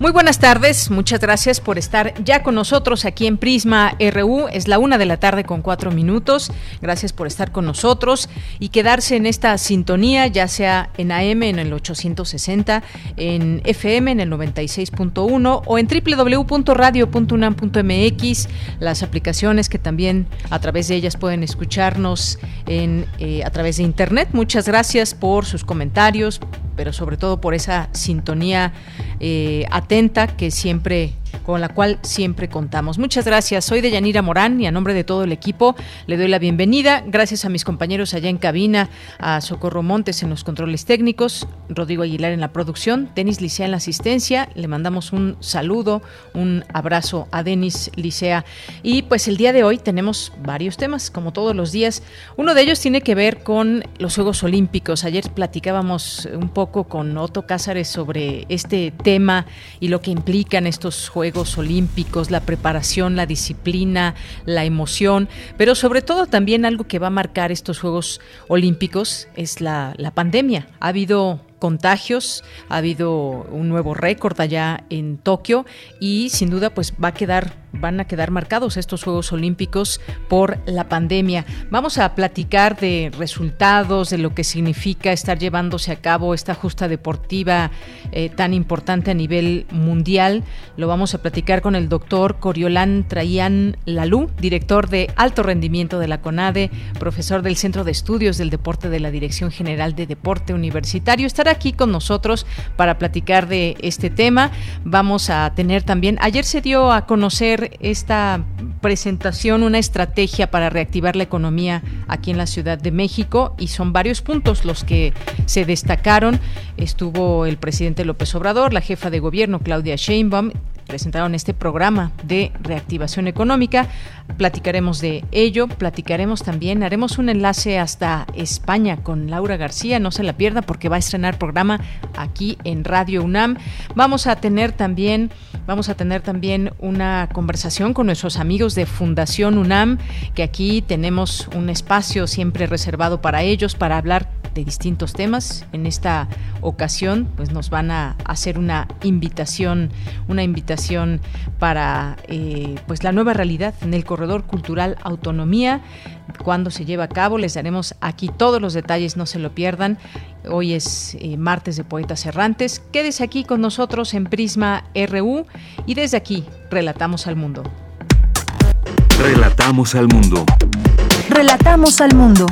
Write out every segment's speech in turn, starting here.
Muy buenas tardes, muchas gracias por estar ya con nosotros aquí en Prisma RU. Es la una de la tarde con cuatro minutos. Gracias por estar con nosotros y quedarse en esta sintonía, ya sea en AM en el 860, en FM en el 96.1 o en www.radio.unam.mx, las aplicaciones que también a través de ellas pueden escucharnos en, eh, a través de Internet. Muchas gracias por sus comentarios, pero sobre todo por esa sintonía eh, atenta que siempre con la cual siempre contamos. Muchas gracias. Soy de Yanira Morán y a nombre de todo el equipo le doy la bienvenida. Gracias a mis compañeros allá en cabina, a Socorro Montes en los controles técnicos, Rodrigo Aguilar en la producción, Denis Licea en la asistencia. Le mandamos un saludo, un abrazo a Denis Licea. Y pues el día de hoy tenemos varios temas, como todos los días. Uno de ellos tiene que ver con los Juegos Olímpicos. Ayer platicábamos un poco con Otto Cázares sobre este tema y lo que implican estos Juegos Juegos Olímpicos, la preparación, la disciplina, la emoción, pero sobre todo también algo que va a marcar estos Juegos Olímpicos es la, la pandemia. Ha habido contagios, ha habido un nuevo récord allá en Tokio y sin duda pues va a quedar van a quedar marcados estos Juegos Olímpicos por la pandemia. Vamos a platicar de resultados, de lo que significa estar llevándose a cabo esta justa deportiva eh, tan importante a nivel mundial. Lo vamos a platicar con el doctor Coriolán Traían Lalú, director de alto rendimiento de la CONADE, profesor del Centro de Estudios del Deporte de la Dirección General de Deporte Universitario aquí con nosotros para platicar de este tema. Vamos a tener también, ayer se dio a conocer esta presentación, una estrategia para reactivar la economía aquí en la Ciudad de México y son varios puntos los que se destacaron. Estuvo el presidente López Obrador, la jefa de gobierno Claudia Sheinbaum, presentaron este programa de reactivación económica. Platicaremos de ello, platicaremos también, haremos un enlace hasta España con Laura García, no se la pierda porque va a estrenar programa aquí en Radio UNAM. Vamos a tener también, vamos a tener también una conversación con nuestros amigos de Fundación UNAM, que aquí tenemos un espacio siempre reservado para ellos para hablar de distintos temas. En esta ocasión, pues nos van a hacer una invitación, una invitación para eh, pues la nueva realidad en el corredor cultural Autonomía. Cuando se lleva a cabo, les daremos aquí todos los detalles, no se lo pierdan. Hoy es eh, martes de Poetas Errantes. Quédese aquí con nosotros en Prisma RU y desde aquí relatamos al mundo. Relatamos al mundo. Relatamos al mundo.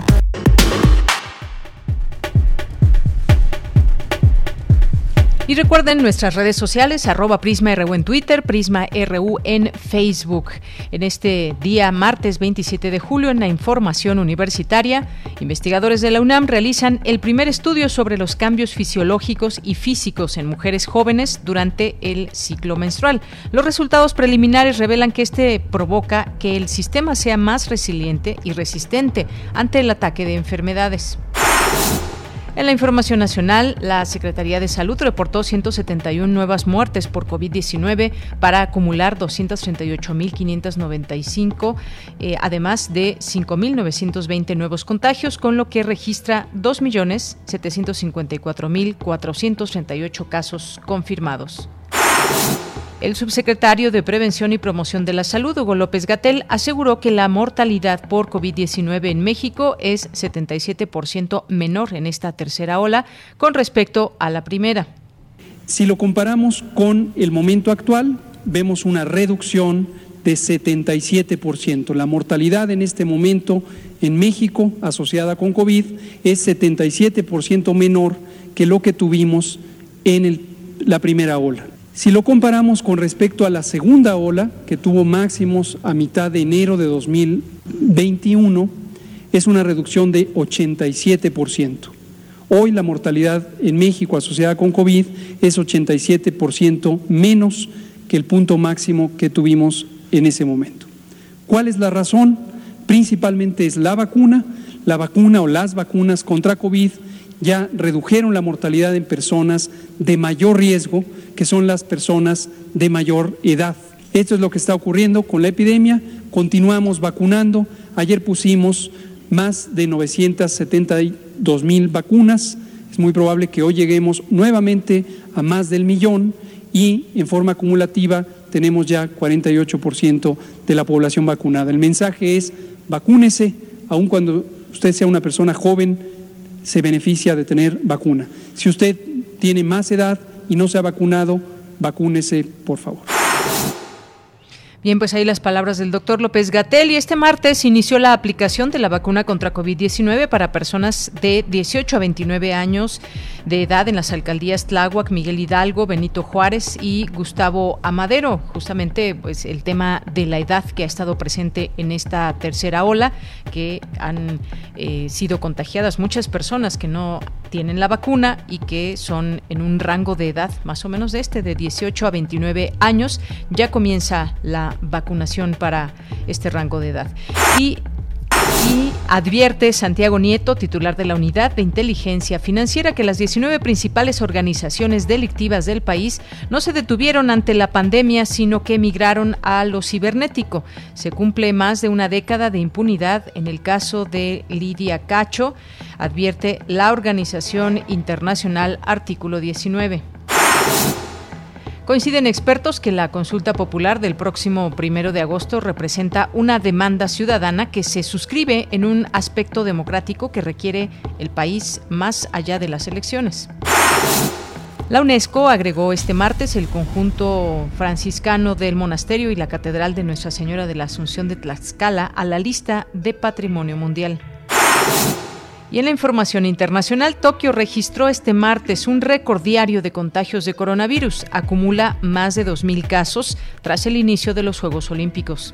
Y recuerden nuestras redes sociales, arroba Prisma en Twitter, Prisma RU en Facebook. En este día, martes 27 de julio, en la información universitaria, investigadores de la UNAM realizan el primer estudio sobre los cambios fisiológicos y físicos en mujeres jóvenes durante el ciclo menstrual. Los resultados preliminares revelan que este provoca que el sistema sea más resiliente y resistente ante el ataque de enfermedades. En la información nacional, la Secretaría de Salud reportó 171 nuevas muertes por COVID-19 para acumular 238.595, eh, además de 5.920 nuevos contagios, con lo que registra 2.754.438 casos confirmados. El subsecretario de Prevención y Promoción de la Salud, Hugo López Gatel, aseguró que la mortalidad por COVID-19 en México es 77% menor en esta tercera ola con respecto a la primera. Si lo comparamos con el momento actual, vemos una reducción de 77%. La mortalidad en este momento en México asociada con COVID es 77% menor que lo que tuvimos en la primera ola. Si lo comparamos con respecto a la segunda ola, que tuvo máximos a mitad de enero de 2021, es una reducción de 87%. Hoy la mortalidad en México asociada con COVID es 87% menos que el punto máximo que tuvimos en ese momento. ¿Cuál es la razón? Principalmente es la vacuna. La vacuna o las vacunas contra COVID ya redujeron la mortalidad en personas de mayor riesgo, que son las personas de mayor edad. Esto es lo que está ocurriendo con la epidemia. Continuamos vacunando. Ayer pusimos más de 972 mil vacunas. Es muy probable que hoy lleguemos nuevamente a más del millón y en forma acumulativa tenemos ya 48% de la población vacunada. El mensaje es vacúnese, aun cuando usted sea una persona joven, se beneficia de tener vacuna. Si usted tiene más edad y no se ha vacunado, vacúnese, por favor. Bien, pues ahí las palabras del doctor López Gatel. Y este martes inició la aplicación de la vacuna contra COVID-19 para personas de 18 a 29 años de edad en las alcaldías Tláhuac, Miguel Hidalgo, Benito Juárez y Gustavo Amadero. Justamente, pues el tema de la edad que ha estado presente en esta tercera ola, que han eh, sido contagiadas muchas personas que no tienen la vacuna y que son en un rango de edad más o menos de este, de 18 a 29 años. Ya comienza la vacunación para este rango de edad. Y y advierte Santiago Nieto, titular de la Unidad de Inteligencia Financiera, que las 19 principales organizaciones delictivas del país no se detuvieron ante la pandemia, sino que emigraron a lo cibernético. Se cumple más de una década de impunidad en el caso de Lidia Cacho, advierte la organización internacional Artículo 19. Coinciden expertos que la consulta popular del próximo primero de agosto representa una demanda ciudadana que se suscribe en un aspecto democrático que requiere el país más allá de las elecciones. La UNESCO agregó este martes el conjunto franciscano del monasterio y la Catedral de Nuestra Señora de la Asunción de Tlaxcala a la lista de Patrimonio Mundial. Y en la información internacional, Tokio registró este martes un récord diario de contagios de coronavirus. Acumula más de 2.000 casos tras el inicio de los Juegos Olímpicos.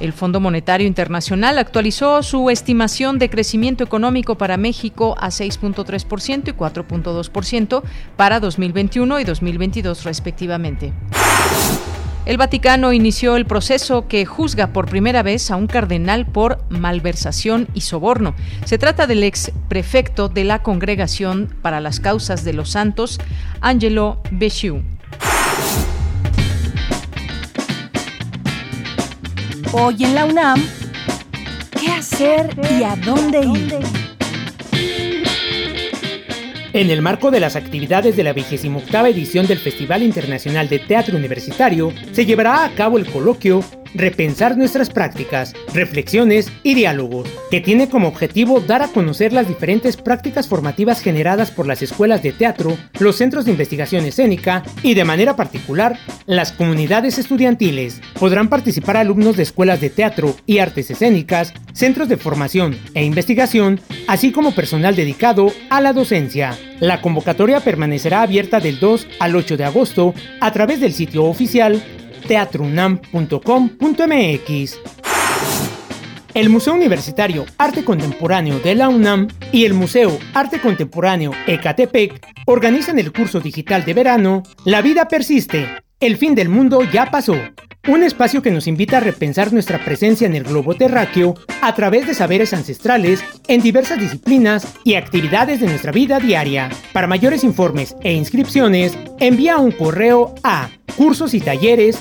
El Fondo Monetario Internacional actualizó su estimación de crecimiento económico para México a 6.3% y 4.2% para 2021 y 2022 respectivamente. El Vaticano inició el proceso que juzga por primera vez a un cardenal por malversación y soborno. Se trata del ex prefecto de la Congregación para las Causas de los Santos, Angelo Bechiu. Hoy en la UNAM, ¿qué hacer y a dónde ir? En el marco de las actividades de la 28 edición del Festival Internacional de Teatro Universitario, se llevará a cabo el coloquio repensar nuestras prácticas, reflexiones y diálogos, que tiene como objetivo dar a conocer las diferentes prácticas formativas generadas por las escuelas de teatro, los centros de investigación escénica y de manera particular las comunidades estudiantiles. Podrán participar alumnos de escuelas de teatro y artes escénicas, centros de formación e investigación, así como personal dedicado a la docencia. La convocatoria permanecerá abierta del 2 al 8 de agosto a través del sitio oficial teatrunam.com.mx. El Museo Universitario Arte Contemporáneo de la UNAM y el Museo Arte Contemporáneo Ecatepec organizan el curso digital de verano La vida persiste, el fin del mundo ya pasó. Un espacio que nos invita a repensar nuestra presencia en el globo terráqueo a través de saberes ancestrales en diversas disciplinas y actividades de nuestra vida diaria. Para mayores informes e inscripciones, envía un correo a cursos y talleres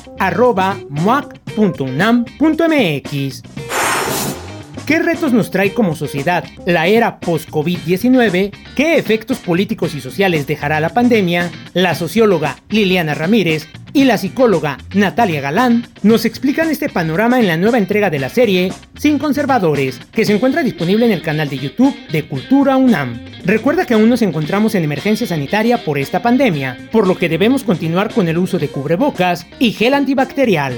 ¿Qué retos nos trae como sociedad la era post-COVID-19? ¿Qué efectos políticos y sociales dejará la pandemia? La socióloga Liliana Ramírez y la psicóloga Natalia Galán nos explican este panorama en la nueva entrega de la serie Sin Conservadores, que se encuentra disponible en el canal de YouTube de Cultura UNAM. Recuerda que aún nos encontramos en emergencia sanitaria por esta pandemia, por lo que debemos continuar con el uso de cubrebocas y gel antibacterial.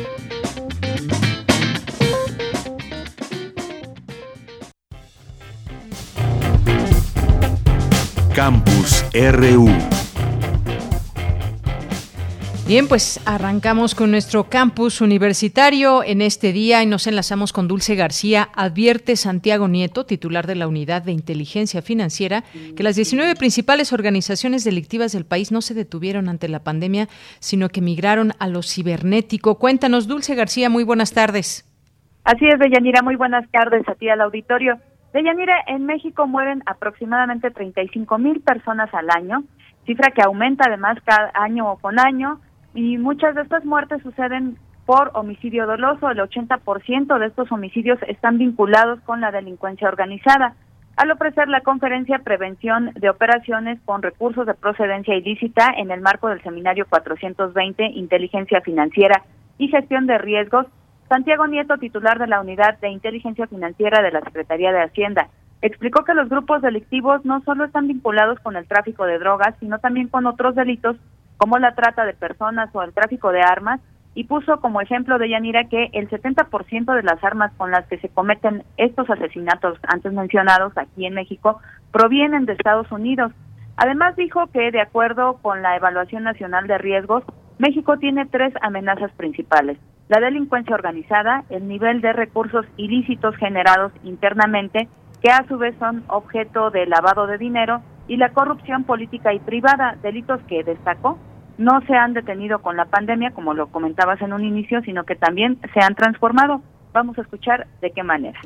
Campus RU Bien, pues arrancamos con nuestro campus universitario en este día y nos enlazamos con Dulce García. Advierte Santiago Nieto, titular de la Unidad de Inteligencia Financiera, que las 19 principales organizaciones delictivas del país no se detuvieron ante la pandemia, sino que migraron a lo cibernético. Cuéntanos, Dulce García, muy buenas tardes. Así es, Deyanira, muy buenas tardes a ti al auditorio. Deyanira, en México mueren aproximadamente 35 mil personas al año, cifra que aumenta además cada año con año y muchas de estas muertes suceden por homicidio doloso. El 80% de estos homicidios están vinculados con la delincuencia organizada. Al ofrecer la conferencia Prevención de Operaciones con Recursos de Procedencia Ilícita en el marco del Seminario 420 Inteligencia Financiera y Gestión de Riesgos, Santiago Nieto, titular de la Unidad de Inteligencia Financiera de la Secretaría de Hacienda, explicó que los grupos delictivos no solo están vinculados con el tráfico de drogas, sino también con otros delitos como la trata de personas o el tráfico de armas, y puso como ejemplo de Yanira que el 70% de las armas con las que se cometen estos asesinatos antes mencionados aquí en México provienen de Estados Unidos. Además dijo que de acuerdo con la Evaluación Nacional de Riesgos, México tiene tres amenazas principales. La delincuencia organizada, el nivel de recursos ilícitos generados internamente, que a su vez son objeto de lavado de dinero, y la corrupción política y privada, delitos que destacó no se han detenido con la pandemia, como lo comentabas en un inicio, sino que también se han transformado. Vamos a escuchar de qué manera.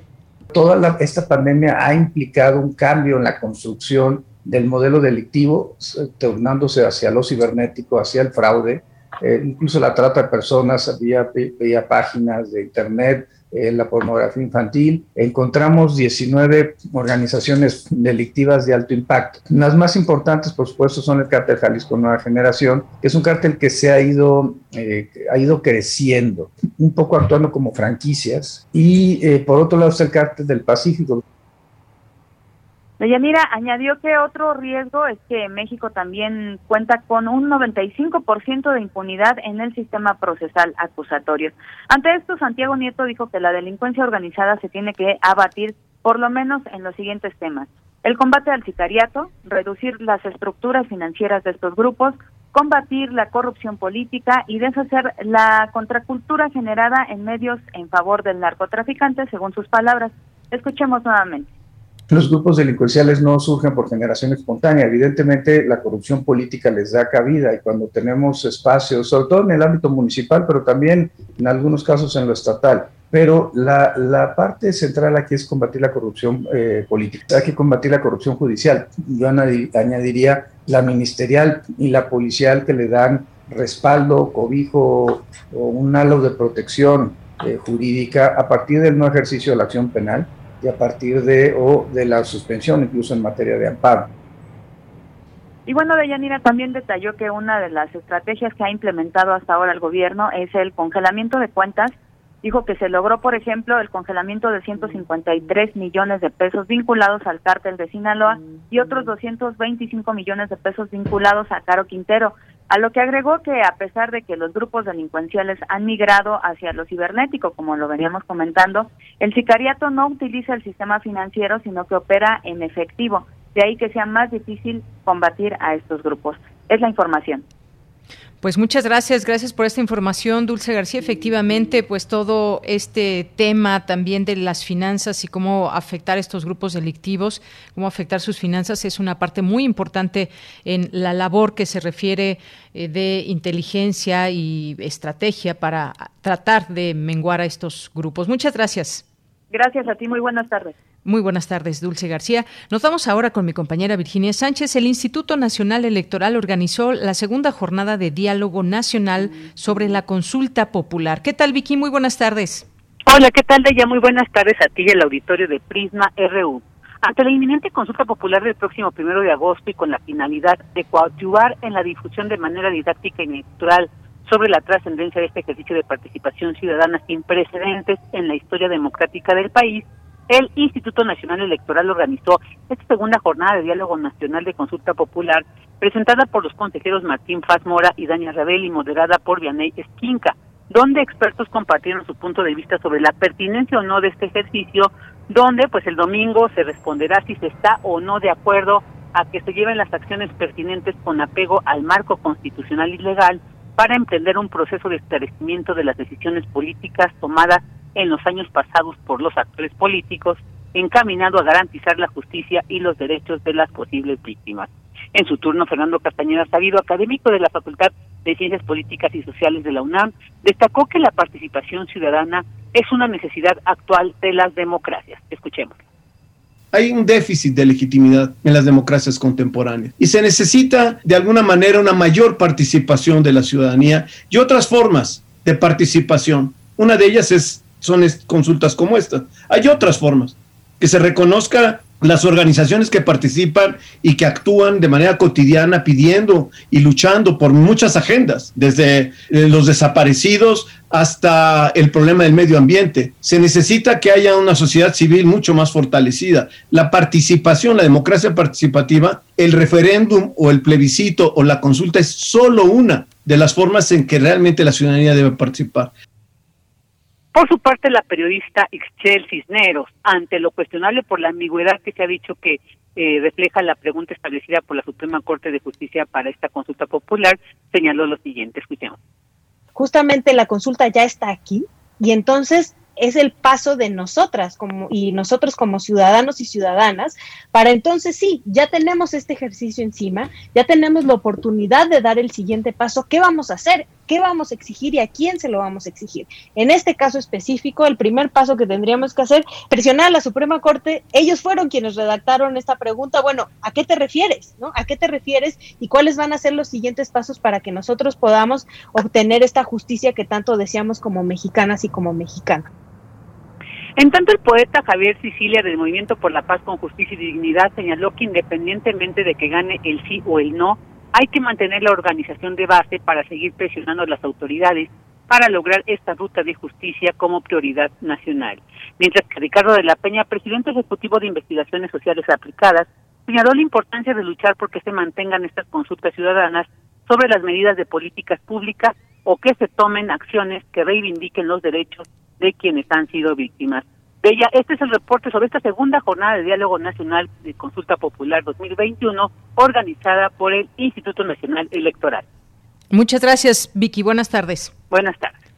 Toda esta pandemia ha implicado un cambio en la construcción del modelo delictivo, tornándose hacia lo cibernético, hacia el fraude, eh, incluso la trata de personas vía, vía páginas de Internet, en la pornografía infantil. Encontramos 19 organizaciones delictivas de alto impacto. Las más importantes, por supuesto, son el cártel Jalisco Nueva Generación, que es un cártel que se ha ido, eh, ha ido creciendo, un poco actuando como franquicias. Y eh, por otro lado está el cártel del Pacífico, Deyanira añadió que otro riesgo es que México también cuenta con un 95% de impunidad en el sistema procesal acusatorio. Ante esto, Santiago Nieto dijo que la delincuencia organizada se tiene que abatir por lo menos en los siguientes temas. El combate al sicariato, reducir las estructuras financieras de estos grupos, combatir la corrupción política y deshacer la contracultura generada en medios en favor del narcotraficante, según sus palabras. Escuchemos nuevamente los grupos delincuenciales no surgen por generación espontánea. Evidentemente, la corrupción política les da cabida y cuando tenemos espacios, sobre todo en el ámbito municipal, pero también en algunos casos en lo estatal. Pero la, la parte central aquí es combatir la corrupción eh, política. Hay que combatir la corrupción judicial. Yo añadiría la ministerial y la policial que le dan respaldo, cobijo o un halo de protección eh, jurídica a partir del no ejercicio de la acción penal y a partir de o de la suspensión incluso en materia de amparo. Y bueno, Deyanira también detalló que una de las estrategias que ha implementado hasta ahora el gobierno es el congelamiento de cuentas. Dijo que se logró, por ejemplo, el congelamiento de 153 millones de pesos vinculados al cártel de Sinaloa y otros 225 millones de pesos vinculados a Caro Quintero. A lo que agregó que a pesar de que los grupos delincuenciales han migrado hacia lo cibernético, como lo veníamos comentando, el sicariato no utiliza el sistema financiero, sino que opera en efectivo. De ahí que sea más difícil combatir a estos grupos. Es la información. Pues muchas gracias, gracias por esta información, Dulce García. Efectivamente, pues todo este tema también de las finanzas y cómo afectar estos grupos delictivos, cómo afectar sus finanzas es una parte muy importante en la labor que se refiere eh, de inteligencia y estrategia para tratar de menguar a estos grupos. Muchas gracias. Gracias a ti, muy buenas tardes. Muy buenas tardes, Dulce García. Nos vamos ahora con mi compañera Virginia Sánchez. El Instituto Nacional Electoral organizó la segunda jornada de diálogo nacional sobre la consulta popular. ¿Qué tal, Vicky? Muy buenas tardes. Hola, ¿qué tal, Deya? Muy buenas tardes a ti y al auditorio de Prisma RU. Ante la inminente consulta popular del próximo primero de agosto y con la finalidad de coadyuvar en la difusión de manera didáctica y natural sobre la trascendencia de este ejercicio de participación ciudadana sin precedentes en la historia democrática del país, el Instituto Nacional Electoral organizó esta segunda jornada de diálogo nacional de consulta popular presentada por los consejeros Martín Faz Mora y Dania Rabel y moderada por Vianey Esquinca, donde expertos compartieron su punto de vista sobre la pertinencia o no de este ejercicio, donde pues el domingo se responderá si se está o no de acuerdo a que se lleven las acciones pertinentes con apego al marco constitucional y legal para emprender un proceso de esclarecimiento de las decisiones políticas tomadas en los años pasados por los actores políticos, encaminado a garantizar la justicia y los derechos de las posibles víctimas. En su turno, Fernando Castañeda Sabido, académico de la Facultad de Ciencias Políticas y Sociales de la UNAM, destacó que la participación ciudadana es una necesidad actual de las democracias. Escuchemos. Hay un déficit de legitimidad en las democracias contemporáneas y se necesita de alguna manera una mayor participación de la ciudadanía y otras formas de participación. Una de ellas es, son consultas como esta. Hay otras formas. Que se reconozca las organizaciones que participan y que actúan de manera cotidiana pidiendo y luchando por muchas agendas, desde eh, los desaparecidos hasta el problema del medio ambiente. Se necesita que haya una sociedad civil mucho más fortalecida. La participación, la democracia participativa, el referéndum o el plebiscito o la consulta es solo una de las formas en que realmente la ciudadanía debe participar. Por su parte, la periodista Ixchel Cisneros, ante lo cuestionable por la ambigüedad que se ha dicho que eh, refleja la pregunta establecida por la Suprema Corte de Justicia para esta consulta popular, señaló lo siguiente, escuchemos. Justamente la consulta ya está aquí y entonces es el paso de nosotras como, y nosotros como ciudadanos y ciudadanas, para entonces sí, ya tenemos este ejercicio encima, ya tenemos la oportunidad de dar el siguiente paso. ¿Qué vamos a hacer? ¿Qué vamos a exigir y a quién se lo vamos a exigir? En este caso específico, el primer paso que tendríamos que hacer, presionar a la Suprema Corte. Ellos fueron quienes redactaron esta pregunta. Bueno, ¿a qué te refieres? ¿No? ¿A qué te refieres y cuáles van a ser los siguientes pasos para que nosotros podamos obtener esta justicia que tanto deseamos como mexicanas y como mexicanos? En tanto, el poeta Javier Sicilia del Movimiento por la Paz con Justicia y Dignidad señaló que independientemente de que gane el sí o el no, hay que mantener la organización de base para seguir presionando a las autoridades para lograr esta ruta de justicia como prioridad nacional. Mientras que Ricardo de la Peña, presidente ejecutivo de Investigaciones Sociales Aplicadas, señaló la importancia de luchar por que se mantengan estas consultas ciudadanas sobre las medidas de políticas públicas o que se tomen acciones que reivindiquen los derechos de quienes han sido víctimas de ella. Este es el reporte sobre esta segunda jornada de diálogo nacional de consulta popular 2021 organizada por el Instituto Nacional Electoral. Muchas gracias, Vicky. Buenas tardes. Buenas tardes.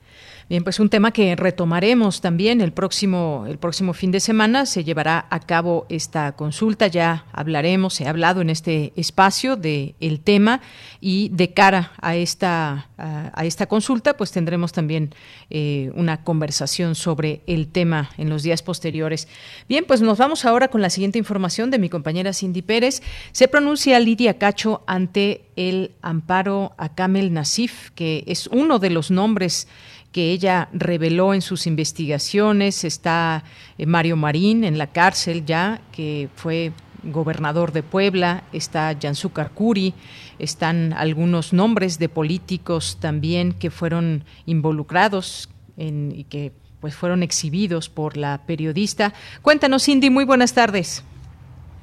Bien, pues un tema que retomaremos también el próximo, el próximo fin de semana. Se llevará a cabo esta consulta. Ya hablaremos, ha hablado en este espacio de el tema y de cara a esta, a, esta consulta, pues tendremos también eh, una conversación sobre el tema en los días posteriores. Bien, pues nos vamos ahora con la siguiente información de mi compañera Cindy Pérez. Se pronuncia Lidia Cacho ante el amparo a Kamel Nasif, que es uno de los nombres que ella reveló en sus investigaciones. Está eh, Mario Marín en la cárcel ya, que fue gobernador de Puebla, está Jansu Curi, están algunos nombres de políticos también que fueron involucrados en, y que pues fueron exhibidos por la periodista. Cuéntanos, Cindy, muy buenas tardes.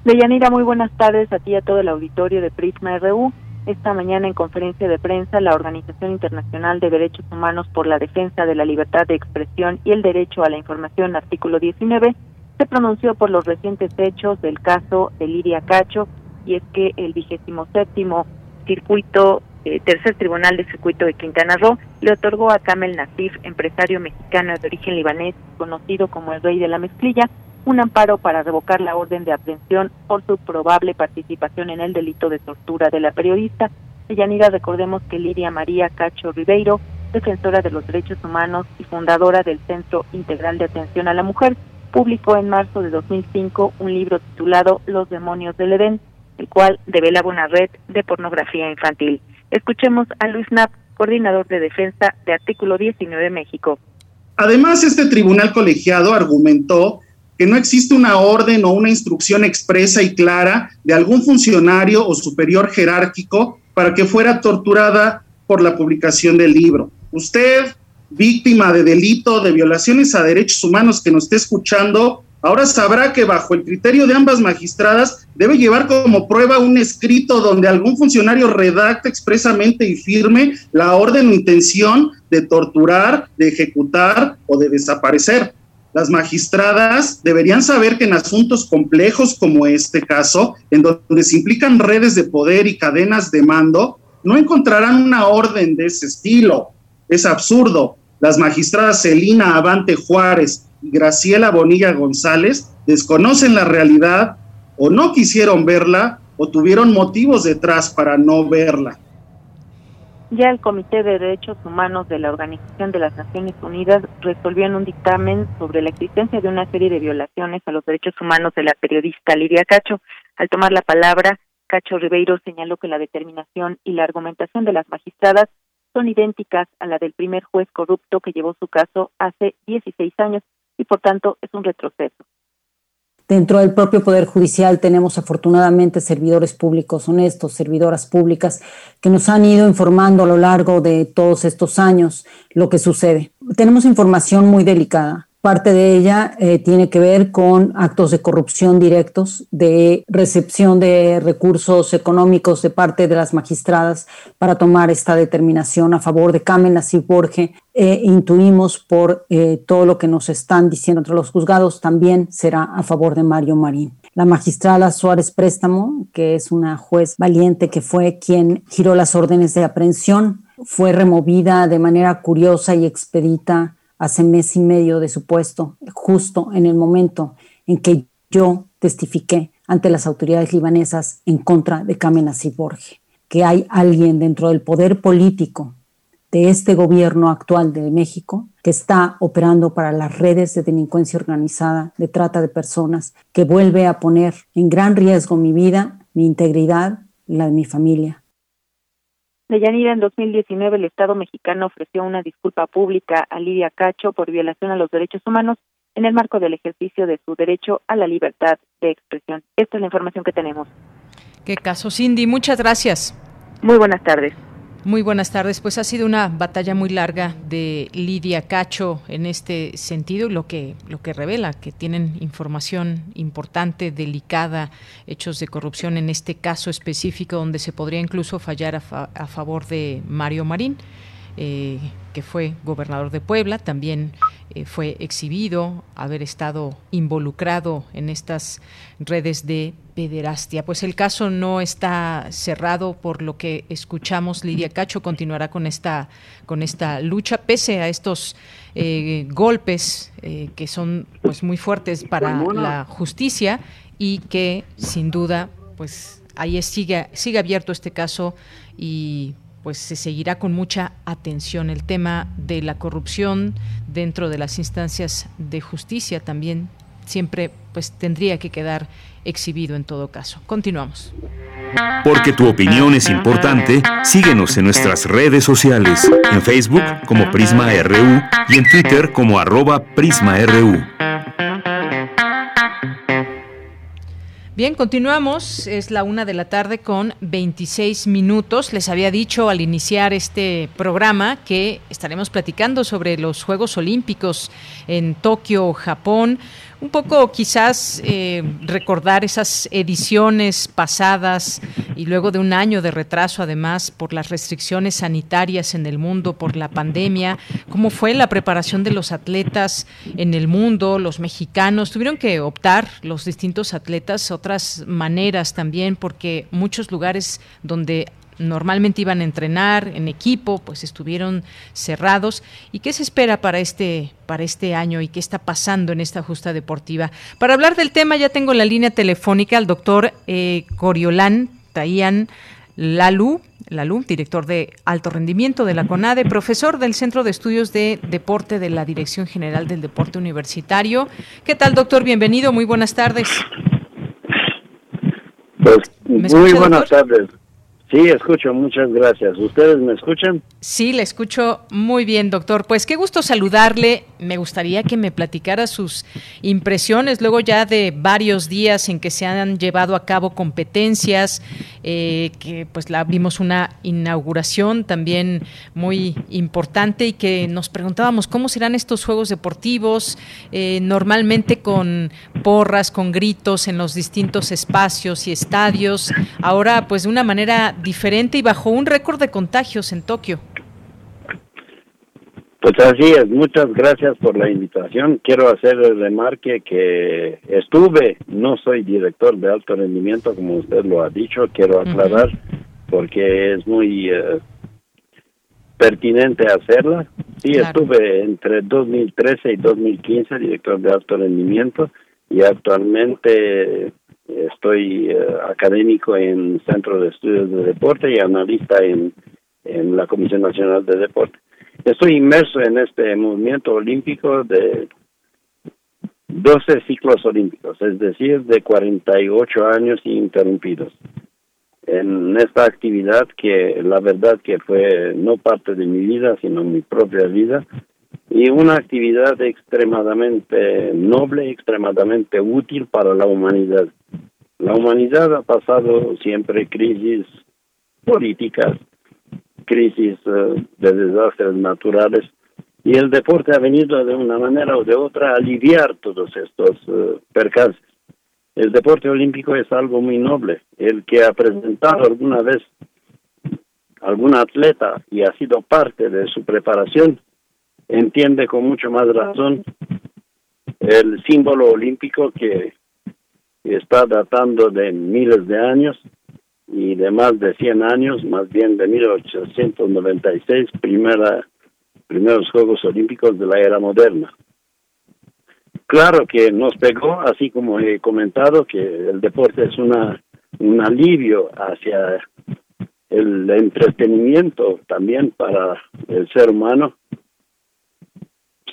Deyanira, muy buenas tardes a ti y a todo el auditorio de Prisma RU. Esta mañana en conferencia de prensa, la Organización Internacional de Derechos Humanos por la Defensa de la Libertad de Expresión y el Derecho a la Información, artículo 19, se pronunció por los recientes hechos del caso de Lidia Cacho, y es que el vigésimo séptimo circuito, eh, tercer tribunal de circuito de Quintana Roo, le otorgó a Kamel Nasif, empresario mexicano de origen libanés, conocido como el rey de la mezclilla, un amparo para revocar la orden de aprehensión por su probable participación en el delito de tortura de la periodista. Yanira, recordemos que Lidia María Cacho Ribeiro, defensora de los derechos humanos y fundadora del Centro Integral de Atención a la Mujer, publicó en marzo de 2005 un libro titulado Los demonios del Edén, el cual develaba una red de pornografía infantil. Escuchemos a Luis Knapp, coordinador de defensa de Artículo 19 México. Además, este tribunal colegiado argumentó que no existe una orden o una instrucción expresa y clara de algún funcionario o superior jerárquico para que fuera torturada por la publicación del libro. Usted, víctima de delito de violaciones a derechos humanos que nos esté escuchando, ahora sabrá que bajo el criterio de ambas magistradas debe llevar como prueba un escrito donde algún funcionario redacta expresamente y firme la orden o intención de torturar, de ejecutar o de desaparecer. Las magistradas deberían saber que en asuntos complejos como este caso, en donde se implican redes de poder y cadenas de mando, no encontrarán una orden de ese estilo. Es absurdo. Las magistradas Celina Avante Juárez y Graciela Bonilla González desconocen la realidad o no quisieron verla o tuvieron motivos detrás para no verla. Ya el Comité de Derechos Humanos de la Organización de las Naciones Unidas resolvió en un dictamen sobre la existencia de una serie de violaciones a los derechos humanos de la periodista Lidia Cacho. Al tomar la palabra, Cacho Ribeiro señaló que la determinación y la argumentación de las magistradas son idénticas a la del primer juez corrupto que llevó su caso hace 16 años y por tanto es un retroceso. Dentro del propio Poder Judicial tenemos afortunadamente servidores públicos honestos, servidoras públicas que nos han ido informando a lo largo de todos estos años lo que sucede. Tenemos información muy delicada Parte de ella eh, tiene que ver con actos de corrupción directos, de recepción de recursos económicos de parte de las magistradas para tomar esta determinación a favor de Carmen y Borge. Eh, intuimos por eh, todo lo que nos están diciendo entre los juzgados, también será a favor de Mario Marín. La magistrada Suárez Préstamo, que es una juez valiente que fue quien giró las órdenes de aprehensión, fue removida de manera curiosa y expedita hace mes y medio de su puesto, justo en el momento en que yo testifiqué ante las autoridades libanesas en contra de Kamen Borge, que hay alguien dentro del poder político de este gobierno actual de México que está operando para las redes de delincuencia organizada, de trata de personas, que vuelve a poner en gran riesgo mi vida, mi integridad y la de mi familia. Deyanira, en 2019 el Estado mexicano ofreció una disculpa pública a Lidia Cacho por violación a los derechos humanos en el marco del ejercicio de su derecho a la libertad de expresión. Esta es la información que tenemos. Qué caso, Cindy. Muchas gracias. Muy buenas tardes. Muy buenas tardes. Pues ha sido una batalla muy larga de Lidia Cacho en este sentido, lo que lo que revela que tienen información importante, delicada, hechos de corrupción en este caso específico donde se podría incluso fallar a, favor de Mario Marín. Eh, que fue gobernador de Puebla, también eh, fue exhibido, haber estado involucrado en estas redes de pederastia. Pues el caso no está cerrado por lo que escuchamos. Lidia Cacho continuará con esta, con esta lucha, pese a estos eh, golpes que son pues muy fuertes para la justicia y que sin duda pues ahí sigue, sigue abierto este caso y pues se seguirá con mucha atención el tema de la corrupción dentro de las instancias de justicia también siempre pues tendría que quedar exhibido en todo caso. Continuamos. Porque tu opinión es importante, síguenos en nuestras redes sociales, en Facebook como Prisma RU y en Twitter como arroba PrismaRU. Bien, continuamos. Es la una de la tarde con 26 minutos. Les había dicho al iniciar este programa que estaremos platicando sobre los Juegos Olímpicos en Tokio, Japón un poco quizás eh, recordar esas ediciones pasadas y luego de un año de retraso además por las restricciones sanitarias en el mundo, por la pandemia, cómo fue la preparación de los atletas en el mundo, los mexicanos, tuvieron que optar los distintos atletas otras maneras también porque muchos lugares donde normalmente iban a entrenar en equipo, pues estuvieron cerrados. ¿Y qué se espera para este, para este año y qué está pasando en esta justa deportiva? Para hablar del tema ya tengo la línea telefónica al doctor eh, Coriolán Taían Lalu, Lalu, director de alto rendimiento de la CONADE, profesor del Centro de Estudios de Deporte de la Dirección General del Deporte Universitario. ¿Qué tal, doctor? Bienvenido, muy buenas tardes. Pues, muy buenas tardes. Sí, escucho, muchas gracias. ¿Ustedes me escuchan? Sí, le escucho muy bien, doctor. Pues qué gusto saludarle. Me gustaría que me platicara sus impresiones luego ya de varios días en que se han llevado a cabo competencias, eh, que pues la vimos una inauguración también muy importante y que nos preguntábamos cómo serán estos juegos deportivos, eh, normalmente con porras, con gritos en los distintos espacios y estadios. Ahora, pues de una manera diferente y bajo un récord de contagios en Tokio. Pues así es, muchas gracias por la invitación. Quiero hacer el remarque que estuve, no soy director de alto rendimiento, como usted lo ha dicho, quiero aclarar, porque es muy eh, pertinente hacerla. Sí, estuve entre 2013 y 2015 director de alto rendimiento y actualmente estoy eh, académico en Centro de Estudios de Deporte y analista en, en la Comisión Nacional de Deporte. Estoy inmerso en este movimiento olímpico de 12 ciclos olímpicos, es decir, de 48 años ininterrumpidos. En esta actividad que la verdad que fue no parte de mi vida, sino mi propia vida, y una actividad extremadamente noble, extremadamente útil para la humanidad. La humanidad ha pasado siempre crisis políticas, crisis eh, de desastres naturales, y el deporte ha venido de una manera o de otra a aliviar todos estos uh, percances. El deporte olímpico es algo muy noble. El que ha presentado alguna vez algún atleta y ha sido parte de su preparación, entiende con mucho más razón el símbolo olímpico que está datando de miles de años y de más de 100 años, más bien de 1896, primera primeros Juegos Olímpicos de la era moderna. Claro que nos pegó, así como he comentado, que el deporte es una un alivio hacia el entretenimiento también para el ser humano,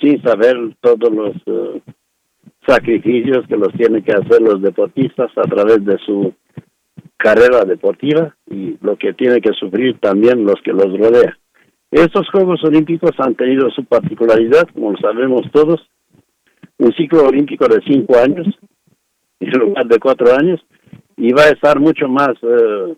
sin saber todos los eh, sacrificios que los tienen que hacer los deportistas a través de su carrera deportiva y lo que tienen que sufrir también los que los rodean. Estos Juegos Olímpicos han tenido su particularidad, como sabemos todos, un ciclo olímpico de cinco años en lugar de cuatro años y va a estar mucho más eh,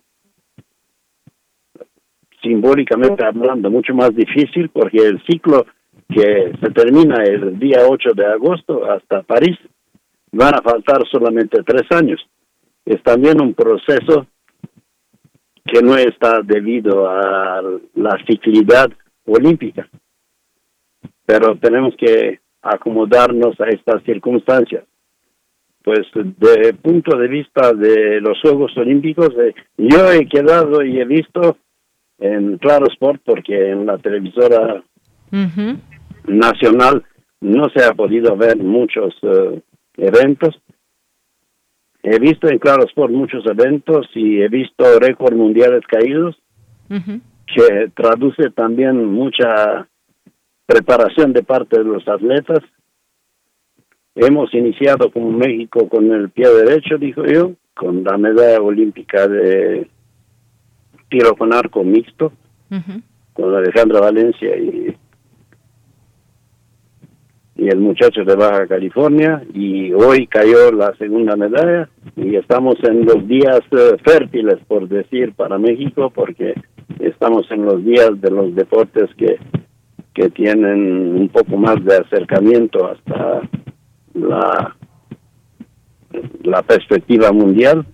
simbólicamente hablando, mucho más difícil porque el ciclo que se termina el día 8 de agosto hasta París van a faltar solamente tres años. Es también un proceso que no está debido a la ciclidad olímpica. Pero tenemos que acomodarnos a estas circunstancias. Pues desde el punto de vista de los Juegos Olímpicos, eh, yo he quedado y he visto en Claro Sport, porque en la televisora nacional no se ha podido ver muchos eh, eventos, He visto en Claro Sport muchos eventos y he visto récords mundiales caídos, que traduce también mucha preparación de parte de los atletas. Hemos iniciado como México con el pie derecho, dijo yo, con la medalla olímpica de tiro con arco mixto, con Alejandra Valencia y y el muchacho de Baja California y hoy cayó la segunda medalla y estamos en los días eh, fértiles por decir para México porque estamos en los días de los deportes que que tienen un poco más de acercamiento hasta la la perspectiva mundial.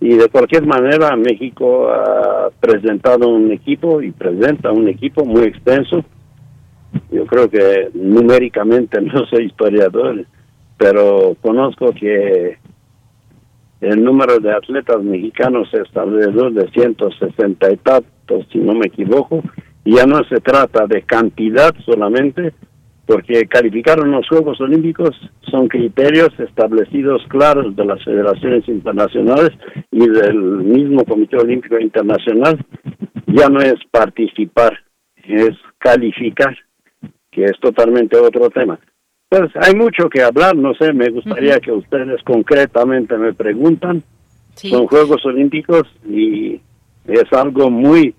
Y de cualquier manera México ha presentado un equipo y presenta un equipo muy extenso yo creo que numéricamente no soy historiador, pero conozco que el número de atletas mexicanos es alrededor de 160 y tantos, si no me equivoco, ya no se trata de cantidad solamente, porque calificar los Juegos Olímpicos son criterios establecidos claros de las federaciones internacionales y del mismo Comité Olímpico Internacional, ya no es participar, es calificar que es totalmente otro tema. Pues hay mucho que hablar, no sé, me gustaría que ustedes concretamente me preguntan. Son Juegos Olímpicos y es algo muy,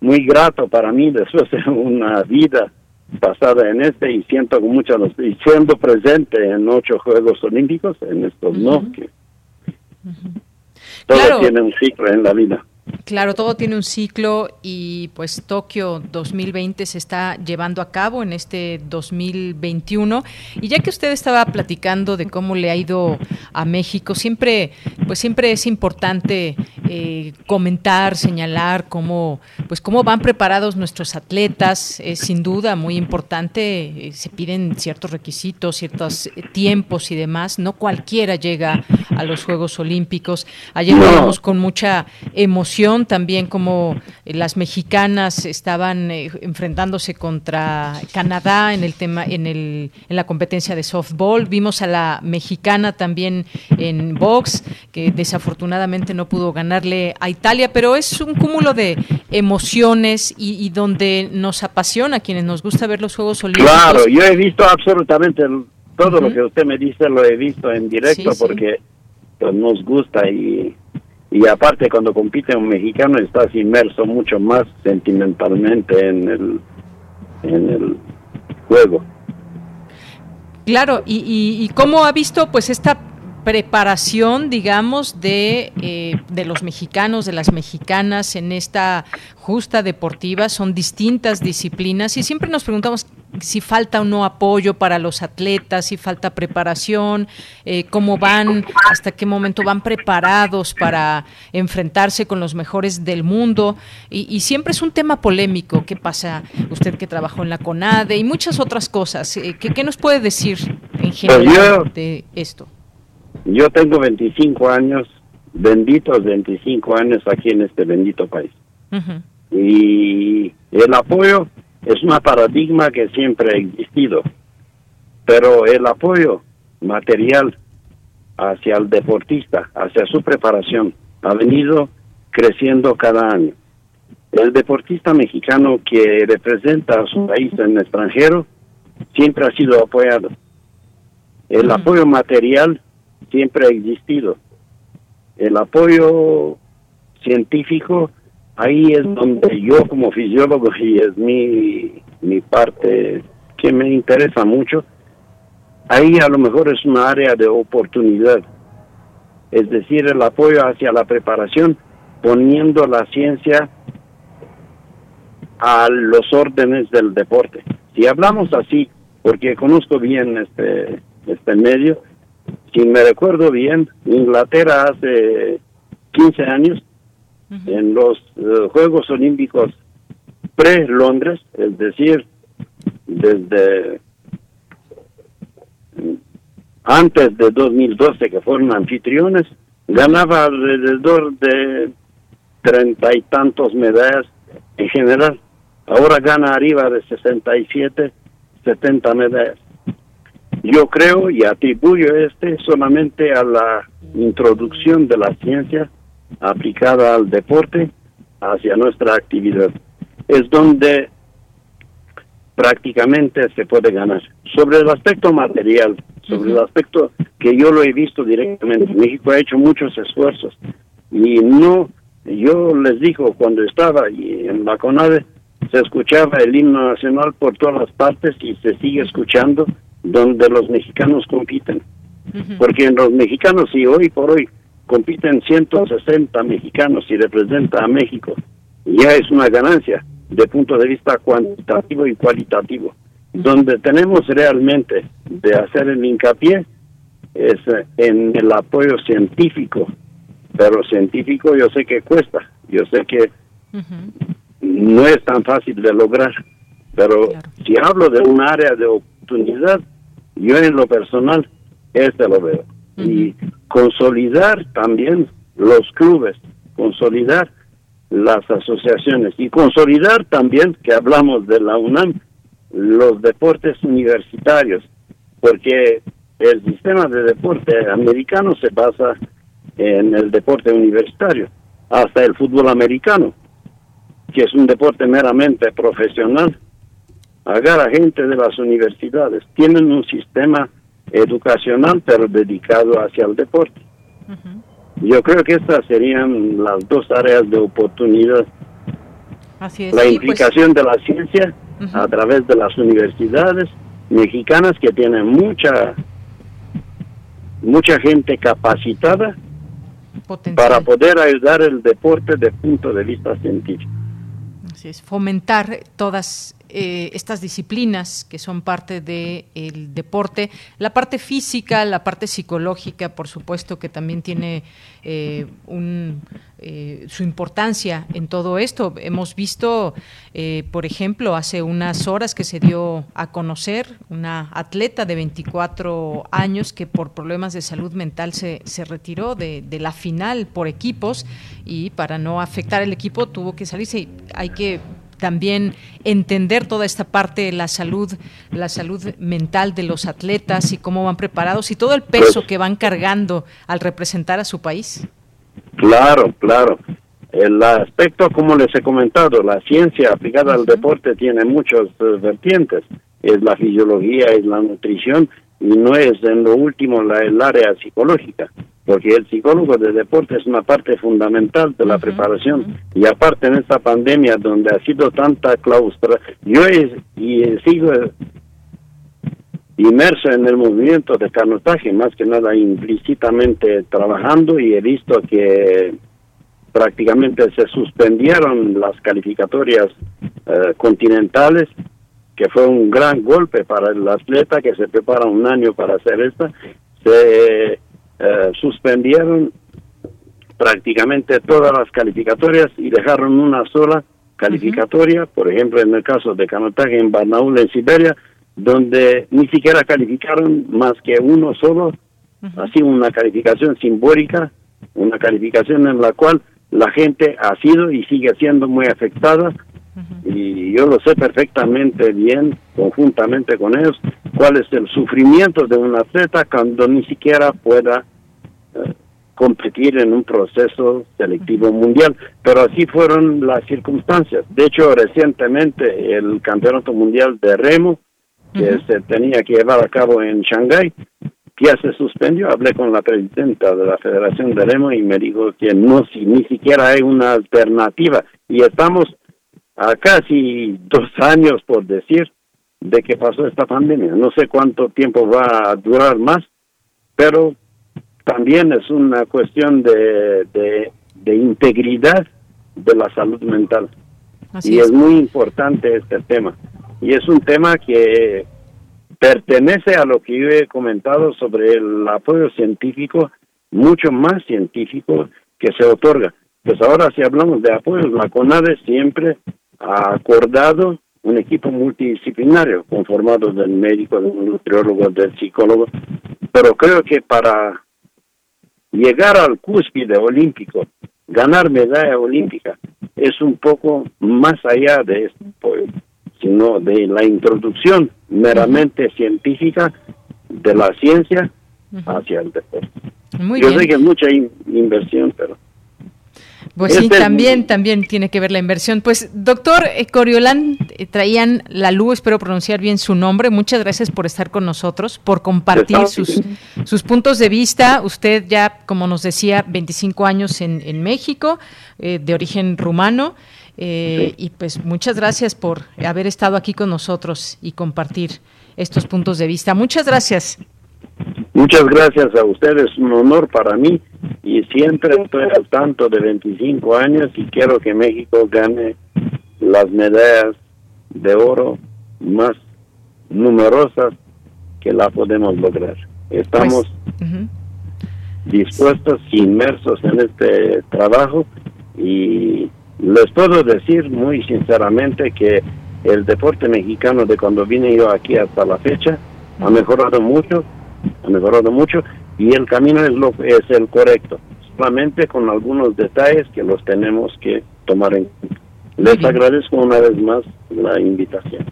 muy grato para mí después de una vida pasada en este y siento con mucha y siendo presente en ocho Juegos Olímpicos, en estos no, que todo tiene un ciclo en la vida. Claro, todo tiene un ciclo y pues Tokio 2020 se está llevando a cabo en este 2021 y ya que usted estaba platicando de cómo le ha ido a México, siempre pues siempre es importante eh, comentar, señalar cómo pues cómo van preparados nuestros atletas, es sin duda muy importante, eh, se piden ciertos requisitos, ciertos tiempos y demás, no cualquiera llega a los Juegos Olímpicos. Ayer lo con mucha emoción emoción también como eh, las mexicanas estaban eh, enfrentándose contra Canadá en el tema en el en la competencia de softball. Vimos a la mexicana también en box que desafortunadamente no pudo ganarle a Italia pero es un cúmulo de emociones y, donde nos apasiona a quienes nos gusta ver los Juegos Olímpicos. Claro yo he visto absolutamente todo lo que usted me dice lo he visto en directo porque pues, nos gusta y y aparte cuando compite un mexicano estás inmerso mucho más sentimentalmente en el en el juego. Claro y, y, cómo ha visto pues esta preparación, digamos, de, eh, de los mexicanos, de las mexicanas en esta justa deportiva. Son distintas disciplinas y siempre nos preguntamos si falta o no apoyo para los atletas, si falta preparación, eh, cómo van, hasta qué momento van preparados para enfrentarse con los mejores del mundo. Y, siempre es un tema polémico. ¿Qué pasa usted que trabajó en la CONADE y muchas otras cosas? Eh, ¿qué, ¿qué, nos puede decir en pues general de esto? Yo tengo 25 años, benditos 25 años aquí en este bendito país. Y el apoyo es un paradigma que siempre ha existido, pero el apoyo material hacia el deportista, hacia su preparación, ha venido creciendo cada año. El deportista mexicano que representa a su país en el extranjero siempre ha sido apoyado. El apoyo material siempre ha existido. El apoyo científico, ahí es donde yo como fisiólogo, y es mi, mi parte que me interesa mucho, ahí a lo mejor es una área de oportunidad. Es decir, el apoyo hacia la preparación, poniendo la ciencia a los órdenes del deporte. Si hablamos así, porque conozco bien este, este medio, si me recuerdo bien, Inglaterra hace 15 años, en los eh, Juegos Olímpicos pre-Londres, es decir, desde antes de 2012 que fueron anfitriones, ganaba alrededor de treinta y tantos medallas en general. Ahora gana arriba de 67, 70 medallas. Yo creo y atribuyo este solamente a la introducción de la ciencia aplicada al deporte hacia nuestra actividad. Es donde prácticamente se puede ganar. Sobre el aspecto material, sobre el aspecto que yo lo he visto directamente, México ha hecho muchos esfuerzos y no, yo les digo, cuando estaba en la CONADE, se escuchaba el himno nacional por todas las partes y se sigue escuchando donde los mexicanos compiten. Porque en los mexicanos, si hoy por hoy compiten 160 mexicanos y representa a México, ya es una ganancia de punto de vista cuantitativo y cualitativo. Donde tenemos realmente de hacer el hincapié es en el apoyo científico, pero científico yo sé que cuesta, yo sé que no es tan fácil de lograr, pero si hablo de un área de oportunidad, yo en lo personal, este lo veo. Y consolidar también los clubes, consolidar las asociaciones y consolidar también, que hablamos de la UNAM, los deportes universitarios, porque el sistema de deporte americano se basa en el deporte universitario, hasta el fútbol americano, que es un deporte meramente profesional, agarra gente de las universidades. Tienen un sistema educacional, pero dedicado hacia el deporte. Yo creo que estas serían las dos áreas de oportunidad. Así La pues implicación de la ciencia a través de las universidades mexicanas que tienen mucha mucha gente capacitada para poder ayudar el deporte de punto de vista científico. Así es, fomentar todas eh, estas disciplinas que son parte del deporte, la parte física, la parte psicológica, por supuesto que también tiene eh, eh, su importancia en todo esto. Hemos visto, por ejemplo, hace unas horas que se dio a conocer una atleta de 24 años que por problemas de salud mental se, se retiró de, de la final por equipos y para no afectar el equipo tuvo que salirse. Hay que también entender toda esta parte de la salud, la salud mental de los atletas y cómo van preparados y todo el peso pues que van cargando al representar a su país? Claro, claro. El aspecto, como les he comentado, la ciencia aplicada al deporte tiene muchos eh, vertientes. Es la fisiología, es la nutrición y no es en lo último la, el área psicológica porque el psicólogo de deporte es una parte fundamental de la preparación y aparte en esta pandemia donde ha sido tanta claustra, yo y sigo inmerso en el movimiento de canotaje, más que nada implícitamente trabajando y he visto que prácticamente se suspendieron las calificatorias eh, continentales, que fue un gran golpe para el atleta que se prepara un año para hacer esta. Se eh, suspendieron prácticamente todas las calificatorias y dejaron una sola calificatoria, por ejemplo en el caso de canotaje en Barnaul, en Siberia, donde ni siquiera calificaron más que uno solo, así una calificación simbólica, una calificación en la cual la gente ha sido y sigue siendo muy afectada y yo lo sé perfectamente bien, conjuntamente con ellos, cuál es el sufrimiento de un atleta cuando ni siquiera pueda competir en un proceso selectivo mundial, pero así fueron las circunstancias. De hecho, recientemente el Campeonato Mundial de Remo, que se tenía que llevar a cabo en Shanghái, ya se suspendió. Hablé con la presidenta de la Federación de Remo y me dijo que no, si, ni siquiera hay una alternativa. Y estamos a casi dos años, por decir, de que pasó esta pandemia. No sé cuánto tiempo va a durar más, pero también es una cuestión de, de, integridad de la salud mental. y es. muy importante este tema. Y es un tema que pertenece a lo que yo he comentado sobre el apoyo científico, mucho más científico que se otorga. Pues ahora si hablamos de apoyo, la CONADE siempre ha acordado un equipo multidisciplinario conformado del médico, del nutriólogo, del psicólogo, pero creo que para llegar al cúspide olímpico, ganar medalla olímpica, es un poco más allá de esto, sino de la introducción meramente científica de la ciencia hacia el deporte. Yo sé que es mucha inversión, pero pues sí, también, también tiene que ver la inversión. Pues, doctor eh, Coriolán, eh, traían la luz, espero pronunciar bien su nombre. Muchas gracias por estar con nosotros, por compartir sus, sus puntos de vista. Usted ya, como nos decía, 25 años en, en México, eh, de origen rumano. Y pues muchas gracias por haber estado aquí con nosotros y compartir estos puntos de vista. Muchas gracias. Muchas gracias a ustedes, un honor para mí y siempre estoy al tanto de 25 años y quiero que México gane las medallas de oro más numerosas que la podemos lograr. Estamos pues, dispuestos, inmersos en este trabajo y les puedo decir muy sinceramente que el deporte mexicano de cuando vine yo aquí hasta la fecha ha mejorado mucho ha mejorado mucho y el camino es, lo, es el correcto, solamente con algunos detalles que los tenemos que tomar en cuenta. Les agradezco una vez más la invitación.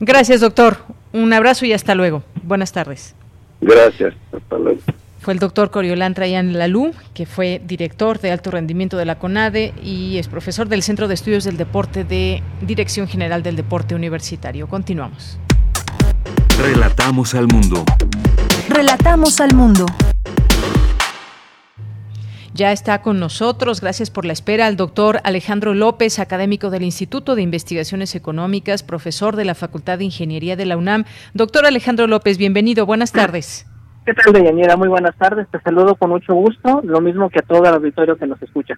Gracias, doctor. Un abrazo y hasta luego. Buenas tardes. Gracias. Hasta luego. Fue el doctor Coriolán Trayan Lalú, que fue director de alto rendimiento de la CONADE y es profesor del Centro de Estudios del Deporte de Dirección General del Deporte Universitario. Continuamos. Relatamos al mundo. Relatamos al mundo. Ya está con nosotros, gracias por la espera, el doctor Alejandro López, académico del Instituto de Investigaciones Económicas, profesor de la Facultad de Ingeniería de la UNAM. Doctor Alejandro López, bienvenido, buenas tardes. ¿Qué tal, Deyanira? Muy buenas tardes, te saludo con mucho gusto, lo mismo que a todo el auditorio que nos escucha.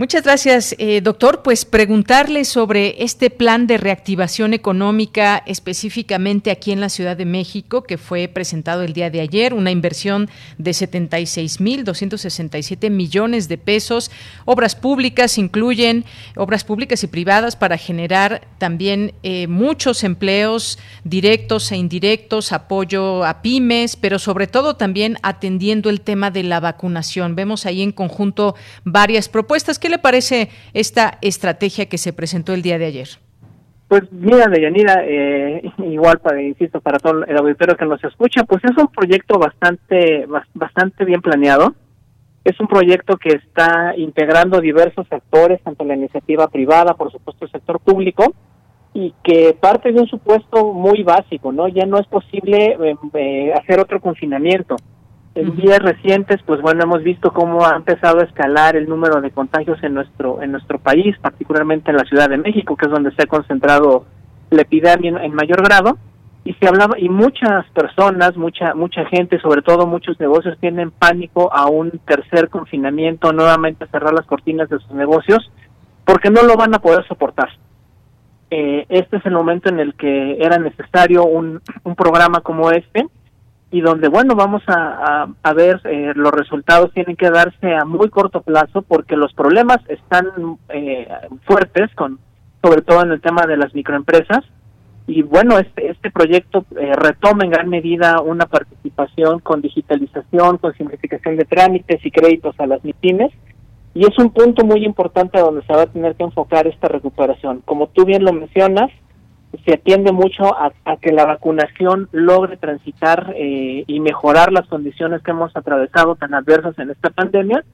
Muchas gracias, eh, doctor. Pues preguntarle sobre este plan de reactivación económica específicamente aquí en la Ciudad de México, que fue presentado el día de ayer, una inversión de 76.267 millones de pesos. Obras públicas incluyen obras públicas y privadas para generar también eh, muchos empleos directos e indirectos, apoyo a pymes, pero sobre todo también atendiendo el tema de la vacunación. Vemos ahí en conjunto varias propuestas que le parece esta estrategia que se presentó el día de ayer? Pues mira, Deyanira, eh, igual para, insisto, para todo el auditorio que nos escucha, pues es un proyecto bastante, bastante bien planeado. Es un proyecto que está integrando diversos sectores, tanto la iniciativa privada, por supuesto el sector público, y que parte de un supuesto muy básico, ¿no? Ya no es posible eh, eh, hacer otro confinamiento. En días recientes, pues bueno, hemos visto cómo ha empezado a escalar el número de contagios en nuestro en nuestro país, particularmente en la Ciudad de México, que es donde se ha concentrado la epidemia en, mayor grado. Y se hablaba y muchas personas, mucha mucha gente, sobre todo muchos negocios tienen pánico a un tercer confinamiento, nuevamente cerrar las cortinas de sus negocios, porque no lo van a poder soportar. Eh, este es el momento en el que era necesario un, un programa como este y donde, bueno, vamos a, a, ver, eh, los resultados tienen que darse a muy corto plazo porque los problemas están eh, fuertes, con sobre todo en el tema de las microempresas. Y bueno, este, este proyecto eh, retoma en gran medida una participación con digitalización, con simplificación de trámites y créditos a las MIPIMES. Y es un punto muy importante donde se va a tener que enfocar esta recuperación. Como tú bien lo mencionas, se atiende mucho a, que la vacunación logre transitar eh, y mejorar las condiciones que hemos atravesado tan adversas en esta pandemia,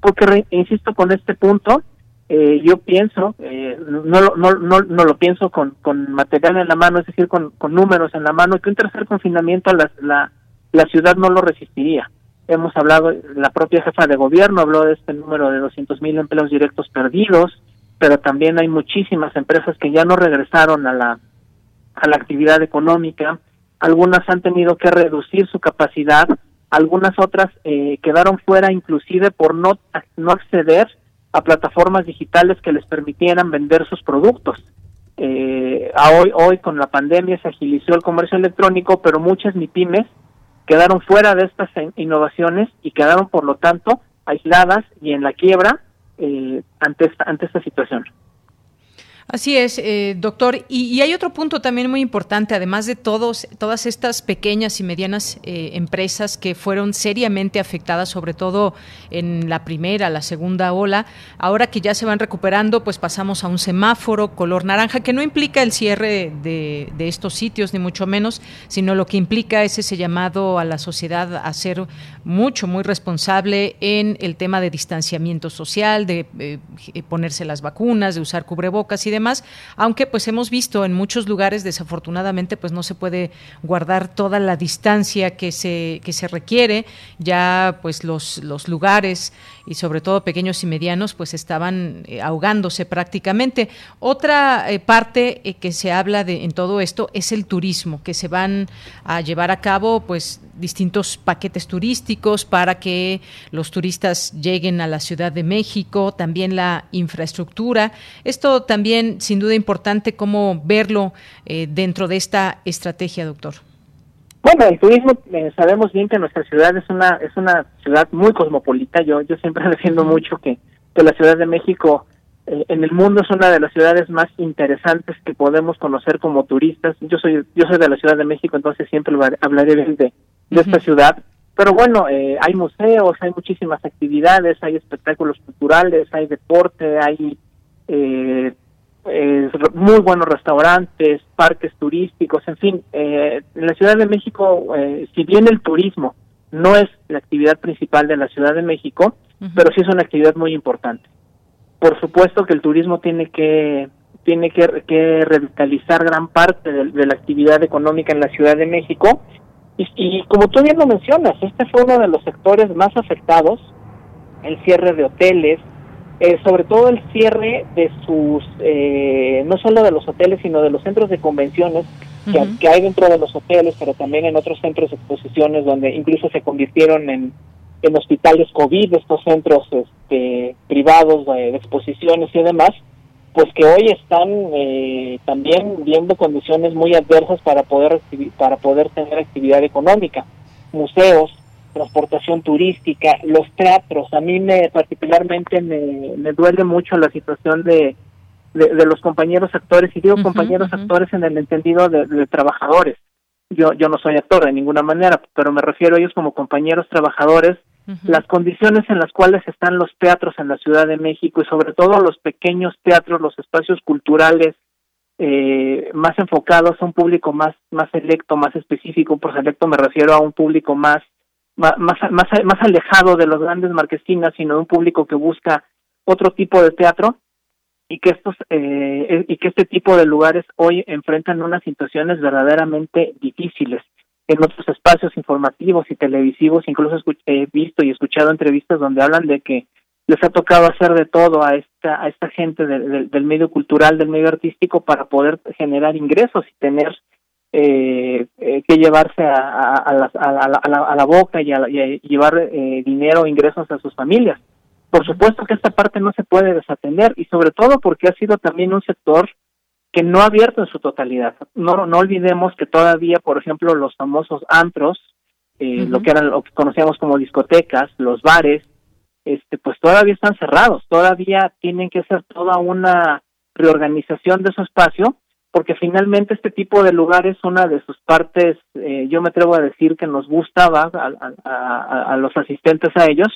porque insisto con este punto, eh, yo pienso, eh, no, no, no, no lo pienso con, con material en la mano, es decir, con, con números en la mano, que un tercer confinamiento la, la, la ciudad no lo resistiría. Hemos hablado, la propia jefa de gobierno habló de este número de 200 mil empleos directos perdidos, pero también hay muchísimas empresas que ya no regresaron a la a la actividad económica, algunas han tenido que reducir su capacidad, algunas otras eh, quedaron fuera inclusive por no, no acceder a plataformas digitales que les permitieran vender sus productos. Eh, hoy, hoy con la pandemia se agilizó el comercio electrónico, pero muchas MIPIMES quedaron fuera de estas innovaciones y quedaron, por lo tanto, aisladas y en la quiebra eh, ante, esta, ante esta situación. Así es, eh, doctor. Y, hay otro punto también muy importante, además de todos, todas estas pequeñas y medianas eh, empresas que fueron seriamente afectadas, sobre todo en la primera, la segunda ola. Ahora que ya se van recuperando, pues pasamos a un semáforo color naranja, que no implica el cierre de, estos sitios, ni mucho menos, sino lo que implica es ese llamado a la sociedad a ser mucho, muy responsable en el tema de distanciamiento social, de eh, ponerse las vacunas, de usar cubrebocas y demás, aunque pues hemos visto en muchos lugares desafortunadamente pues no se puede guardar toda la distancia que se que se requiere, ya pues los los lugares y sobre todo pequeños y medianos pues estaban eh, ahogándose prácticamente. Otra eh, parte eh, que se habla de en todo esto es el turismo, que se van a llevar a cabo pues distintos paquetes turísticos para que los turistas lleguen a la Ciudad de México, también la infraestructura. Esto también sin duda importante cómo verlo dentro de esta estrategia, doctor. Bueno, el turismo eh, sabemos bien que nuestra ciudad es una es una ciudad muy cosmopolita. Yo yo siempre defiendo mucho que, que la Ciudad de México eh, en el mundo es una de las ciudades más interesantes que podemos conocer como turistas. Yo soy yo soy de la Ciudad de México, entonces siempre hablaré de, de esta ciudad. Pero bueno, eh, hay museos, hay muchísimas actividades, hay espectáculos culturales, hay deporte, hay eh, eh, muy buenos restaurantes, parques turísticos, en fin, eh, en la Ciudad de México, eh, si bien el turismo no es la actividad principal de la Ciudad de México, pero sí es una actividad muy importante. Por supuesto que el turismo tiene que tiene que, que revitalizar gran parte de, la actividad económica en la Ciudad de México y, y como tú bien lo mencionas, este fue uno de los sectores más afectados, el cierre de hoteles, eh, sobre todo el cierre de sus, eh, no solo de los hoteles, sino de los centros de convenciones que, hay dentro de los hoteles, pero también en otros centros de exposiciones donde incluso se convirtieron en, en hospitales COVID, estos centros este, privados de, exposiciones y demás, pues que hoy están eh, también viendo condiciones muy adversas para poder para poder tener actividad económica, museos, transportación turística, los teatros. A mí me particularmente me, duele mucho la situación de, de, los compañeros actores y digo compañeros actores en el entendido de, trabajadores. Yo yo no soy actor de ninguna manera, pero me refiero a ellos como compañeros trabajadores las condiciones en las cuales están los teatros en la Ciudad de México y sobre todo los pequeños teatros, los espacios culturales eh, más enfocados a un público más más selecto, más específico. Por selecto me refiero a un público más más más más alejado de los grandes marquesinas, sino de un público que busca otro tipo de teatro y que estos eh, y que este tipo de lugares hoy enfrentan unas situaciones verdaderamente difíciles en otros espacios informativos y televisivos, incluso he visto y escuchado entrevistas donde hablan de que les ha tocado hacer de todo a esta a esta gente del medio cultural, del medio artístico para poder generar ingresos y tener eh, eh, que llevarse a, a, la, a, la, boca y, y llevar eh, dinero ingresos a sus familias. Por supuesto que esta parte no se puede desatender y sobre todo porque ha sido también un sector que no ha abierto en su totalidad. No, no olvidemos que todavía, por ejemplo, los famosos antros, eh, lo que eran lo que conocíamos como discotecas, los bares, este, pues todavía están cerrados, todavía tienen que hacer toda una reorganización de su espacio, porque finalmente este tipo de lugares, una de sus partes, eh, yo me atrevo a decir que nos gustaba a, a, los asistentes a ellos,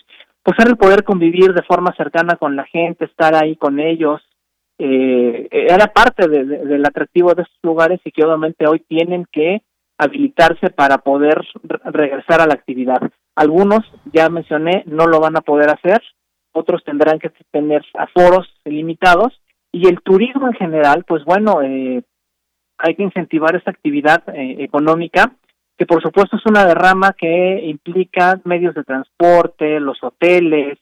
pues era el poder convivir de forma cercana con la gente, estar ahí con ellos, eh, era parte del atractivo de estos lugares y que obviamente hoy tienen que habilitarse para poder regresar a la actividad. Algunos, ya mencioné, no lo van a poder hacer, otros tendrán que tener aforos limitados y el turismo en general, pues bueno, eh, hay que incentivar esta actividad eh, económica, que por supuesto es una derrama que implica medios de transporte, los hoteles,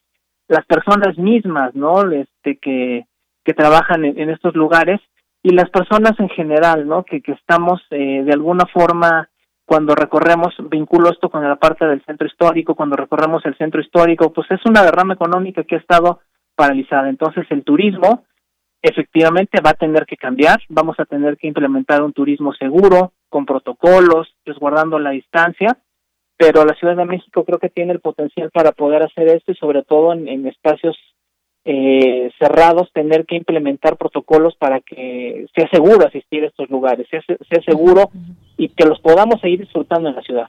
las personas mismas, ¿no? Este que que trabajan en, estos lugares y las personas en general, ¿no? Que, que estamos eh, de alguna forma cuando recorremos, vinculo esto con la parte del centro histórico, cuando recorremos el centro histórico, pues es una derrama económica que ha estado paralizada. Entonces el turismo efectivamente va a tener que cambiar, vamos a tener que implementar un turismo seguro, con protocolos, resguardando la distancia, pero la Ciudad de México creo que tiene el potencial para poder hacer esto y sobre todo en espacios eh, cerrados tener que implementar protocolos para que sea seguro asistir a estos lugares, sea, sea seguro y que los podamos seguir disfrutando en la ciudad.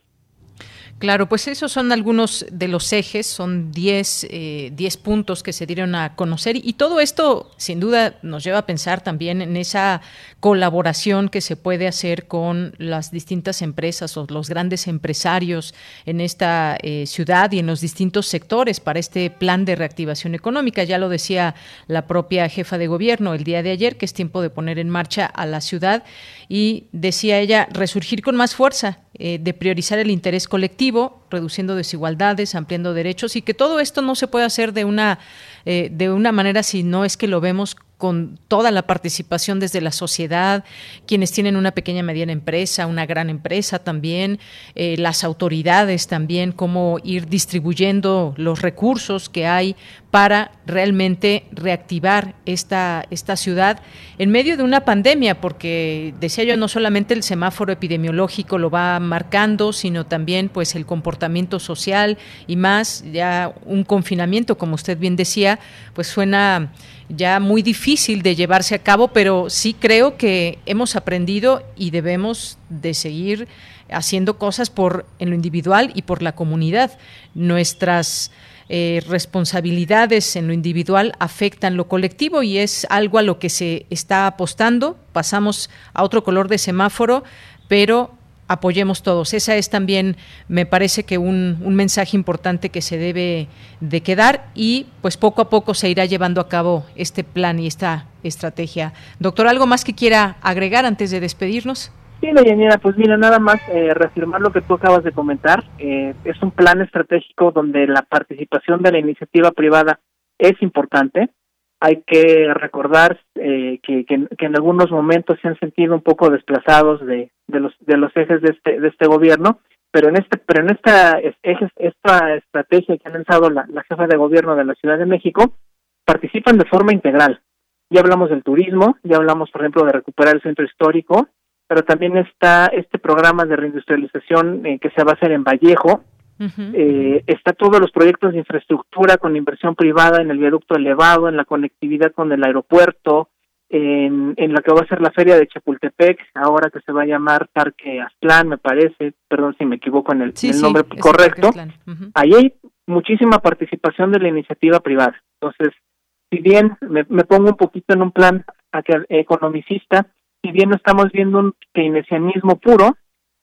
Claro, pues esos son algunos de los ejes, son 10 eh, puntos que se dieron a conocer y todo esto sin duda nos lleva a pensar también en esa colaboración que se puede hacer con las distintas empresas o los grandes empresarios en esta eh, ciudad y en los distintos sectores para este plan de reactivación económica. Ya lo decía la propia jefa de gobierno el día de ayer, que es tiempo de poner en marcha a la ciudad y decía ella, resurgir con más fuerza eh, de priorizar el interés colectivo, reduciendo desigualdades, ampliando derechos y que todo esto no se puede hacer de una eh, de una manera si no es que lo vemos con toda la participación desde la sociedad, quienes tienen una pequeña mediana empresa, una gran empresa también, eh, las autoridades también, cómo ir distribuyendo los recursos que hay para realmente reactivar esta, esta ciudad en medio de una pandemia, porque decía yo, no solamente el semáforo epidemiológico lo va marcando, sino también pues el comportamiento social y más, ya un confinamiento, como usted bien decía, pues suena ya muy difícil de llevarse a cabo, pero sí creo que hemos aprendido y debemos de seguir haciendo cosas por en lo individual y por la comunidad. Nuestras eh, responsabilidades en lo individual afectan lo colectivo y es algo a lo que se está apostando. Pasamos a otro color de semáforo, pero apoyemos todos. Esa es también, me parece que un, un, mensaje importante que se debe de quedar y pues poco a poco se irá llevando a cabo este plan y esta estrategia. Doctor, ¿algo más que quiera agregar antes de despedirnos? Sí, Leyanira, pues mira, nada más eh, reafirmar lo que tú acabas de comentar. Eh, es un plan estratégico donde la participación de la iniciativa privada es importante hay que recordar eh, que, en algunos momentos se han sentido un poco desplazados de, los de los ejes de este de este gobierno pero en este pero en esta esta estrategia que ha lanzado la, la jefa de gobierno de la Ciudad de México participan de forma integral. Ya hablamos del turismo ya hablamos por ejemplo de recuperar el centro histórico pero también está este programa de reindustrialización eh, que se va a hacer en Vallejo eh, está todos los proyectos de infraestructura con inversión privada en el viaducto elevado en la conectividad con el aeropuerto en, en la que va a ser la feria de Chapultepec, ahora que se va a llamar Parque Aztlán, me parece, perdón si me equivoco en el, nombre correcto, ahí hay muchísima participación de la iniciativa privada. Entonces, si bien me, pongo un poquito en un plan economicista, si bien no estamos viendo un keynesianismo puro,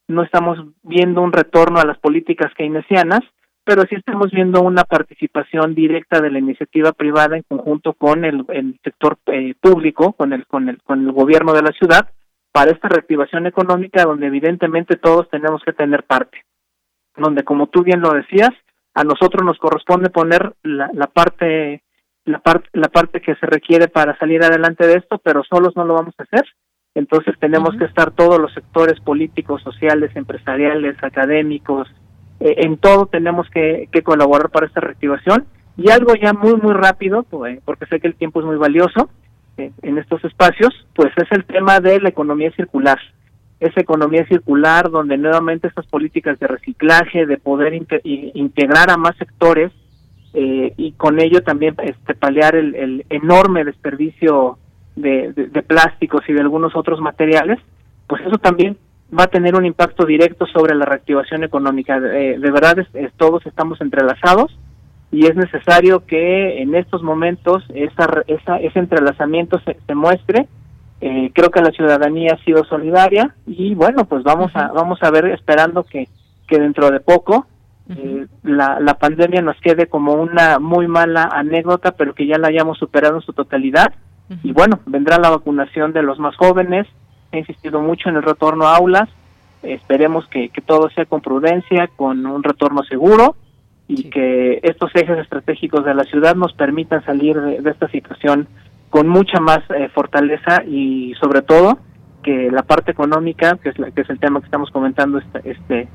no estamos viendo un retorno a las políticas keynesianas, pero sí estamos viendo una participación directa de la iniciativa privada en conjunto con el, sector eh, público, con el, con, el, con el gobierno de la ciudad, para esta reactivación económica donde evidentemente todos tenemos que tener parte. Donde, como tú bien lo decías, a nosotros nos corresponde poner la, la parte la parte la parte que se requiere para salir adelante de esto, pero solos no lo vamos a hacer. Entonces tenemos que estar todos los sectores políticos, sociales, empresariales, académicos, eh, en todo tenemos que, colaborar para esta reactivación. Y algo ya muy muy rápido pues, porque sé que el tiempo es muy valioso eh, en estos espacios pues es el tema de la economía circular. Esa economía circular donde nuevamente estas políticas de reciclaje de poder integrar a más sectores eh, y con ello también este paliar el, enorme desperdicio de, de plásticos y de algunos otros materiales pues eso también va a tener un impacto directo sobre la reactivación económica. Eh, de verdad, todos estamos entrelazados y es necesario que en estos momentos esa, esa, ese entrelazamiento se, se muestre. Eh, creo que la ciudadanía ha sido solidaria y bueno, pues vamos a vamos a ver esperando que, que dentro de poco eh, la, la pandemia nos quede como una muy mala anécdota, pero que ya la hayamos superado en su totalidad. Y bueno, vendrá la vacunación de los más jóvenes, he insistido mucho en el retorno a aulas. Esperemos que, todo sea con prudencia, con un retorno seguro y que estos ejes estratégicos de la ciudad nos permitan salir de, esta situación con mucha más eh, fortaleza y sobre todo que la parte económica, que es, la, que es el tema que estamos comentando esta, este,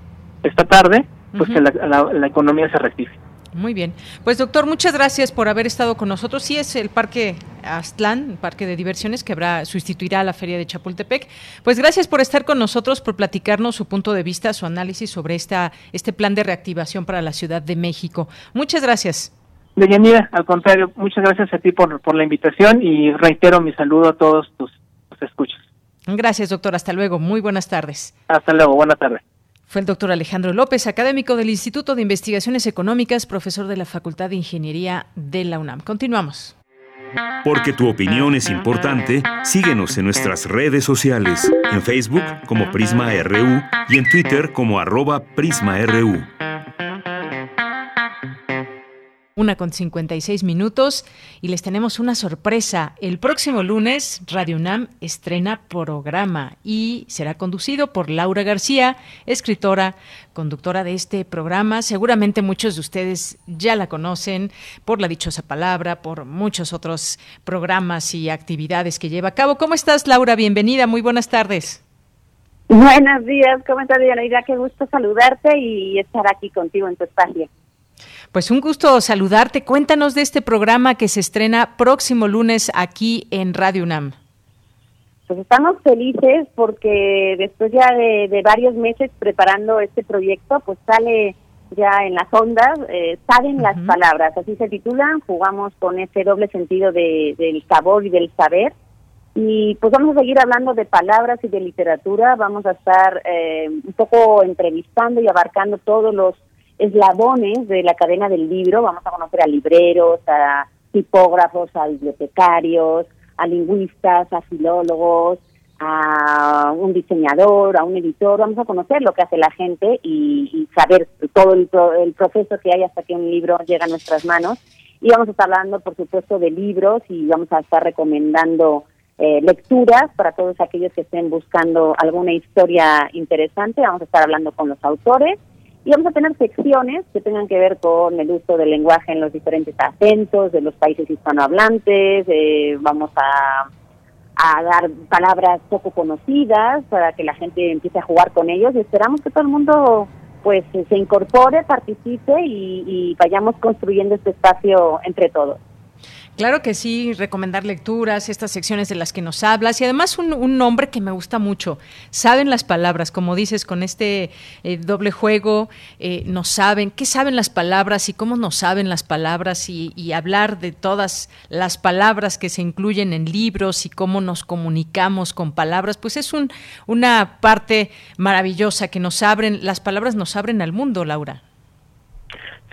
esta tarde, pues que la, economía se rectifique. Muy bien. Pues doctor, muchas gracias por haber estado con nosotros. Sí es el Parque Aztlán, parque de diversiones que habrá sustituirá a la Feria de Chapultepec. Pues gracias por estar con nosotros, por platicarnos su punto de vista, su análisis sobre esta este plan de reactivación para la Ciudad de México. Muchas gracias. Deyanira, al contrario, muchas gracias a ti por, por la invitación y reitero mi saludo a todos tus, tus escuchas. Gracias, doctor. Hasta luego. Muy buenas tardes. Hasta luego. Buenas tardes. Fue el doctor Alejandro López, académico del Instituto de Investigaciones Económicas, profesor de la Facultad de Ingeniería de la UNAM. Continuamos. Porque tu opinión es importante, síguenos en nuestras redes sociales, en Facebook como Prisma RU y en Twitter como arroba PrismaRU. Una con 56 minutos y les tenemos una sorpresa. El próximo lunes Radio UNAM estrena programa y será conducido por Laura García, escritora, conductora de este programa. Seguramente muchos de ustedes ya la conocen por la dichosa palabra, por muchos otros programas y actividades que lleva a cabo. ¿Cómo estás, Laura? Bienvenida, muy buenas tardes. Buenos días, ¿cómo estás, Diana? Qué gusto saludarte y estar aquí contigo en tu espacio. Pues un gusto saludarte. Cuéntanos de este programa que se estrena próximo lunes aquí en Radio UNAM. Pues estamos felices porque después ya de, varios meses preparando este proyecto, pues sale ya en las ondas, eh, saben las palabras, así se titulan, jugamos con ese doble sentido de, del sabor y del saber. Y pues vamos a seguir hablando de palabras y de literatura, vamos a estar eh, un poco entrevistando y abarcando todos los eslabones de la cadena del libro. Vamos a conocer a libreros, a tipógrafos, a bibliotecarios, a lingüistas, a filólogos, a un diseñador, a un editor. Vamos a conocer lo que hace la gente y, saber todo el, el, proceso que hay hasta que un libro llega a nuestras manos. Y vamos a estar hablando, por supuesto, de libros y vamos a estar recomendando eh, lecturas para todos aquellos que estén buscando alguna historia interesante. Vamos a estar hablando con los autores y vamos a tener secciones que tengan que ver con el uso del lenguaje en los diferentes acentos de los países hispanohablantes. Eh, vamos a, dar palabras poco conocidas para que la gente empiece a jugar con ellos y esperamos que todo el mundo pues se incorpore, participe y vayamos construyendo este espacio entre todos. Claro que sí, recomendar lecturas, estas secciones de las que nos hablas y además un, nombre que me gusta mucho. Saben las palabras, como dices, con este eh, doble juego, eh, nos saben, qué saben las palabras y cómo nos saben las palabras y, hablar de todas las palabras que se incluyen en libros y cómo nos comunicamos con palabras, pues es un, una parte maravillosa que nos abren, las palabras nos abren al mundo, Laura.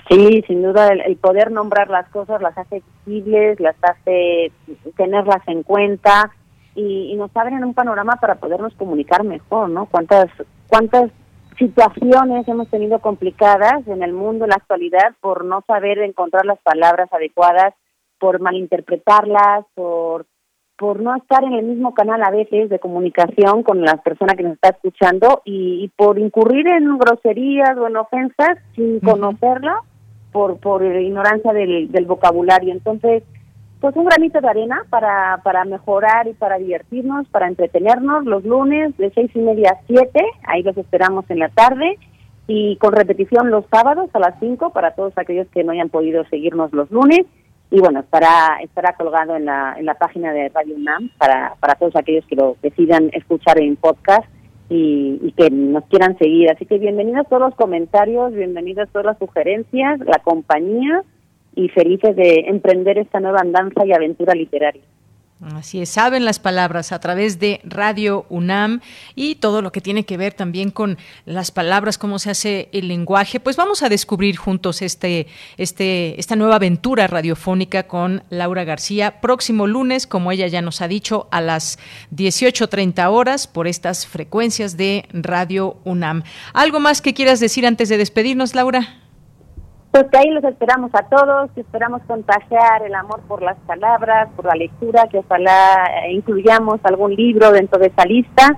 Sí, sin duda el, poder nombrar las cosas las hace visibles, las hace tenerlas en cuenta y, nos abren un panorama para podernos comunicar mejor, ¿no? Cuántas cuántas situaciones hemos tenido complicadas en el mundo en la actualidad por no saber encontrar las palabras adecuadas, por malinterpretarlas, por por no estar en el mismo canal a veces de comunicación con la persona que nos está escuchando y, por incurrir en groserías o en ofensas sin conocerla por, por ignorancia del, vocabulario. Entonces, pues un granito de arena para, para mejorar y para divertirnos, para entretenernos los lunes de seis y media a siete, ahí los esperamos en la tarde, y con repetición los sábados a las cinco para todos aquellos que no hayan podido seguirnos los lunes. Y bueno, estará, estará colgado en la, en la página de Radio UNAM para, para todos aquellos que lo decidan escuchar en podcast y, que nos quieran seguir. Así que bienvenidos todos los comentarios, bienvenidas todas las sugerencias, la compañía y felices de emprender esta nueva andanza y aventura literaria. Así es, saben las palabras a través de Radio UNAM y todo lo que tiene que ver también con las palabras, cómo se hace el lenguaje. Pues vamos a descubrir juntos este, este, esta nueva aventura radiofónica con Laura García. Próximo lunes, como ella ya nos ha dicho, a las 18.30 horas por estas frecuencias de Radio UNAM. ¿Algo más que quieras decir antes de despedirnos, Laura? Pues que ahí los esperamos a todos, que esperamos contagiar el amor por las palabras, por la lectura, que ojalá incluyamos algún libro dentro de esa lista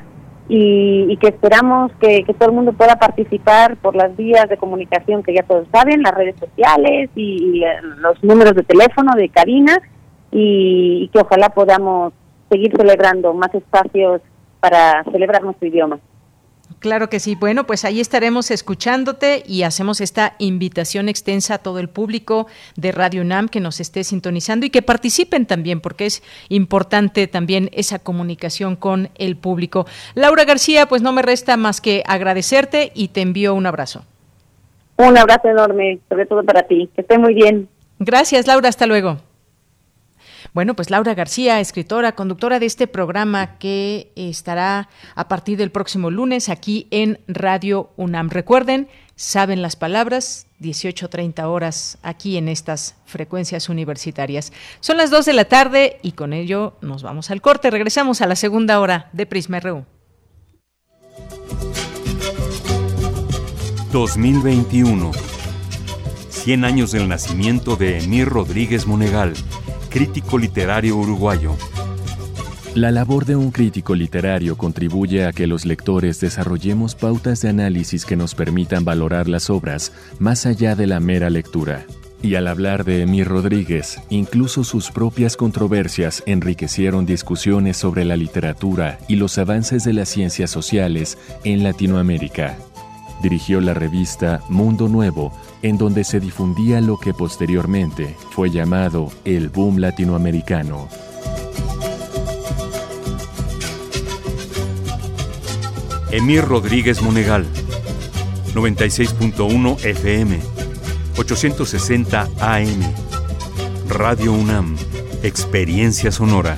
y, que esperamos que, todo el mundo pueda participar por las vías de comunicación que ya todos saben, las redes sociales y, eh, los números de teléfono de cabina y que ojalá podamos seguir celebrando más espacios para celebrar nuestro idioma. Claro que sí. Bueno, pues ahí estaremos escuchándote y hacemos esta invitación extensa a todo el público de Radio UNAM que nos esté sintonizando y que participen también, porque es importante también esa comunicación con el público. Laura García, pues no me resta más que agradecerte y te envío un abrazo. Un abrazo enorme, sobre todo para ti. Que esté muy bien. Gracias, Laura. Hasta luego. Bueno, pues Laura García, escritora, conductora de este programa que estará a partir del próximo lunes aquí en Radio UNAM. Recuerden, saben las palabras, 18.30 horas aquí en estas frecuencias universitarias. Son las 2 de la tarde y con ello nos vamos al corte. Regresamos a la segunda hora de Prisma RU. 2021. 100 años del nacimiento de Emir Rodríguez Monegal crítico literario uruguayo. La labor de un crítico literario contribuye a que los lectores desarrollemos pautas de análisis que nos permitan valorar las obras más allá de la mera lectura. Y al hablar de Emir Rodríguez, incluso sus propias controversias enriquecieron discusiones sobre la literatura y los avances de las ciencias sociales en Latinoamérica. Dirigió la revista Mundo Nuevo, en donde se difundía lo que posteriormente fue llamado el boom latinoamericano. Emir Rodríguez Monegal, 96.1 FM, 860 AM, Radio UNAM, Experiencia Sonora.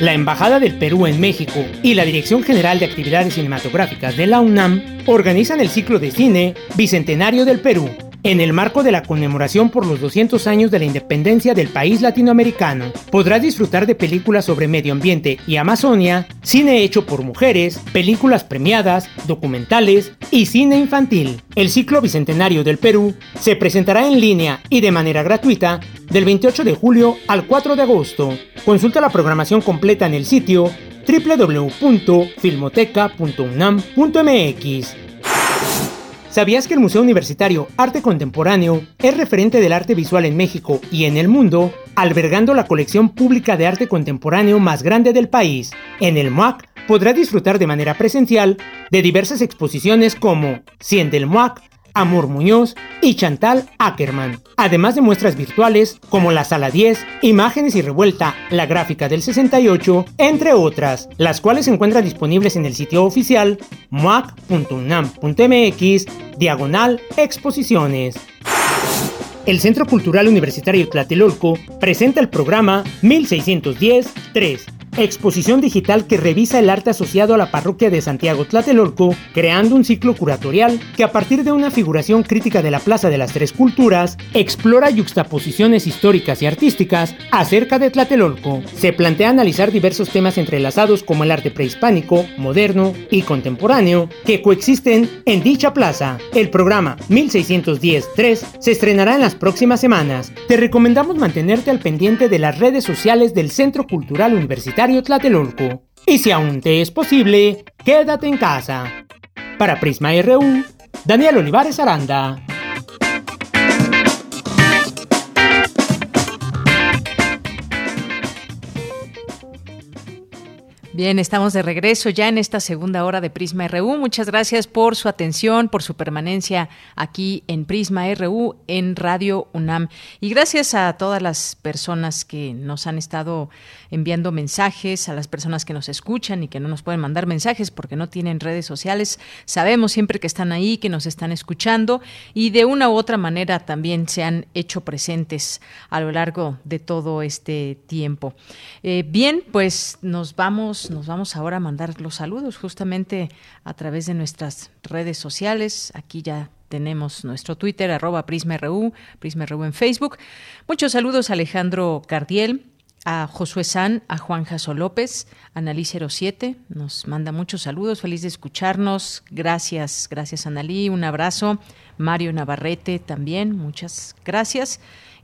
La Embajada del Perú en México y la Dirección General de Actividades Cinematográficas de la UNAM organizan el ciclo de cine Bicentenario del Perú, en el marco de la conmemoración por los 200 años de la independencia del país latinoamericano, podrás disfrutar de películas sobre medio ambiente y Amazonia, cine hecho por mujeres, películas premiadas, documentales y cine infantil. El ciclo bicentenario del Perú se presentará en línea y de manera gratuita del 28 de julio al 4 de agosto. Consulta la programación completa en el sitio www.filmoteca.unam.mx. ¿Sabías que el Museo Universitario Arte Contemporáneo es referente del arte visual en México y en el mundo, albergando la colección pública de arte contemporáneo más grande del país? En el MUAC podrá disfrutar de manera presencial de diversas exposiciones como Cien del MUAC, Amor Muñoz y Chantal Ackerman, además de muestras virtuales como la Sala 10, Imágenes y Revuelta, la gráfica del 68, entre otras, las cuales se encuentran disponibles en el sitio oficial muac.unam.mx, diagonal exposiciones. El Centro Cultural Universitario Tlatelolco presenta el programa 1610-3 exposición digital que revisa el arte asociado a la parroquia de Santiago Tlatelolco, creando un ciclo curatorial que a partir de una figuración crítica de la Plaza de las Tres Culturas, explora yuxtaposiciones históricas y artísticas acerca de Tlatelolco. Se plantea analizar diversos temas entrelazados como el arte prehispánico, moderno y contemporáneo que coexisten en dicha plaza. El programa 1610-3 se estrenará en las próximas semanas. Te recomendamos mantenerte al pendiente de las redes sociales del Centro Cultural Universitario Tlatelolco. Y si aún te es posible, quédate en casa. Para Prisma RU, Daniel Olivares Aranda. Bien, estamos de regreso ya en esta segunda hora de Prisma RU. Muchas gracias por su atención, por su permanencia aquí en Prisma RU en Radio UNAM. Y gracias a todas las personas que nos han estado enviando mensajes, a las personas que nos escuchan y que no nos pueden mandar mensajes porque no tienen redes sociales. Sabemos siempre que están ahí, que nos están escuchando y de una u otra manera también se han hecho presentes a lo largo de todo este tiempo. Eh, bien, pues nos vamos nos vamos ahora a mandar los saludos justamente a través de nuestras redes sociales. Aquí ya tenemos nuestro Twitter, arroba PrismaRU, PrismaRU en Facebook. Muchos saludos Alejandro Cardiel, a Josué San, a Juan Jaso López, Analí 07, nos manda muchos saludos, feliz de escucharnos. Gracias, gracias Analí, un abrazo. Mario Navarrete también, muchas gracias.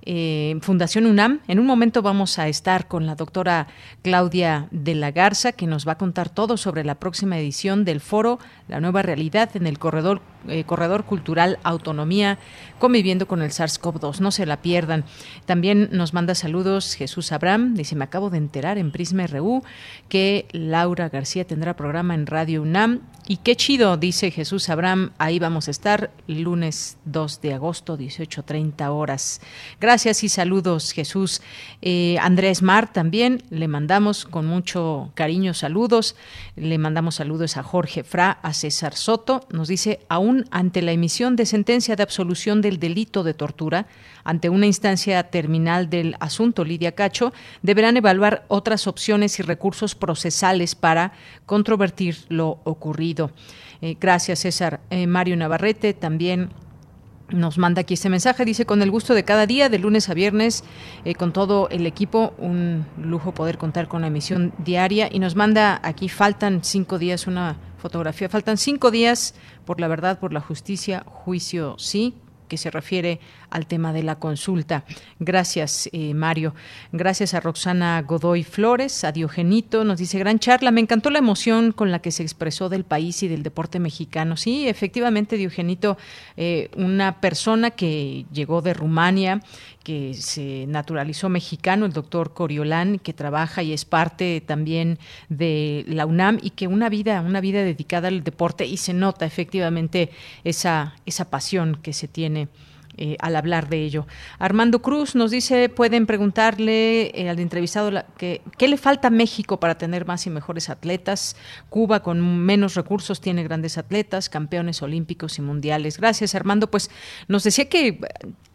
Eh, Fundación UNAM. En un momento vamos a estar con la doctora Claudia de la Garza, que nos va a contar todo sobre la próxima edición del foro La nueva realidad en el corredor, eh, corredor cultural Autonomía, conviviendo con el SARS-CoV-2. No se la pierdan. También nos manda saludos Jesús Abraham. Dice, me acabo de enterar en Prisma RU que Laura García tendrá programa en Radio UNAM. Y qué chido, dice Jesús Abraham. Ahí vamos a estar lunes 2 de agosto, 18.30 horas. Gracias y saludos, Jesús. Eh, Andrés Mar también le mandamos con mucho cariño saludos. Le mandamos saludos a Jorge Fra, a César Soto. Nos dice, aún ante la emisión de sentencia de absolución del delito de tortura, ante una instancia terminal del asunto, Lidia Cacho, deberán evaluar otras opciones y recursos procesales para controvertir lo ocurrido. Eh, gracias, César. Eh, Mario Navarrete también nos manda aquí este mensaje, dice, con el gusto de cada día, de lunes a viernes, eh, con todo el equipo, un lujo poder contar con la emisión diaria. Y nos manda aquí, faltan cinco días, una fotografía, faltan cinco días por la verdad, por la justicia, juicio sí, que se refiere al tema de la consulta. Gracias, eh, Mario. Gracias a Roxana Godoy Flores, a Diogenito, nos dice gran charla. Me encantó la emoción con la que se expresó del país y del deporte mexicano. Sí, efectivamente, Diogenito, eh, una persona que llegó de Rumania, que se naturalizó mexicano, el doctor Coriolán, que trabaja y es parte también de la UNAM y que una vida, una vida dedicada al deporte y se nota efectivamente esa, esa pasión que se tiene eh, al hablar de ello. Armando Cruz nos dice, pueden preguntarle eh, al entrevistado que, qué le falta a México para tener más y mejores atletas. Cuba con menos recursos tiene grandes atletas, campeones olímpicos y mundiales. Gracias, Armando. Pues nos decía que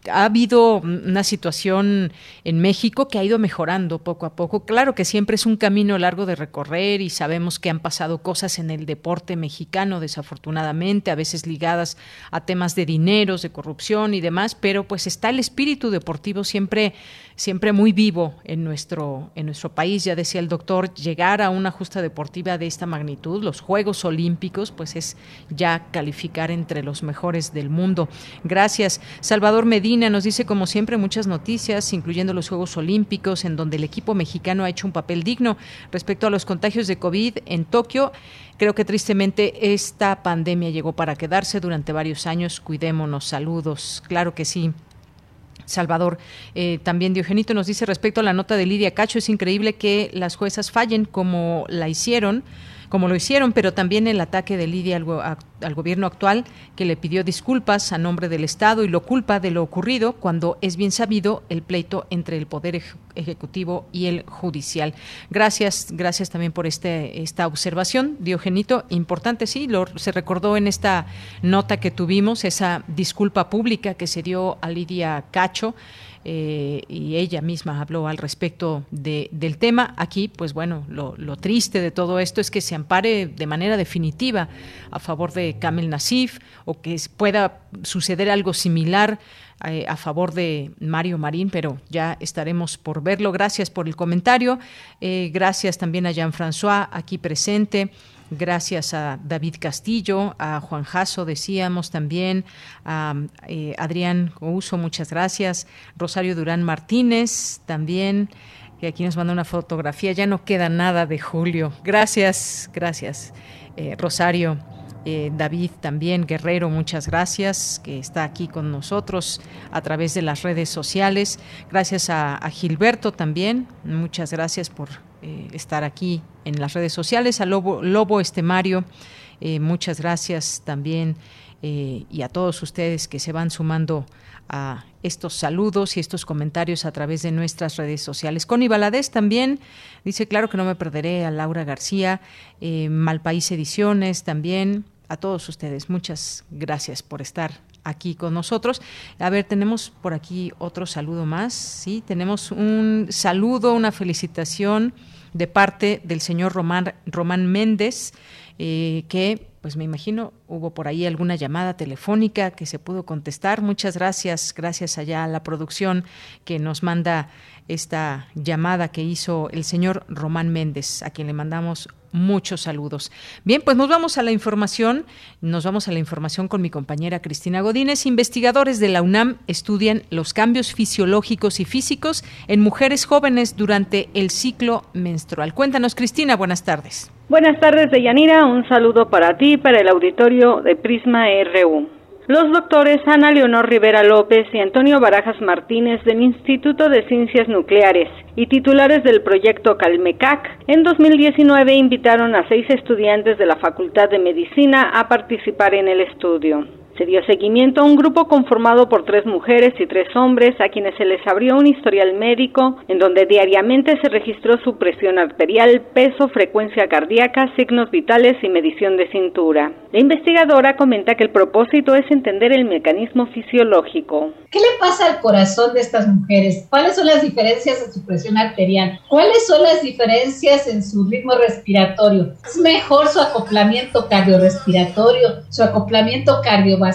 ha habido una situación en México que ha ido mejorando poco a poco. Claro que siempre es un camino largo de recorrer y sabemos que han pasado cosas en el deporte mexicano, desafortunadamente, a veces ligadas a temas de dineros, de corrupción y demás, pero pues está el espíritu deportivo siempre siempre muy vivo en nuestro, en nuestro país. Ya decía el doctor, llegar a una justa deportiva de esta magnitud, los Juegos Olímpicos, pues es ya calificar entre los mejores del mundo. Gracias. Salvador Medina nos dice, como siempre, muchas noticias, incluyendo los Juegos Olímpicos, en donde el equipo mexicano ha hecho un papel digno respecto a los contagios de COVID en Tokio. Creo que tristemente esta pandemia llegó para quedarse durante varios años. Cuidémonos. Saludos. Claro que sí. Salvador. Eh, también Diogenito nos dice respecto a la nota de Lidia Cacho, es increíble que las juezas fallen como la hicieron como lo hicieron, pero también el ataque de Lidia al, gobierno actual, que le pidió disculpas a nombre del Estado y lo culpa de lo ocurrido, cuando es bien sabido el pleito entre el Poder Ejecutivo y el Judicial. Gracias, gracias también por este, esta observación, Diogenito. Importante, sí, lo, se recordó en esta nota que tuvimos, esa disculpa pública que se dio a Lidia Cacho. Eh, y ella misma habló al respecto del tema. Aquí, pues bueno, lo, triste de todo esto es que se ampare de manera definitiva a favor de Kamel Nasif o que pueda suceder algo similar eh, a favor de Mario Marín, pero ya estaremos por verlo. Gracias por el comentario. Eh, gracias también a Jean-François aquí presente. Gracias a David Castillo, a Juan Jasso, decíamos también, a eh, Adrián Couso, muchas gracias. Rosario Durán Martínez, también, que aquí nos manda una fotografía. Ya no queda nada de Julio. Gracias, gracias, eh, Rosario. Eh, David también, Guerrero, muchas gracias, que está aquí con nosotros a través de las redes sociales. Gracias a, Gilberto también, muchas gracias por eh, estar aquí en las redes sociales. A Lobo, Lobo Estemario, eh, muchas gracias también. y a todos ustedes que se van sumando a estos saludos y estos comentarios a través de nuestras redes sociales. Connie Valadez también dice, claro que no me perderé a Laura García, Malpaís Ediciones también, a todos ustedes. Muchas gracias por estar aquí con nosotros. A ver, tenemos por aquí otro saludo más. Sí, tenemos un saludo, una felicitación de parte del señor Román, Román Méndez, eh, que pues me imagino hubo por ahí alguna llamada telefónica que se pudo contestar. Muchas gracias, gracias allá a la producción que nos manda esta llamada que hizo el señor Román Méndez, a quien le mandamos Muchos saludos. Bien, pues nos vamos a la información. Nos vamos a la información con mi compañera Cristina Godínez. Investigadores de la UNAM estudian los cambios fisiológicos y físicos en mujeres jóvenes durante el ciclo menstrual. Cuéntanos, Cristina, buenas tardes. Buenas tardes, Deyanira. Un saludo para ti, para el auditorio de Prisma RU. Los doctores Ana Leonor Rivera López y Antonio Barajas Martínez del Instituto de Ciencias Nucleares y titulares del proyecto Calmecac en 2019 invitaron a seis estudiantes de la Facultad de Medicina a participar en el estudio. Se dio seguimiento a un grupo conformado por tres mujeres y tres hombres a quienes se les abrió un historial médico en donde diariamente se registró su presión arterial, peso, frecuencia cardíaca, signos vitales y medición de cintura. La investigadora comenta que el propósito es entender el mecanismo fisiológico. ¿Qué le pasa al corazón de estas mujeres? ¿Cuáles son las diferencias en su presión arterial? ¿Cuáles son las diferencias en su ritmo respiratorio? ¿Es mejor su acoplamiento cardiorrespiratorio, su acoplamiento cardiovascular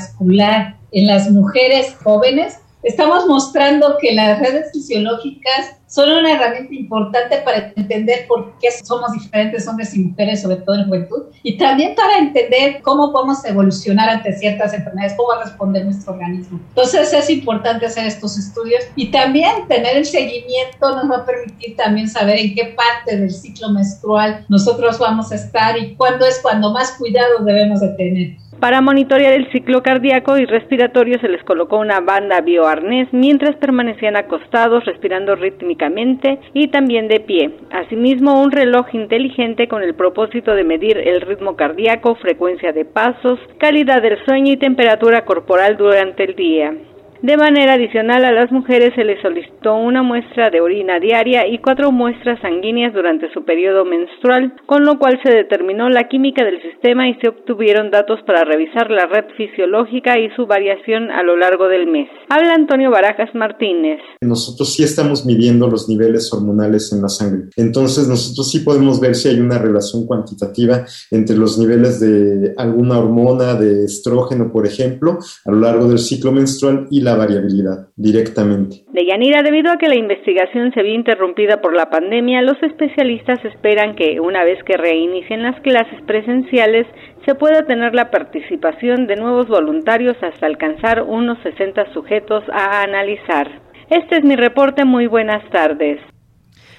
en las mujeres jóvenes? Estamos mostrando que las redes fisiológicas son una herramienta importante para entender por qué somos diferentes hombres y mujeres, sobre todo en juventud, y también para entender cómo podemos evolucionar ante ciertas enfermedades, cómo va a responder nuestro organismo. Entonces es importante hacer estos estudios y también tener el seguimiento nos va a permitir también saber en qué parte del ciclo menstrual nosotros vamos a estar y cuándo es cuando más cuidado debemos de tener. Para monitorear el ciclo cardíaco y respiratorio se les colocó una banda bioarnés mientras permanecían acostados respirando rítmicamente y también de pie. Asimismo, un reloj inteligente con el propósito de medir el ritmo cardíaco, frecuencia de pasos, calidad del sueño y temperatura corporal durante el día. De manera adicional, a las mujeres se les solicitó una muestra de orina diaria y cuatro muestras sanguíneas durante su periodo menstrual, con lo cual se determinó la química del sistema y se obtuvieron datos para revisar la red fisiológica y su variación a lo largo del mes. Habla Antonio Barajas Martínez. Nosotros sí estamos midiendo los niveles hormonales en la sangre. Entonces, nosotros sí podemos ver si hay una relación cuantitativa entre los niveles de alguna hormona, de estrógeno, por ejemplo, a lo largo del ciclo menstrual y la variabilidad directamente. De Yanira, debido a que la investigación se vio interrumpida por la pandemia, los especialistas esperan que una vez que reinicien las clases presenciales se pueda tener la participación de nuevos voluntarios hasta alcanzar unos 60 sujetos a analizar. Este es mi reporte, muy buenas tardes.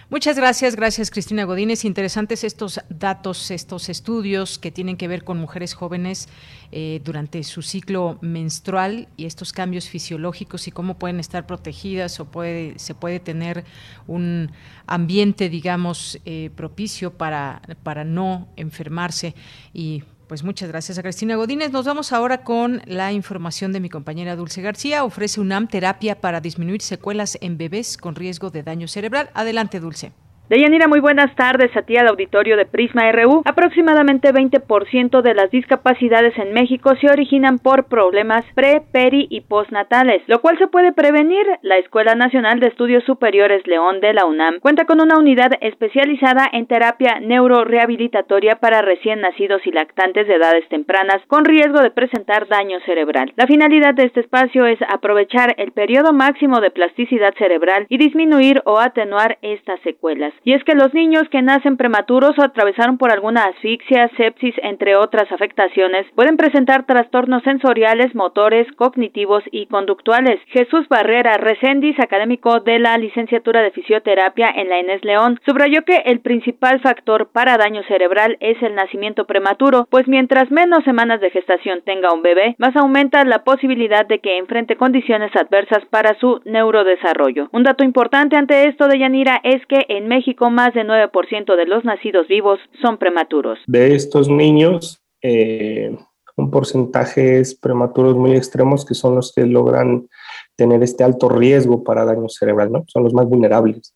Muchas gracias, gracias Cristina Godínez. Interesantes estos datos, estos estudios que tienen que ver con mujeres jóvenes eh, durante su ciclo menstrual y estos cambios fisiológicos y cómo pueden estar protegidas o puede, se puede tener un ambiente, digamos, eh, propicio para, para no enfermarse y pues muchas gracias a Cristina Godínez. Nos vamos ahora con la información de mi compañera Dulce García. Ofrece UNAM terapia para disminuir secuelas en bebés con riesgo de daño cerebral. Adelante, Dulce. Deyanira, muy buenas tardes a ti al auditorio de Prisma RU. Aproximadamente 20% de las discapacidades en México se originan por problemas pre, peri y postnatales, lo cual se puede prevenir. La Escuela Nacional de Estudios Superiores León de la UNAM cuenta con una unidad especializada en terapia neurorehabilitatoria para recién nacidos y lactantes de edades tempranas con riesgo de presentar daño cerebral. La finalidad de este espacio es aprovechar el periodo máximo de plasticidad cerebral y disminuir o atenuar estas secuelas. Y es que los niños que nacen prematuros o atravesaron por alguna asfixia, sepsis, entre otras afectaciones, pueden presentar trastornos sensoriales, motores, cognitivos y conductuales. Jesús Barrera Recendis, académico de la licenciatura de fisioterapia en la Enes León, subrayó que el principal factor para daño cerebral es el nacimiento prematuro, pues mientras menos semanas de gestación tenga un bebé, más aumenta la posibilidad de que enfrente condiciones adversas para su neurodesarrollo. Un dato importante ante esto de Yanira es que en México México, más del 9% de los nacidos vivos son prematuros. De estos niños, eh, un porcentaje es prematuros muy extremos que son los que logran tener este alto riesgo para daño cerebral, ¿no? Son los más vulnerables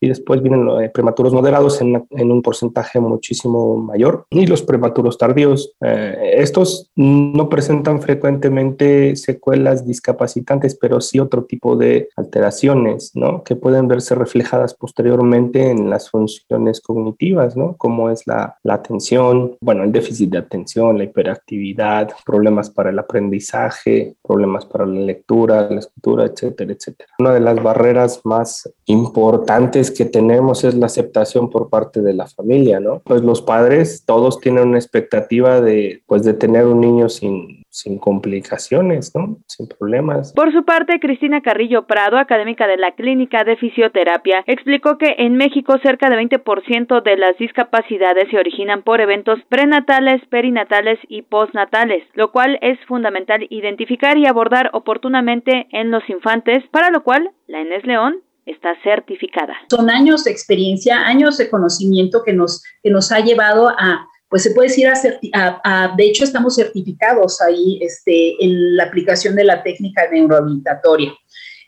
y después vienen los prematuros moderados en, un porcentaje muchísimo mayor y los prematuros tardíos. Eh, estos no presentan frecuentemente secuelas discapacitantes, pero sí otro tipo de alteraciones, ¿no? Que pueden verse reflejadas posteriormente en las funciones cognitivas, ¿no? Como es la, la atención, bueno, el déficit de atención, la hiperactividad, problemas para el aprendizaje, problemas para la lectura, la escritura, etcétera, etcétera. Una de las barreras más importantes limitantes que tenemos es la aceptación por parte de la familia, ¿no? Pues los padres todos tienen una expectativa de, pues, de tener un niño sin, sin complicaciones, ¿no? Sin problemas. Por su parte, Cristina Carrillo Prado, académica de la Clínica de Fisioterapia, explicó que en México cerca de 20% de las discapacidades se originan por eventos prenatales, perinatales y postnatales, lo cual es fundamental identificar y abordar oportunamente en los infantes, para lo cual la Enes León está certificada. Son años de experiencia, años de conocimiento que nos, que nos ha llevado a pues se puede decir, a, de hecho estamos certificados ahí este, en la aplicación de la técnica neurohabilitatoria.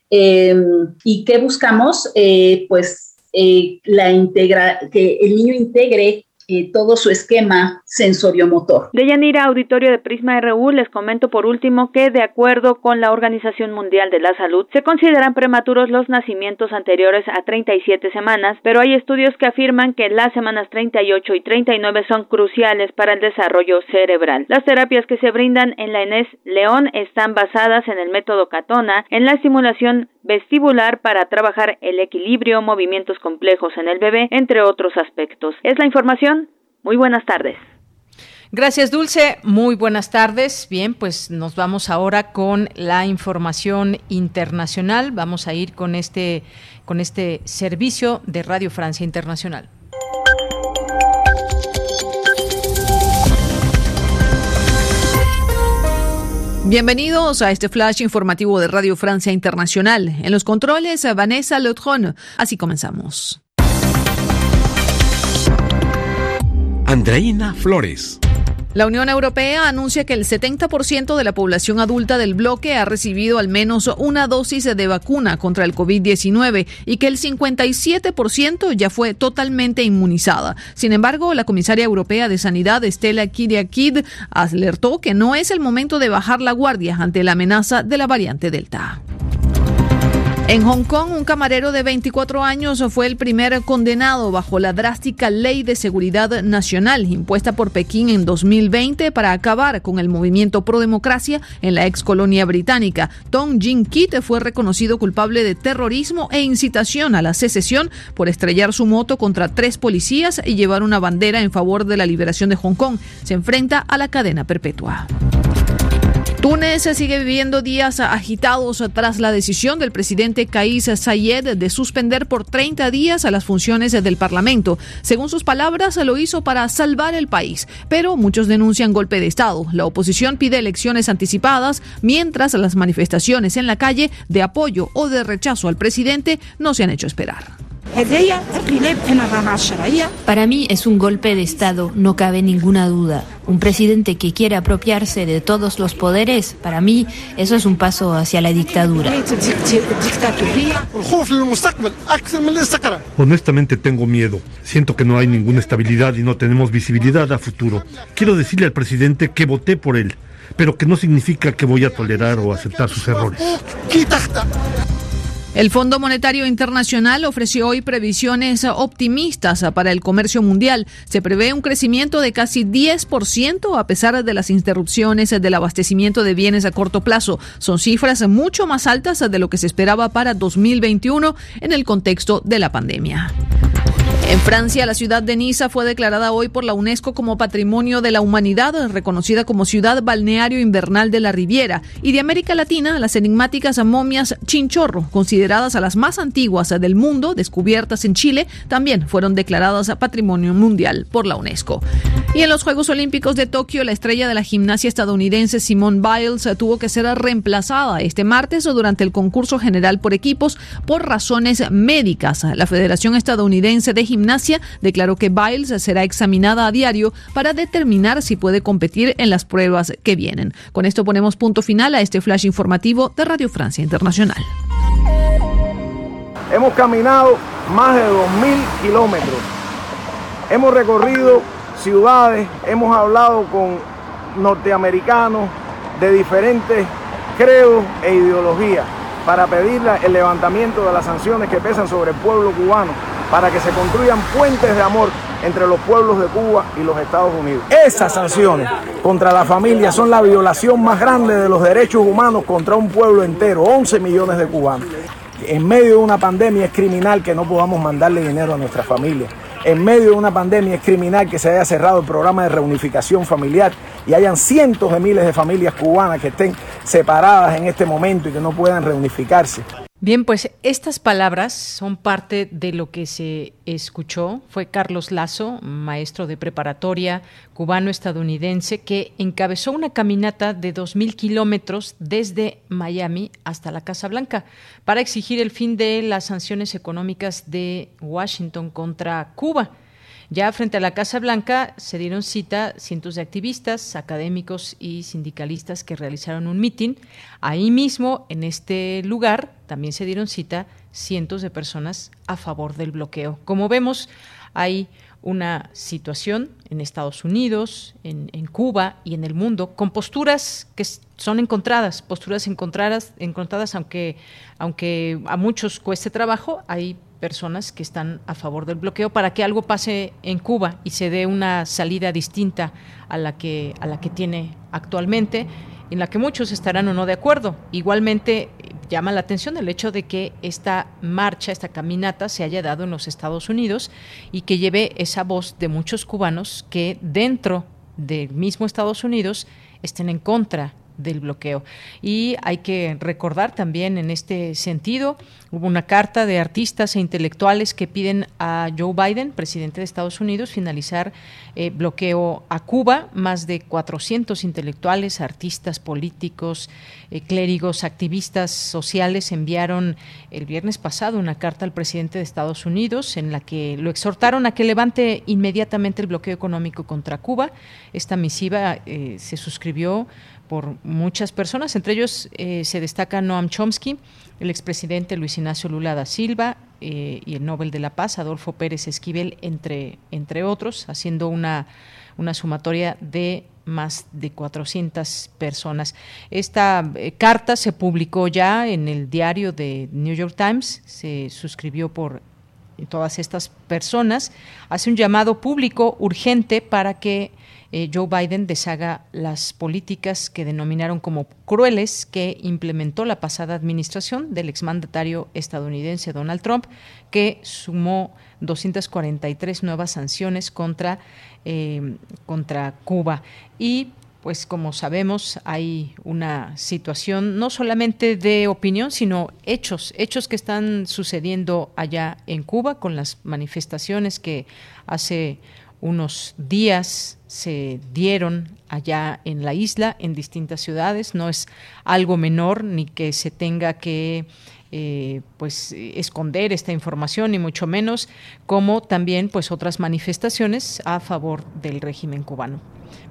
Em, ¿Y qué buscamos? Eh, pues eh, la integra que el niño integre todo su esquema sensoriomotor. De Yanira, auditorio de Prisma RU, les comento por último que de acuerdo con la Organización Mundial de la Salud, se consideran prematuros los nacimientos anteriores a 37 semanas, pero hay estudios que afirman que las semanas 38 y 39 son cruciales para el desarrollo cerebral. Las terapias que se brindan en la ENES León están basadas en el método Catona, en la estimulación vestibular para trabajar el equilibrio, movimientos complejos en el bebé, entre otros aspectos. Es la información. Muy buenas tardes. Gracias, Dulce. Muy buenas tardes. Bien, pues nos vamos ahora con la información internacional. Vamos a ir con este, con este servicio de Radio Francia Internacional. Bienvenidos a este flash informativo de Radio Francia Internacional. En los controles, Vanessa Lotron. Así comenzamos. Andreina Flores. La Unión Europea anuncia que el 70% de la población adulta del bloque ha recibido al menos una dosis de vacuna contra el COVID-19 y que el 57% ya fue totalmente inmunizada. Sin embargo, la comisaria europea de Sanidad, Estela Kyriakid, alertó que no es el momento de bajar la guardia ante la amenaza de la variante Delta. En Hong Kong, un camarero de 24 años fue el primer condenado bajo la drástica ley de seguridad nacional impuesta por Pekín en 2020 para acabar con el movimiento pro democracia en la ex colonia británica. Tong Jin Kit fue reconocido culpable de terrorismo e incitación a la secesión por estrellar su moto contra tres policías y llevar una bandera en favor de la liberación de Hong Kong. Se enfrenta a la cadena perpetua. Túnez sigue viviendo días agitados tras la decisión del presidente Kais Sayed de suspender por 30 días a las funciones del Parlamento. Según sus palabras, lo hizo para salvar el país, pero muchos denuncian golpe de Estado. La oposición pide elecciones anticipadas, mientras las manifestaciones en la calle de apoyo o de rechazo al presidente no se han hecho esperar. Para mí es un golpe de Estado, no cabe ninguna duda. Un presidente que quiere apropiarse de todos los poderes, para mí eso es un paso hacia la dictadura. Honestamente tengo miedo. Siento que no hay ninguna estabilidad y no tenemos visibilidad a futuro. Quiero decirle al presidente que voté por él, pero que no significa que voy a tolerar o aceptar sus errores. El Fondo Monetario Internacional ofreció hoy previsiones optimistas para el comercio mundial. Se prevé un crecimiento de casi 10% a pesar de las interrupciones del abastecimiento de bienes a corto plazo. Son cifras mucho más altas de lo que se esperaba para 2021 en el contexto de la pandemia. En Francia, la ciudad de Niza fue declarada hoy por la UNESCO como Patrimonio de la Humanidad, reconocida como ciudad balneario invernal de la Riviera. Y de América Latina, las enigmáticas momias Chinchorro, consideradas a las más antiguas del mundo, descubiertas en Chile, también fueron declaradas Patrimonio Mundial por la UNESCO. Y en los Juegos Olímpicos de Tokio, la estrella de la gimnasia estadounidense Simone Biles tuvo que ser reemplazada este martes durante el concurso general por equipos por razones médicas. La Federación Estadounidense de Gimnasia declaró que Biles será examinada a diario para determinar si puede competir en las pruebas que vienen. Con esto ponemos punto final a este flash informativo de Radio Francia Internacional. Hemos caminado más de 2.000 kilómetros. Hemos recorrido ciudades, hemos hablado con norteamericanos de diferentes credos e ideologías para pedir el levantamiento de las sanciones que pesan sobre el pueblo cubano, para que se construyan puentes de amor entre los pueblos de Cuba y los Estados Unidos. Esas sanciones contra la familia son la violación más grande de los derechos humanos contra un pueblo entero, 11 millones de cubanos. En medio de una pandemia es criminal que no podamos mandarle dinero a nuestra familia. En medio de una pandemia es criminal que se haya cerrado el programa de reunificación familiar y hayan cientos de miles de familias cubanas que estén separadas en este momento y que no puedan reunificarse. Bien, pues estas palabras son parte de lo que se escuchó. Fue Carlos Lazo, maestro de preparatoria cubano-estadounidense, que encabezó una caminata de 2.000 kilómetros desde Miami hasta la Casa Blanca para exigir el fin de las sanciones económicas de Washington contra Cuba. Ya frente a la Casa Blanca se dieron cita cientos de activistas, académicos y sindicalistas que realizaron un mitin. Ahí mismo, en este lugar, también se dieron cita cientos de personas a favor del bloqueo. Como vemos, hay una situación en Estados Unidos, en, Cuba y en el mundo con posturas que son encontradas, posturas encontradas, encontradas aunque, aunque a muchos cueste trabajo, hay personas que están a favor del bloqueo para que algo pase en Cuba y se dé una salida distinta a la que a la que tiene actualmente en la que muchos estarán o no de acuerdo. Igualmente llama la atención el hecho de que esta marcha, esta caminata se haya dado en los Estados Unidos y que lleve esa voz de muchos cubanos que dentro del mismo Estados Unidos estén en contra del bloqueo. Y hay que recordar también en este sentido, hubo una carta de artistas e intelectuales que piden a Joe Biden, presidente de Estados Unidos, finalizar eh, bloqueo a Cuba. Más de 400 intelectuales, artistas, políticos, eh, clérigos, activistas sociales enviaron el viernes pasado una carta al presidente de Estados Unidos en la que lo exhortaron a que levante inmediatamente el bloqueo económico contra Cuba. Esta misiva eh, se suscribió por muchas personas, entre ellos eh, se destaca Noam Chomsky, el expresidente Luis Ignacio Lula da Silva eh, y el Nobel de la Paz, Adolfo Pérez Esquivel, entre, entre otros, haciendo una, una sumatoria de más de 400 personas. Esta eh, carta se publicó ya en el diario de New York Times, se suscribió por todas estas personas, hace un llamado público urgente para que eh, Joe Biden deshaga las políticas que denominaron como crueles que implementó la pasada administración del exmandatario estadounidense Donald Trump, que sumó 243 nuevas sanciones contra, eh, contra Cuba. Y pues como sabemos hay una situación no solamente de opinión, sino hechos, hechos que están sucediendo allá en Cuba con las manifestaciones que hace unos días se dieron allá en la isla, en distintas ciudades. No es algo menor ni que se tenga que eh, pues esconder esta información ni mucho menos como también pues otras manifestaciones a favor del régimen cubano.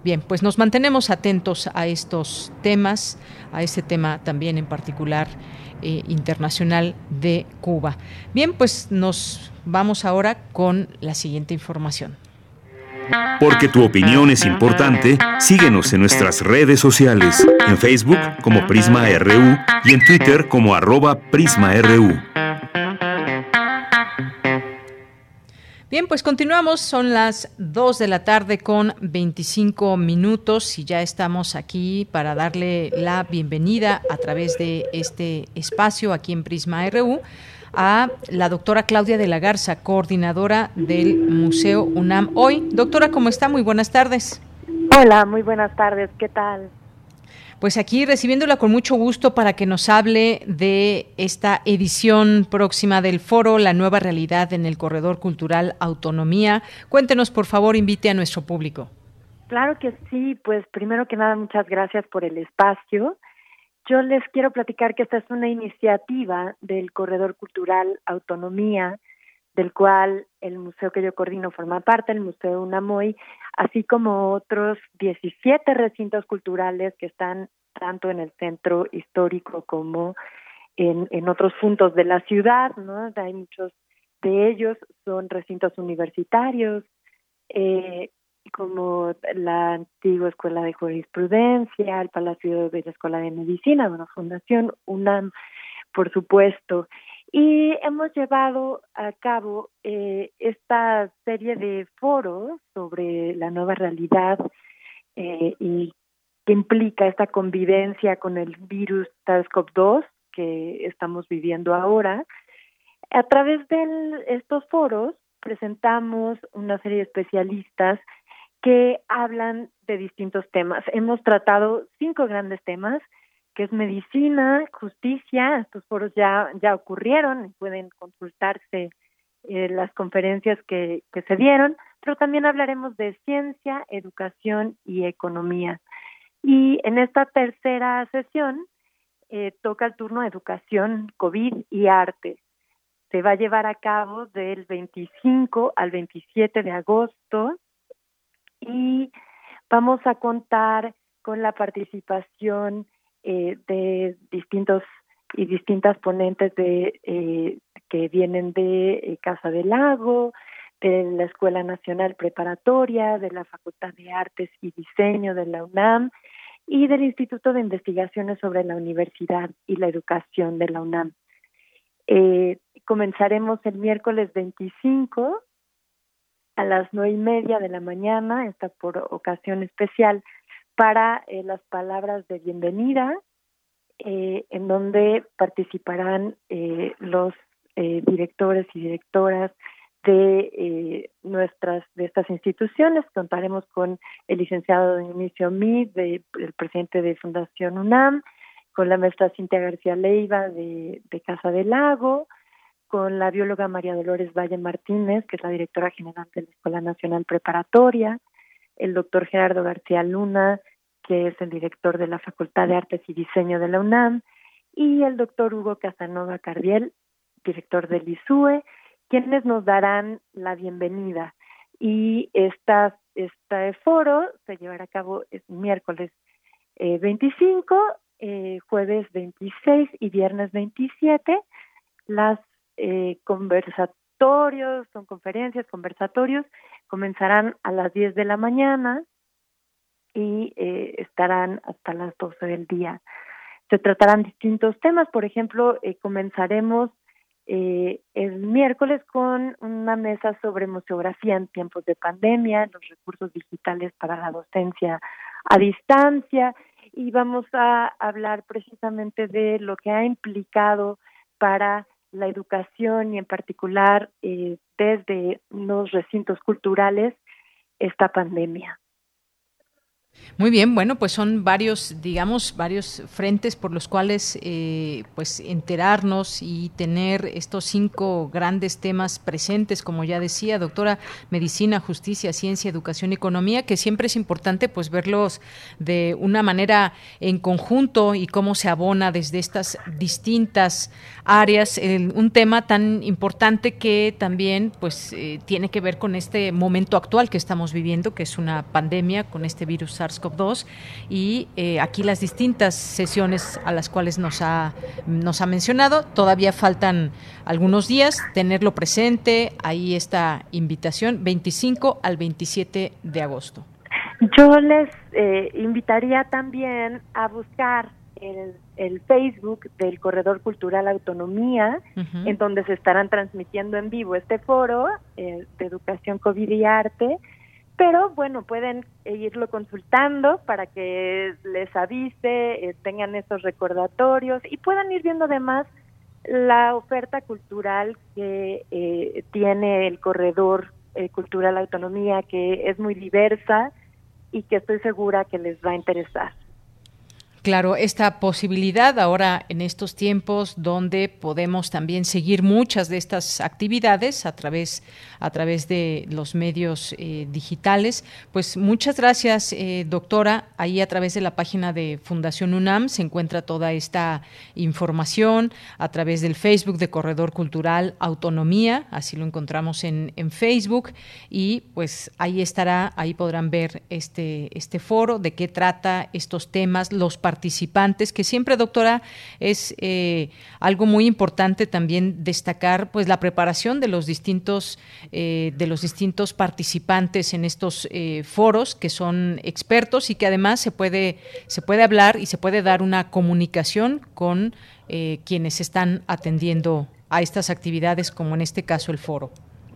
Bien, pues nos mantenemos atentos a estos temas, a este tema también en particular eh, internacional de Cuba. Bien, pues nos vamos ahora con la siguiente información. Porque tu opinión es importante, síguenos en nuestras redes sociales, en Facebook como Prisma RU y en Twitter como arroba PrismaRU. Bien, pues continuamos, son las 2 de la tarde con 25 minutos y ya estamos aquí para darle la bienvenida a través de este espacio aquí en Prisma RU a la doctora Claudia de la Garza, coordinadora del Museo UNAM. Hoy, doctora, ¿cómo está? Muy buenas tardes. Hola, muy buenas tardes, ¿qué tal? Pues aquí recibiéndola con mucho gusto para que nos hable de esta edición próxima del foro La nueva realidad en el Corredor Cultural Autonomía. Cuéntenos, por favor, invite a nuestro público. Claro que sí, pues primero que nada muchas gracias por el espacio. Yo les quiero platicar que esta es una iniciativa del Corredor Cultural Autonomía, del cual el museo que yo coordino forma parte, el Museo UNAMOY, así como otros 17 recintos culturales que están tanto en el centro histórico como en, en otros puntos de la ciudad, ¿no? Hay muchos de ellos, son recintos universitarios, eh, como la antigua Escuela de Jurisprudencia, el Palacio de la Escuela de Medicina, una Fundación UNAM, por supuesto. Y hemos llevado a cabo eh, esta serie de foros sobre la nueva realidad eh, y que implica esta convivencia con el virus SARS-CoV-2 que estamos viviendo ahora. A través de estos foros presentamos una serie de especialistas que hablan de distintos temas. Hemos tratado cinco grandes temas, es medicina, justicia, estos foros ya, ya ocurrieron, pueden consultarse eh, las conferencias que, que se dieron, pero también hablaremos de ciencia, educación y economía. Y en esta tercera sesión eh, toca el turno educación, COVID y arte. Se va a llevar a cabo del 25 al 27 de agosto y vamos a contar con la participación eh, de distintos y distintas ponentes de eh, que vienen de eh, Casa del Lago, de la Escuela Nacional Preparatoria, de la Facultad de Artes y Diseño de la UNAM y del Instituto de Investigaciones sobre la Universidad y la Educación de la UNAM. comenzaremos el miércoles 25 a las nueve y media de la mañana, esta por ocasión especial, para eh, las palabras de bienvenida, eh, en donde participarán eh, los directores y directoras de nuestras de estas instituciones. Contaremos con el licenciado Dionisio Mid, de, el presidente de Fundación UNAM, con la maestra Cintia García Leiva de, de Casa del Lago, con la bióloga María Dolores Valle Martínez, que es la directora general de la Escuela Nacional Preparatoria, el doctor Gerardo García Luna, que es el director de la Facultad de Artes y Diseño de la UNAM, y el doctor Hugo Casanova Cardiel, director del ISUE, quienes nos darán la bienvenida. Y esta, este foro se llevará a cabo el miércoles 25, eh, eh, jueves 26 y viernes 27. Las eh, conversatorios, son conferencias, conversatorios, comenzarán a las 10 de la mañana y eh, estarán hasta las 12 del día. Se tratarán distintos temas, por ejemplo, eh, comenzaremos eh, el miércoles con una mesa sobre museografía en tiempos de pandemia, los recursos digitales para la docencia a distancia y vamos a hablar precisamente de lo que ha implicado para la educación y en particular eh, desde los recintos culturales esta pandemia. Muy bien, bueno, pues son varios, digamos, varios frentes por los cuales, eh, pues, enterarnos y tener estos cinco grandes temas presentes, como ya decía, doctora, medicina, justicia, ciencia, educación, economía, que siempre es importante, pues, verlos de una manera en conjunto y cómo se abona desde estas distintas áreas, un tema tan importante que también, pues, eh, tiene que ver con este momento actual que estamos viviendo, que es una pandemia con este virus SARS-CoV-2 y eh, aquí las distintas sesiones a las cuales nos ha, nos ha mencionado. Todavía faltan algunos días, tenerlo presente, ahí esta invitación, 25 al 27 de agosto. Yo les eh, invitaría también a buscar el, el, Facebook del Corredor Cultural Autonomía, en donde se estarán transmitiendo en vivo este foro eh, de educación COVID y arte pero bueno, pueden irlo consultando para que les avise, eh, tengan esos recordatorios y puedan ir viendo además la oferta cultural que eh, tiene el corredor eh, cultural autonomía, que es muy diversa y que estoy segura que les va a interesar. Claro, esta posibilidad ahora en estos tiempos donde podemos también seguir muchas de estas actividades a través, a través de los medios eh, digitales. Pues muchas gracias, eh, doctora. Ahí a través de la página de Fundación UNAM se encuentra toda esta información a través del Facebook de Corredor Cultural Autonomía, así lo encontramos en, en Facebook y pues ahí estará, ahí podrán ver este, este foro, de qué trata estos temas, los participantes, que siempre, doctora, es eh, algo muy importante también destacar, pues la preparación de los distintos eh, de los distintos participantes en estos eh, foros, que son expertos y que además se puede se puede hablar y se puede dar una comunicación con quienes están atendiendo a estas actividades, como en este caso el foro.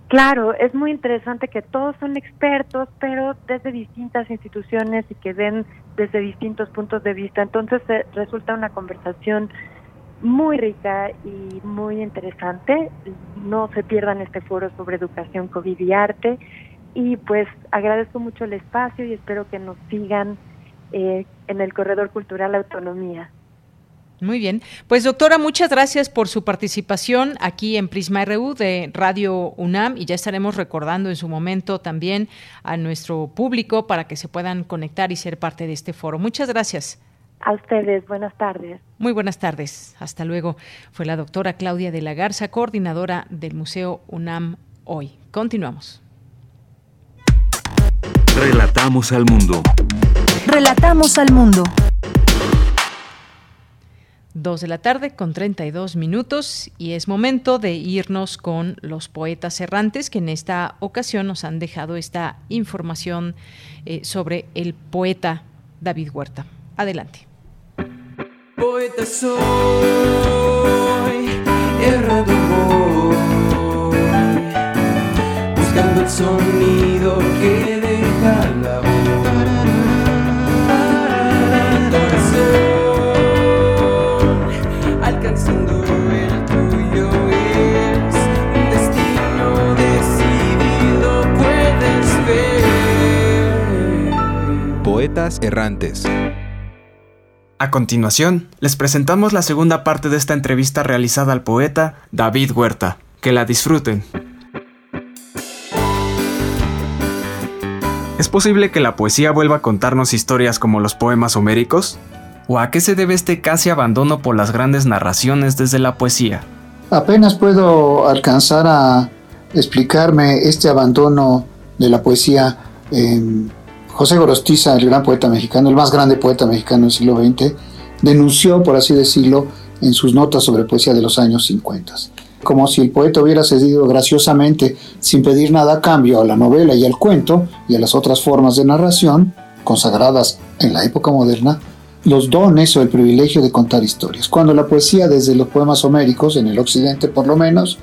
Claro, es muy interesante que todos son expertos, pero desde distintas instituciones y que ven desde distintos puntos de vista. Entonces resulta una conversación muy rica y muy interesante. No se pierdan este foro sobre educación, COVID y arte. Y pues agradezco mucho el espacio y espero que nos sigan eh, en el Corredor Cultural Autonomía. Muy bien. Pues doctora, muchas gracias por su participación aquí en Prisma RU de Radio UNAM y ya estaremos recordando en su momento también a nuestro público para que se puedan conectar y ser parte de este foro. Muchas gracias. A ustedes, buenas tardes. Muy buenas tardes. Hasta luego. Fue la doctora Claudia de la Garza, coordinadora del Museo UNAM hoy. Continuamos. Relatamos al mundo. Relatamos al mundo. Dos de la tarde con 32 minutos y es momento de irnos con los poetas errantes que en esta ocasión nos han dejado esta información eh, sobre el poeta David Huerta. Adelante. Poeta soy, errado voy, buscando el sonido que deja la errantes. A continuación, les presentamos la segunda parte de esta entrevista realizada al poeta David Huerta. Que la disfruten. ¿Es posible que la poesía vuelva a contarnos historias como los poemas homéricos? ¿O a qué se debe este casi abandono por las grandes narraciones desde la poesía? Apenas puedo alcanzar a explicarme este abandono de la poesía en José Gorostiza, el gran poeta mexicano, el más grande poeta mexicano del siglo XX, denunció, por así decirlo, en sus notas sobre poesía de los años 50. Como si el poeta hubiera cedido graciosamente, sin pedir nada a cambio, a la novela y al cuento y a las otras formas de narración, consagradas en la época moderna, los dones o el privilegio de contar historias. Cuando la poesía, desde los poemas homéricos, en el occidente por lo menos,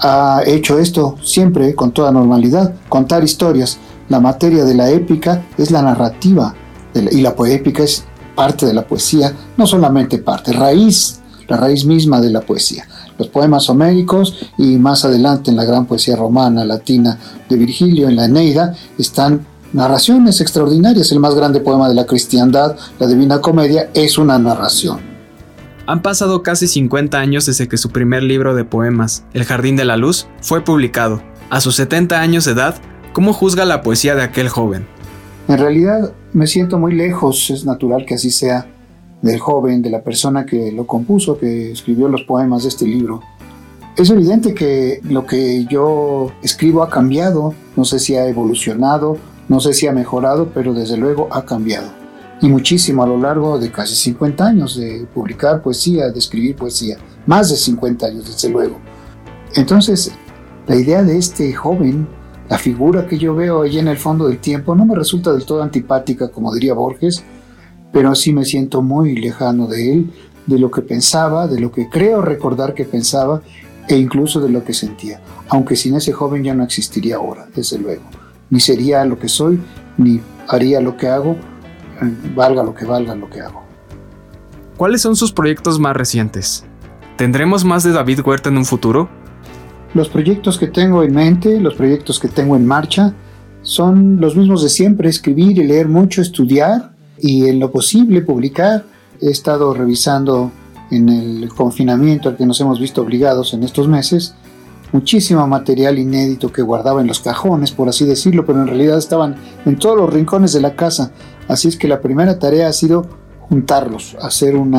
ha hecho esto siempre con toda normalidad, contar historias, la materia de la épica es la narrativa y la poépica es parte de la poesía, no solamente parte, raíz, la raíz misma de la poesía. Los poemas homéricos y más adelante en la gran poesía romana, latina de Virgilio, en la Eneida, están narraciones extraordinarias. El más grande poema de la cristiandad, la Divina Comedia, es una narración. Han pasado casi 50 años desde que su primer libro de poemas, El Jardín de la Luz, fue publicado. A sus 70 años de edad, ¿Cómo juzga la poesía de aquel joven? En realidad me siento muy lejos, es natural que así sea, del joven, de la persona que lo compuso, que escribió los poemas de este libro. Es evidente que lo que yo escribo ha cambiado, no sé si ha evolucionado, no sé si ha mejorado, pero desde luego ha cambiado. Y muchísimo a lo largo de casi 50 años de publicar poesía, de escribir poesía. Más de 50 años, desde luego. Entonces, la idea de este joven la figura que yo veo allí en el fondo del tiempo no me resulta del todo antipática, como diría Borges, pero sí me siento muy lejano de él, de lo que pensaba, de lo que creo recordar que pensaba e incluso de lo que sentía. Aunque sin ese joven ya no existiría ahora, desde luego. Ni sería lo que soy, ni haría lo que hago, eh, valga lo que valga lo que hago. ¿Cuáles son sus proyectos más recientes? ¿Tendremos más de David Huerta en un futuro? Los proyectos que tengo en mente, los proyectos que tengo en marcha, son los mismos de siempre, escribir y leer mucho, estudiar y en lo posible publicar. He estado revisando en el confinamiento al que nos hemos visto obligados en estos meses, muchísimo material inédito que guardaba en los cajones, por así decirlo, pero en realidad estaban en todos los rincones de la casa. Así es que la primera tarea ha sido juntarlos, hacer un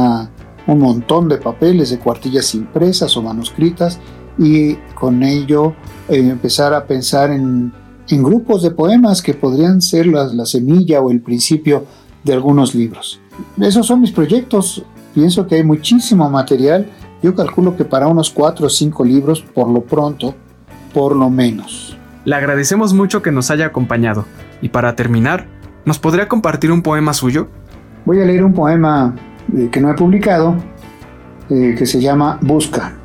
montón de papeles, de cuartillas impresas o manuscritas y con ello eh, empezar a pensar en, grupos de poemas que podrían ser la, semilla o el principio de algunos libros. Esos son mis proyectos. Pienso que hay muchísimo material. Yo calculo que para unos cuatro o cinco libros, por lo pronto, por lo menos. Le agradecemos mucho que nos haya acompañado. Y para terminar, ¿nos podría compartir un poema suyo? Voy a leer un poema eh, que no he publicado, eh, que se llama Busca.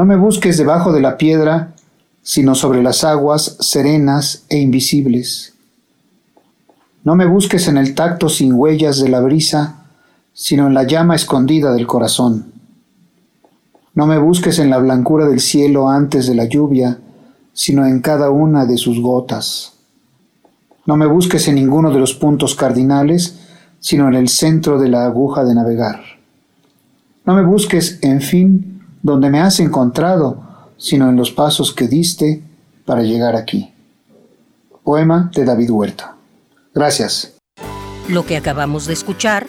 No me busques debajo de la piedra, sino sobre las aguas serenas e invisibles. No me busques en el tacto sin huellas de la brisa, sino en la llama escondida del corazón. No me busques en la blancura del cielo antes de la lluvia, sino en cada una de sus gotas. No me busques en ninguno de los puntos cardinales, sino en el centro de la aguja de navegar. No me busques, en fin, donde me has encontrado, sino en los pasos que diste para llegar aquí. Poema de David Huerta. Gracias. Lo que acabamos de escuchar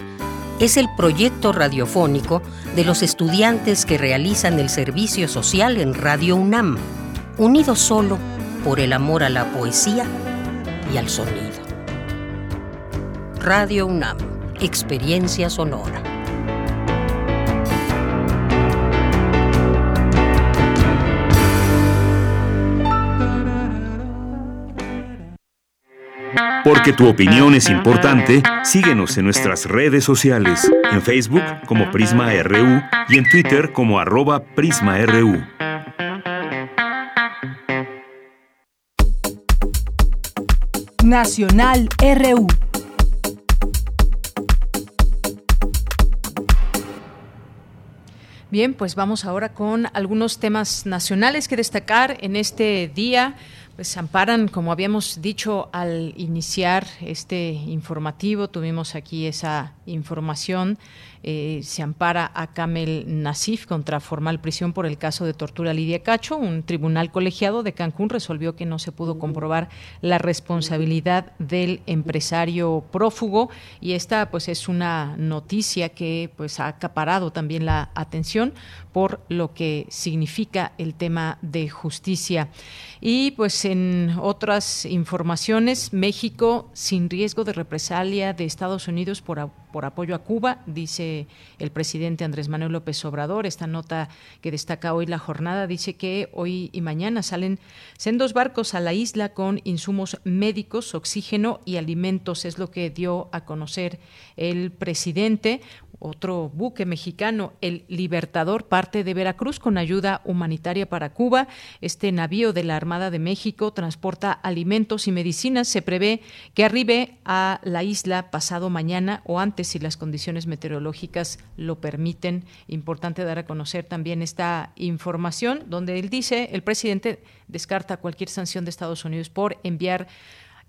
es el proyecto radiofónico de los estudiantes que realizan el servicio social en Radio UNAM, unidos solo por el amor a la poesía y al sonido. Radio UNAM, experiencia sonora. Porque tu opinión es importante, síguenos en nuestras redes sociales, en Facebook como Prisma RU y en Twitter como arroba PrismaRU. Nacional RU. Bien, pues vamos ahora con algunos temas nacionales que destacar en este día pues amparan, como habíamos dicho al iniciar este informativo, tuvimos aquí esa información eh, se ampara a Kamel Nasif contra formal prisión por el caso de tortura Lidia Cacho. Un tribunal colegiado de Cancún resolvió que no se pudo comprobar la responsabilidad del empresario prófugo y esta pues es una noticia que pues ha acaparado también la atención por lo que significa el tema de justicia. Y pues en otras informaciones, México sin riesgo de represalia de Estados Unidos por por apoyo a Cuba, dice el presidente Andrés Manuel López Obrador. Esta nota que destaca hoy la jornada dice que hoy y mañana salen sendos barcos a la isla con insumos médicos, oxígeno y alimentos. Es lo que dio a conocer el presidente otro buque mexicano, el Libertador, parte de Veracruz con ayuda humanitaria para Cuba. Este navío de la Armada de México transporta alimentos y medicinas. Se prevé que arribe a la isla pasado mañana o antes si las condiciones meteorológicas lo permiten. Importante dar a conocer también esta información donde él dice, el presidente descarta cualquier sanción de Estados Unidos por enviar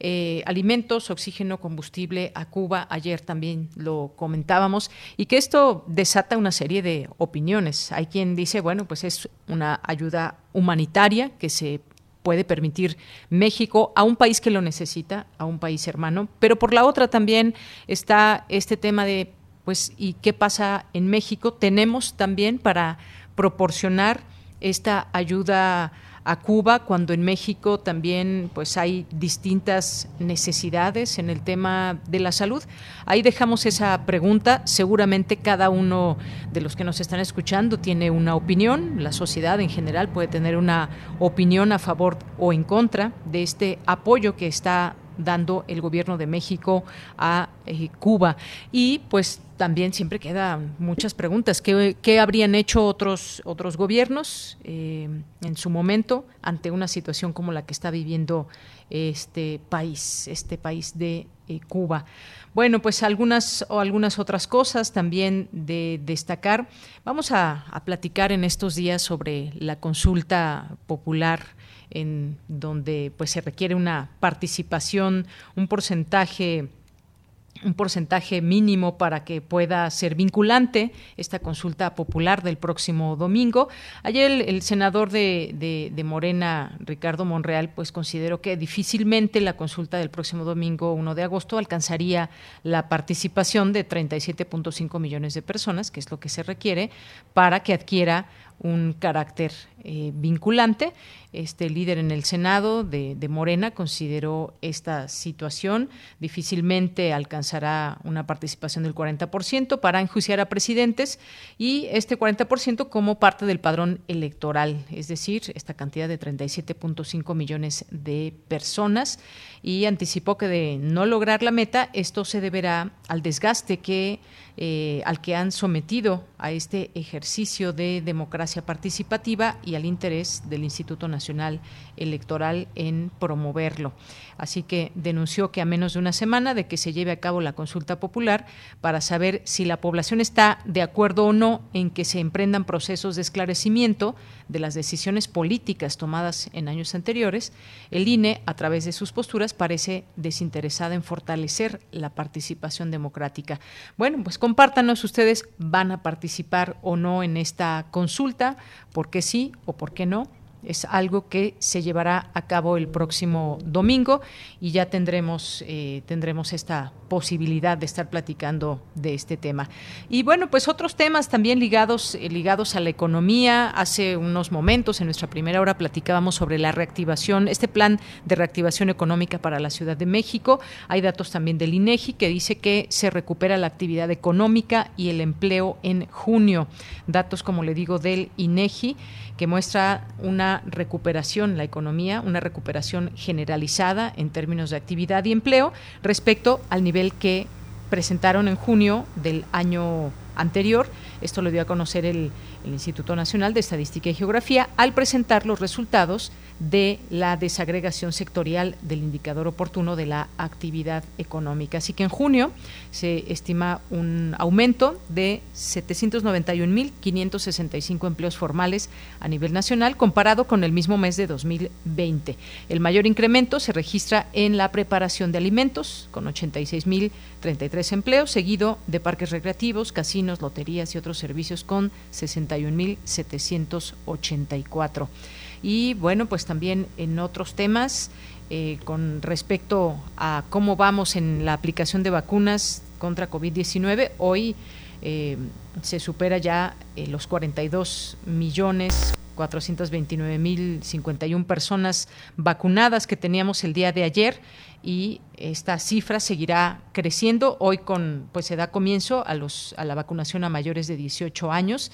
eh, alimentos, oxígeno, combustible a Cuba. Ayer también lo comentábamos y que esto desata una serie de opiniones. Hay quien dice, bueno, pues es una ayuda humanitaria que se puede permitir México a un país que lo necesita, a un país hermano, pero por la otra también está este tema de, pues, ¿y qué pasa en México? Tenemos también para proporcionar esta ayuda a Cuba cuando en México también pues hay distintas necesidades en el tema de la salud. Ahí dejamos esa pregunta. Seguramente cada uno de los que nos están escuchando tiene una opinión. La sociedad en general puede tener una opinión a favor o en contra de este apoyo que está dando el gobierno de México a eh, Cuba. Y pues también siempre quedan muchas preguntas. ¿Qué, habrían hecho otros, otros gobiernos eh, en su momento ante una situación como la que está viviendo este país, este país de eh, Cuba? Bueno, pues algunas algunas otras cosas también de destacar. Vamos a, a platicar en estos días sobre la consulta popular en donde pues se requiere una participación, un porcentaje un porcentaje mínimo para que pueda ser vinculante esta consulta popular del próximo domingo. Ayer el, senador de, de, Morena, Ricardo Monreal, pues consideró que difícilmente la consulta del próximo domingo 1 de agosto alcanzaría la participación de 37.5 millones de personas, que es lo que se requiere para que adquiera un carácter eh, vinculante. Este líder en el Senado de, Morena consideró esta situación. Difícilmente alcanzará una participación del 40% para enjuiciar a presidentes y este 40% como parte del padrón electoral, es decir, esta cantidad de 37.5 millones de personas. Y anticipó que de no lograr la meta, esto se deberá al desgaste que, eh, al que han sometido a este ejercicio de democracia participativa y al interés del Instituto Nacional Electoral en promoverlo. Así que denunció que a menos de una semana de que se lleve a cabo la consulta popular para saber si la población está de acuerdo o no en que se emprendan procesos de esclarecimiento de las decisiones políticas tomadas en años anteriores, el INE, a través de sus posturas, parece desinteresada en fortalecer la participación democrática. Bueno, pues compártanos ustedes, ¿van a participar o no en esta consulta? ¿Por qué sí o por qué no? Es algo que se llevará a cabo el próximo domingo y ya tendremos eh, tendremos esta posibilidad de estar platicando de este tema. Y bueno pues otros temas también ligados eh, ligados a la economía. Hace unos momentos en nuestra primera hora platicábamos sobre la reactivación este plan de reactivación económica para la Ciudad de México. Hay datos también del INEGI que dice que se recupera la actividad económica y el empleo en junio. Datos como le digo del INEGI que muestra una recuperación, la economía, una recuperación generalizada en términos de actividad y empleo respecto al nivel que presentaron en junio del año anterior. Esto lo dio a conocer el, el Instituto Nacional de Estadística y Geografía al presentar los resultados de la desagregación sectorial del indicador oportuno de la actividad económica. Así que en junio se estima un aumento de 791.565 empleos formales a nivel nacional comparado con el mismo mes de 2020. El mayor incremento se registra en la preparación de alimentos con 86.033 empleos, seguido de parques recreativos, casinos, loterías y otros servicios con 61.784. Y bueno, pues también en otros temas, eh, con respecto a cómo vamos en la aplicación de vacunas contra COVID-19, hoy eh, se supera ya eh, los 42 millones 429 mil 51 personas vacunadas que teníamos el día de ayer y esta cifra seguirá creciendo. Hoy con pues se da comienzo a los a la vacunación a mayores de 18 años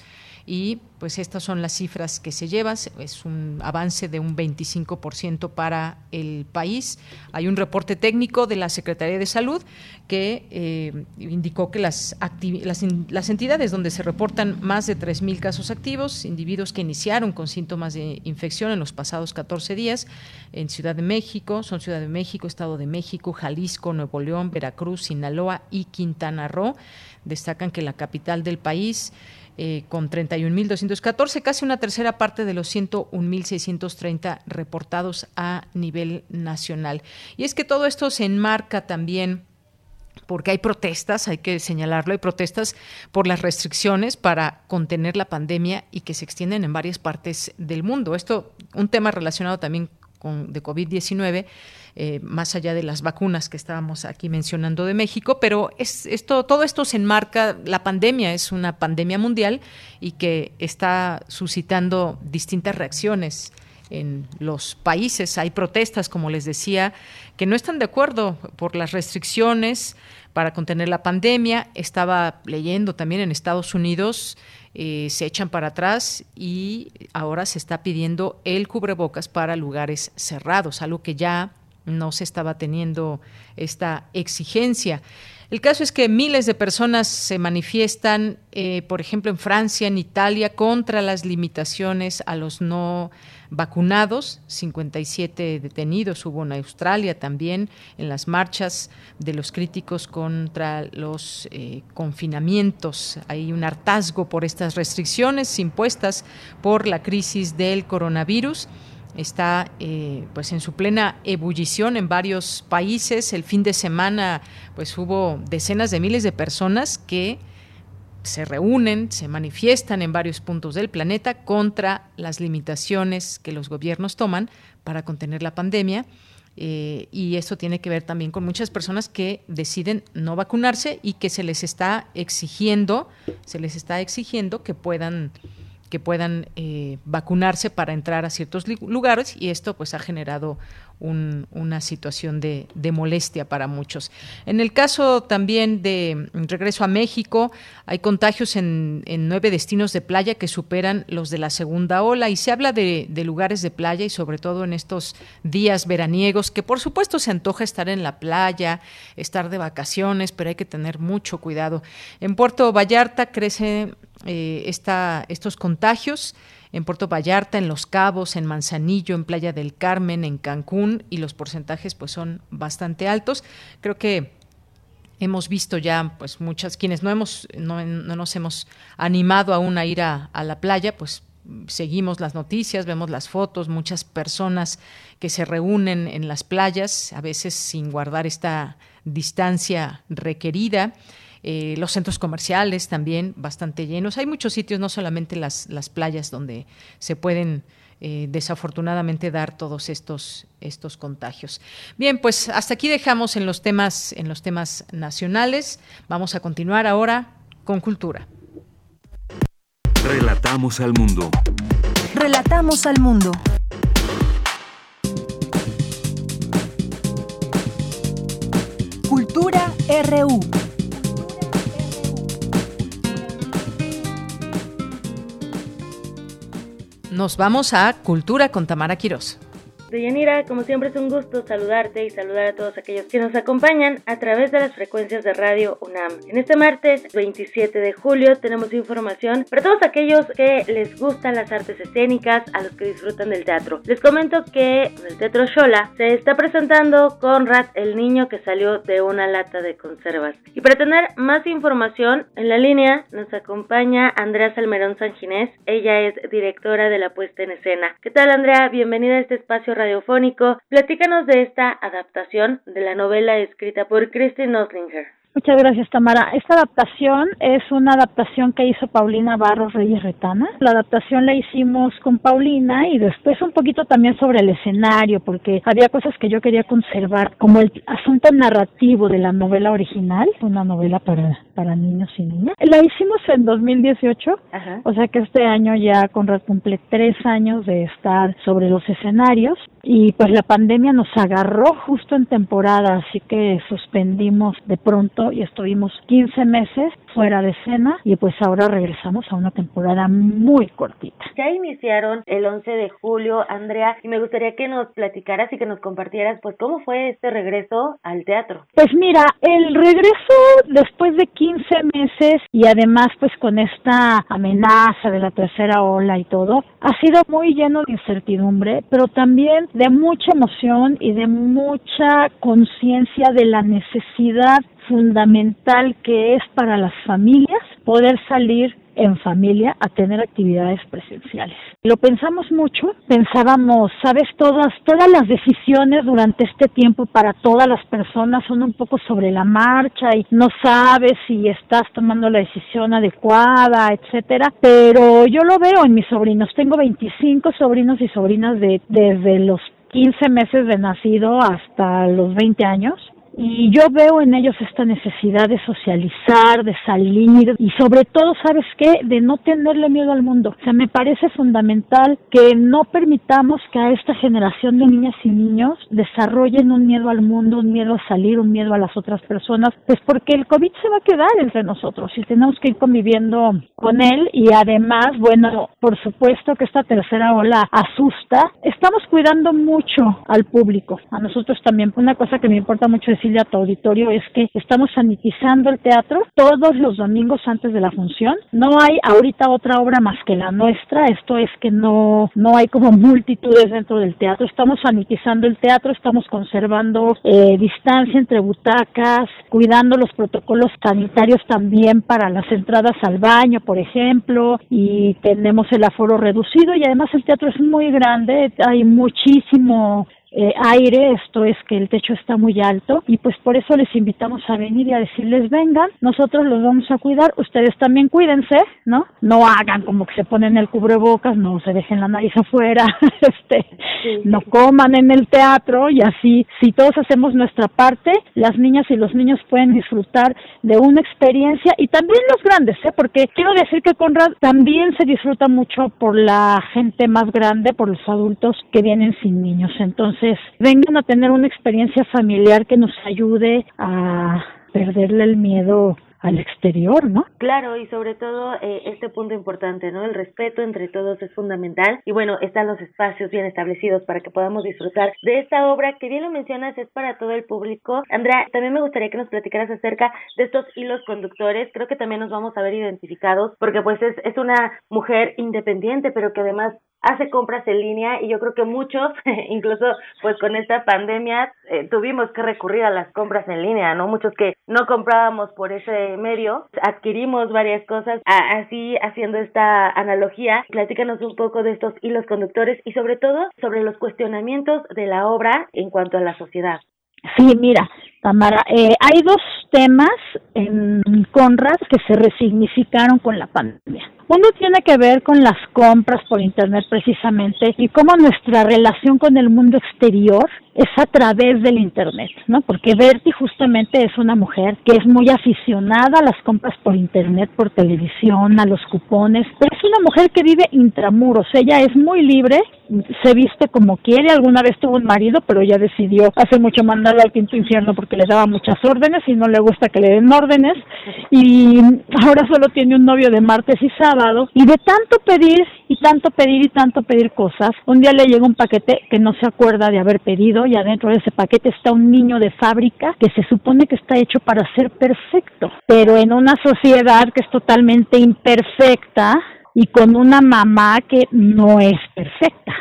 y pues estas son las cifras que se llevan, es un avance de un 25% para el país. Hay un reporte técnico de la Secretaría de Salud que eh, indicó que las, las, las, entidades donde se reportan más de 3.000 casos activos, individuos que iniciaron con síntomas de infección en los pasados 14 días, en Ciudad de México, son Ciudad de México, Estado de México, Jalisco, Nuevo León, Veracruz, Sinaloa y Quintana Roo. Destacan que la capital del país eh, con 31.214, casi una tercera parte de los 101.630 reportados a nivel nacional. Y es que todo esto se enmarca también porque hay protestas, hay que señalarlo, hay protestas por las restricciones para contener la pandemia y que se extienden en varias partes del mundo. Esto, un tema relacionado también con de COVID-19 eh, más allá de las vacunas que estábamos aquí mencionando de México, pero es, esto, todo esto se enmarca, la pandemia es una pandemia mundial y que está suscitando distintas reacciones en los países. Hay protestas, como les decía, que no están de acuerdo por las restricciones para contener la pandemia. Estaba leyendo también en Estados Unidos, eh, se echan para atrás y ahora se está pidiendo el cubrebocas para lugares cerrados, algo que ya no se estaba teniendo esta exigencia. El caso es que miles de personas se manifiestan, eh, por ejemplo, en Francia, en Italia, contra las limitaciones a los no vacunados. 57 detenidos hubo en Australia también en las marchas de los críticos contra los eh, confinamientos. Hay un hartazgo por estas restricciones impuestas por la crisis del coronavirus está eh, pues en su plena ebullición en varios países. El fin de semana pues hubo decenas de miles de personas que se reúnen, se manifiestan en varios puntos del planeta contra las limitaciones que los gobiernos toman para contener la pandemia. Eh, y esto tiene que ver también con muchas personas que deciden no vacunarse y que se les está exigiendo, se les está exigiendo que puedan que puedan eh, vacunarse para entrar a ciertos lugares y esto pues ha generado una situación de, molestia para muchos. En el caso también de regreso a México, hay contagios en, nueve destinos de playa que superan los de la segunda ola y se habla de, lugares de playa y sobre todo en estos días veraniegos que por supuesto se antoja estar en la playa, estar de vacaciones, pero hay que tener mucho cuidado. En Puerto Vallarta crece eh, estos contagios en Puerto Vallarta, en Los Cabos, en Manzanillo, en Playa del Carmen, en Cancún y los porcentajes pues son bastante altos. Creo que hemos visto ya pues muchas quienes no hemos no, nos hemos animado aún a ir a, la playa pues seguimos las noticias vemos las fotos muchas personas que se reúnen en las playas a veces sin guardar esta distancia requerida eh, los centros comerciales también bastante llenos. Hay muchos sitios, no solamente las, las playas, donde se pueden eh, desafortunadamente dar todos estos, estos contagios. Bien, pues hasta aquí dejamos en los temas, en los temas nacionales. Vamos a continuar ahora con cultura. Relatamos al mundo. Relatamos al mundo. Cultura RU. Nos vamos a Cultura con Tamara Quirós. Deyanira, como siempre es un gusto saludarte y saludar a todos aquellos que nos acompañan a través de las frecuencias de Radio UNAM. En este martes 27 de julio tenemos información para todos aquellos que les gustan las artes escénicas, a los que disfrutan del teatro. Les comento que en el Teatro Shola se está presentando Conrad, el niño que salió de una lata de conservas. Y para tener más información, en la línea nos acompaña Andrea Salmerón Sanginés. Ella es directora de la puesta en escena. ¿Qué tal Andrea? Bienvenida a este espacio radiofónico. Platícanos de esta adaptación de la novela escrita por Christine Oslinger. Muchas gracias, Tamara. Esta adaptación es una adaptación que hizo Paulina Barros Reyes Retana. La adaptación la hicimos con Paulina y después un poquito también sobre el escenario, porque había cosas que yo quería conservar, como el asunto narrativo de la novela original, una novela para, para niños y niñas. La hicimos en 2018, o sea que este año ya Conrad cumple tres años de estar sobre los escenarios y pues la pandemia nos agarró justo en temporada, así que suspendimos de pronto y estuvimos 15 meses fuera de escena y pues ahora regresamos a una temporada muy cortita. Ya iniciaron el 11 de julio, Andrea, y me gustaría que nos platicaras y que nos compartieras pues cómo fue este regreso al teatro. Pues mira, el regreso después de 15 meses y además pues con esta amenaza de la tercera ola y todo, ha sido muy lleno de incertidumbre, pero también de mucha emoción y de mucha conciencia de la necesidad fundamental que es para las familias poder salir en familia a tener actividades presenciales. Lo pensamos mucho, pensábamos, sabes, todas, todas las decisiones durante este tiempo para todas las personas son un poco sobre la marcha y no sabes si estás tomando la decisión adecuada, etcétera, pero yo lo veo en mis sobrinos, tengo 25 sobrinos y sobrinas de desde los 15 meses de nacido hasta los 20 años y yo veo en ellos esta necesidad de socializar, de salir y sobre todo, ¿sabes qué? De no tenerle miedo al mundo. O sea, me parece fundamental que no permitamos que a esta generación de niñas y niños desarrollen un miedo al mundo, un miedo a salir, un miedo a las otras personas, pues porque el COVID se va a quedar entre nosotros y tenemos que ir conviviendo con él y además, bueno, por supuesto que esta tercera ola asusta. Estamos cuidando mucho al público, a nosotros también. Una cosa que me importa mucho decir a tu auditorio es que estamos sanitizando el teatro todos los domingos antes de la función. No hay ahorita otra obra más que la nuestra. Esto es que no, no hay como multitudes dentro del teatro. Estamos sanitizando el teatro, estamos conservando eh, distancia entre butacas, cuidando los protocolos sanitarios también para las entradas al baño, por ejemplo, y tenemos el aforo reducido y además el teatro es muy grande, hay muchísimo eh, aire, esto es que el techo está muy alto y pues por eso les invitamos a venir y a decirles vengan, nosotros los vamos a cuidar, ustedes también cuídense, ¿no? No hagan como que se ponen el cubrebocas, no se dejen la nariz afuera, este, no coman en el teatro y así, si todos hacemos nuestra parte, las niñas y los niños pueden disfrutar de una experiencia y también los grandes, ¿eh? Porque quiero decir que Conrad también se disfruta mucho por la gente más grande, por los adultos que vienen sin niños, entonces entonces, vengan a tener una experiencia familiar que nos ayude a perderle el miedo al exterior, ¿no? Claro, y sobre todo eh, este punto importante, ¿no? El respeto entre todos es fundamental y bueno, están los espacios bien establecidos para que podamos disfrutar de esta obra que bien lo mencionas es para todo el público. Andrea, también me gustaría que nos platicaras acerca de estos hilos conductores. Creo que también nos vamos a ver identificados porque pues es, es una mujer independiente, pero que además hace compras en línea y yo creo que muchos, incluso pues con esta pandemia, eh, tuvimos que recurrir a las compras en línea, ¿no? Muchos que no comprábamos por ese medio, adquirimos varias cosas, así haciendo esta analogía, platícanos un poco de estos hilos conductores y sobre todo sobre los cuestionamientos de la obra en cuanto a la sociedad. Sí, mira, Tamara, eh, hay dos temas en Conrad que se resignificaron con la pandemia. Uno tiene que ver con las compras por Internet precisamente y cómo nuestra relación con el mundo exterior es a través del Internet, ¿no? Porque Bertie justamente es una mujer que es muy aficionada a las compras por Internet, por televisión, a los cupones, pero es una mujer que vive intramuros, ella es muy libre, se viste como quiere, alguna vez tuvo un marido, pero ella decidió hace mucho mandarlo al quinto infierno porque le daba muchas órdenes y no le gusta que le den órdenes. Y ahora solo tiene un novio de martes y sábado. Y de tanto pedir y tanto pedir y tanto pedir cosas, un día le llega un paquete que no se acuerda de haber pedido y adentro de ese paquete está un niño de fábrica que se supone que está hecho para ser perfecto, pero en una sociedad que es totalmente imperfecta y con una mamá que no es perfecta.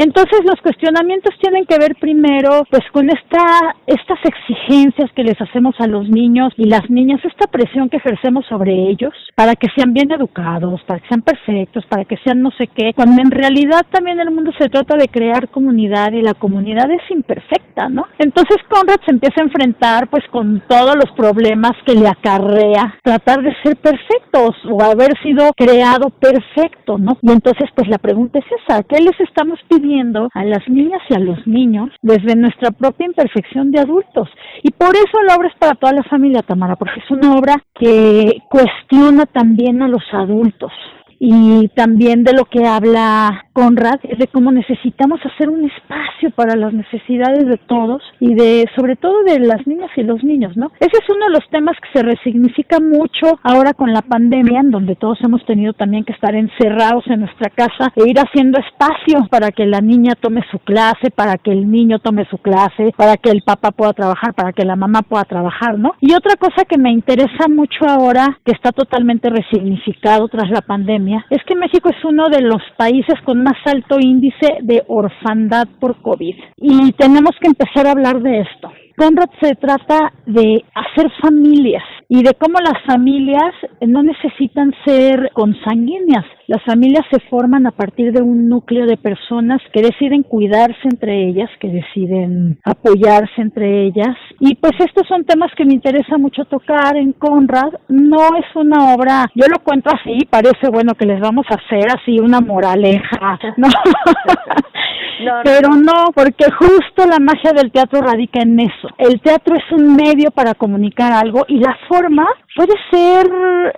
Entonces los cuestionamientos tienen que ver primero pues con esta estas exigencias que les hacemos a los niños y las niñas, esta presión que ejercemos sobre ellos para que sean bien educados, para que sean perfectos, para que sean no sé qué, cuando en realidad también el mundo se trata de crear comunidad y la comunidad es imperfecta, ¿no? Entonces Conrad se empieza a enfrentar pues con todos los problemas que le acarrea tratar de ser perfectos o haber sido creado perfecto, ¿no? Y entonces pues la pregunta es esa, ¿qué les estamos pidiendo? A las niñas y a los niños desde nuestra propia imperfección de adultos. Y por eso la obra es para toda la familia, Tamara, porque es una obra que cuestiona también a los adultos y también de lo que habla Conrad es de cómo necesitamos hacer un espacio para las necesidades de todos y de sobre todo de las niñas y los niños, ¿no? Ese es uno de los temas que se resignifica mucho ahora con la pandemia, en donde todos hemos tenido también que estar encerrados en nuestra casa e ir haciendo espacio para que la niña tome su clase, para que el niño tome su clase, para que el papá pueda trabajar, para que la mamá pueda trabajar, ¿no? Y otra cosa que me interesa mucho ahora, que está totalmente resignificado tras la pandemia, es que México es uno de los países con más alto índice de orfandad por COVID. Y tenemos que empezar a hablar de esto. Conrad se trata de hacer familias y de cómo las familias no necesitan ser consanguíneas. Las familias se forman a partir de un núcleo de personas que deciden cuidarse entre ellas, que deciden apoyarse entre ellas. Y pues estos son temas que me interesa mucho tocar en Conrad. No es una obra, yo lo cuento así, parece bueno que les vamos a hacer así una moraleja, ¿no? Pero no, porque justo la magia del teatro radica en eso. El teatro es un medio para comunicar algo y la forma puede ser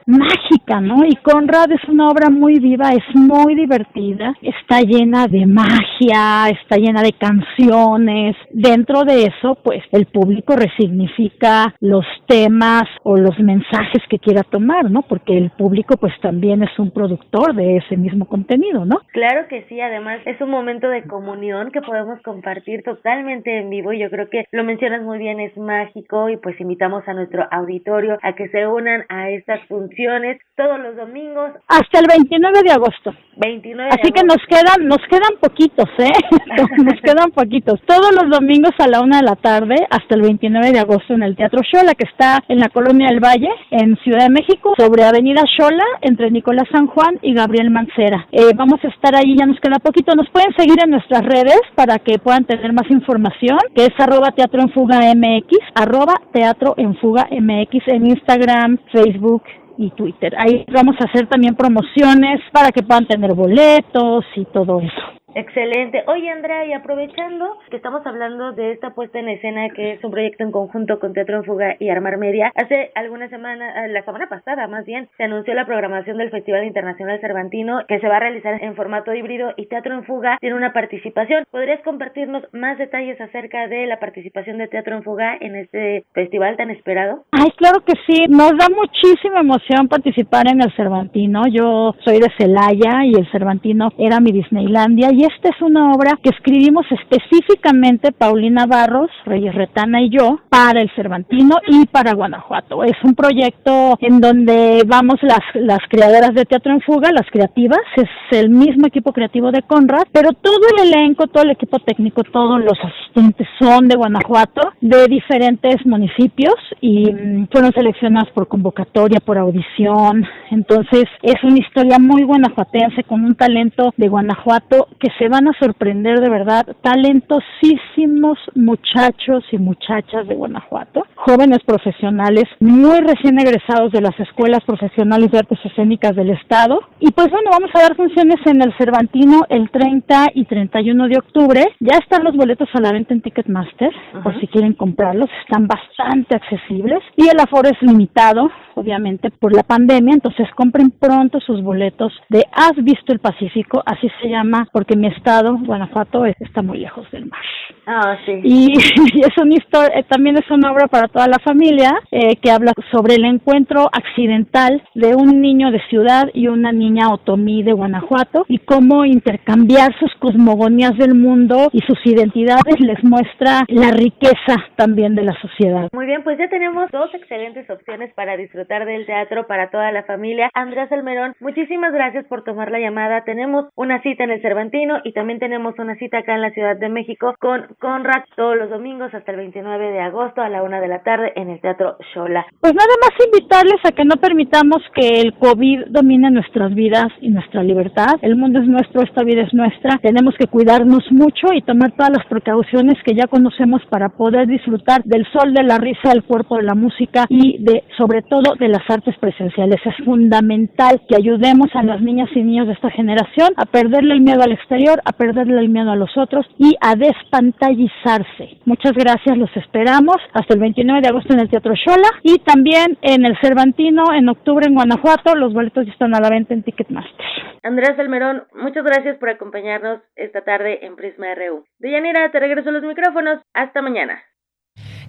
mágica, ¿no? Y Conrad es una obra muy viva, es muy divertida, está llena de magia, está llena de canciones. Dentro de eso, pues el público resignifica los temas o los mensajes que quiera tomar, ¿no? Porque el público pues también es un productor de ese mismo contenido, ¿no? Claro que sí, además es un momento de comunión que podemos compartir totalmente en vivo. Yo creo que lo mencionas muy bien, es mágico y pues invitamos a nuestro auditorio a que se unan a estas funciones todos los domingos. Hasta el 29 de agosto. 29 Así que nos quedan, nos quedan poquitos, ¿eh? nos quedan poquitos. Todos los domingos a la una de la tarde hasta el 29 de agosto en el Teatro Xola, que está en la Colonia del Valle, en Ciudad de México, sobre Avenida Xola, entre Nicolás San Juan y Gabriel Mancera. Eh, vamos a estar ahí, ya nos queda poquito. Nos pueden seguir en nuestras redes para que puedan tener más información, que es arroba teatro en fuga MX, arroba teatro en fuga MX en Instagram, Facebook, y Twitter. Ahí vamos a hacer también promociones para que puedan tener boletos y todo eso. Excelente. Oye, Andrea, y aprovechando que estamos hablando de esta puesta en escena que es un proyecto en conjunto con Teatro en Fuga y Armar Media, hace algunas semanas, eh, la semana pasada más bien, se anunció la programación del Festival Internacional Cervantino que se va a realizar en formato híbrido y Teatro en Fuga tiene una participación. ¿Podrías compartirnos más detalles acerca de la participación de Teatro en Fuga en este festival tan esperado? Ay, claro que sí. Nos da muchísima emoción participar en el Cervantino. Yo soy de Celaya y el Cervantino era mi Disneylandia y esta es una obra que escribimos específicamente Paulina Barros, Reyes Retana y yo para el Cervantino y para Guanajuato. Es un proyecto en donde vamos las, las creadoras de Teatro en Fuga, las creativas, es el mismo equipo creativo de Conrad, pero todo el elenco, todo el equipo técnico, todos los asistentes son de Guanajuato, de diferentes municipios y mm, fueron seleccionados por convocatoria, por audición. Entonces es una historia muy guanajuatense con un talento de Guanajuato que se van a sorprender de verdad. Talentosísimos muchachos y muchachas de Guanajuato, jóvenes profesionales muy recién egresados de las escuelas profesionales de artes escénicas del Estado. Y pues bueno, vamos a dar funciones en el Cervantino el 30 y 31 de octubre. Ya están los boletos a la venta en Ticketmaster, por si quieren comprarlos. Están bastante accesibles. Y el aforo es limitado, obviamente, por la pandemia. Entonces compren pronto sus boletos de Has visto el Pacífico, así se llama, porque mi estado, Guanajuato, está muy lejos del mar. Ah, sí. Y, es una historia, eh, también es una obra para toda la familia eh, que habla sobre el encuentro accidental de un niño de ciudad y una niña otomí de Guanajuato y cómo intercambiar sus cosmogonías del mundo y sus identidades les muestra la riqueza también de la sociedad. Muy bien, pues ya tenemos dos excelentes opciones para disfrutar del teatro para toda la familia. Andrés Almerón, muchísimas gracias por tomar la llamada. Tenemos una cita en el Cervantino y también tenemos una cita acá en la Ciudad de México con Conrad todos los domingos hasta el 29 de agosto a la una de la tarde en el Teatro Shola. Pues nada más invitarles a que no permitamos que el COVID domine nuestras vidas y nuestra libertad. El mundo es nuestro, esta vida es nuestra. Tenemos que cuidarnos mucho y tomar todas las precauciones que ya conocemos para poder disfrutar del sol, de la risa, del cuerpo, de la música y de, sobre todo, de las artes presenciales. Es fundamental que ayudemos a las niñas y niños de esta generación a perderle el miedo al exterior, a perderle el miedo a los otros y a despantallizarse. Muchas gracias, los esperamos hasta el 29 de agosto en el Teatro Shola y también en el Cervantino en octubre en Guanajuato. Los boletos ya están a la venta en Ticketmaster. Andrés Almerón, muchas gracias por acompañarnos esta tarde en Prisma RU. Deyanira, te regreso los micrófonos. Hasta mañana.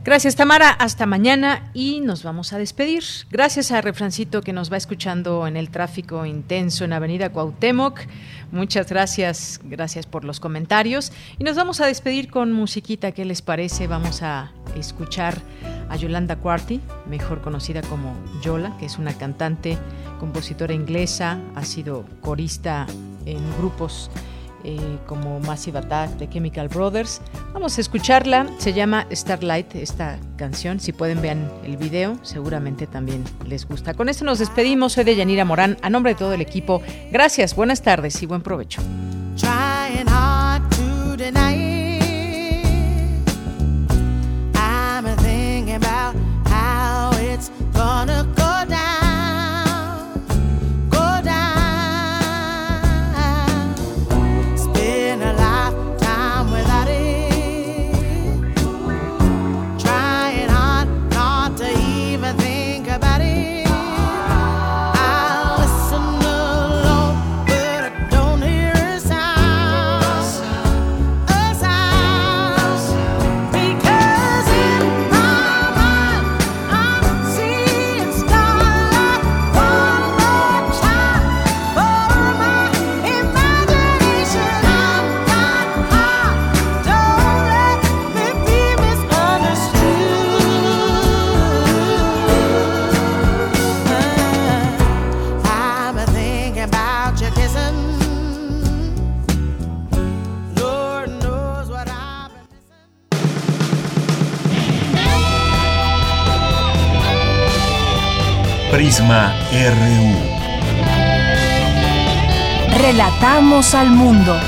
Gracias Tamara, hasta mañana y nos vamos a despedir. Gracias a Refrancito que nos va escuchando en el tráfico intenso en Avenida Cuauhtémoc. Muchas gracias, gracias por los comentarios y nos vamos a despedir con musiquita, ¿qué les parece? Vamos a escuchar a Yolanda Quarty, mejor conocida como Yola, que es una cantante, compositora inglesa, ha sido corista en grupos eh, como Massive Attack de Chemical Brothers. Vamos a escucharla, se llama Starlight esta canción, si pueden vean el video, seguramente también les gusta. Con esto nos despedimos, soy de Yanira Morán, a nombre de todo el equipo, gracias, buenas tardes y buen provecho. RU. Relatamos al mundo.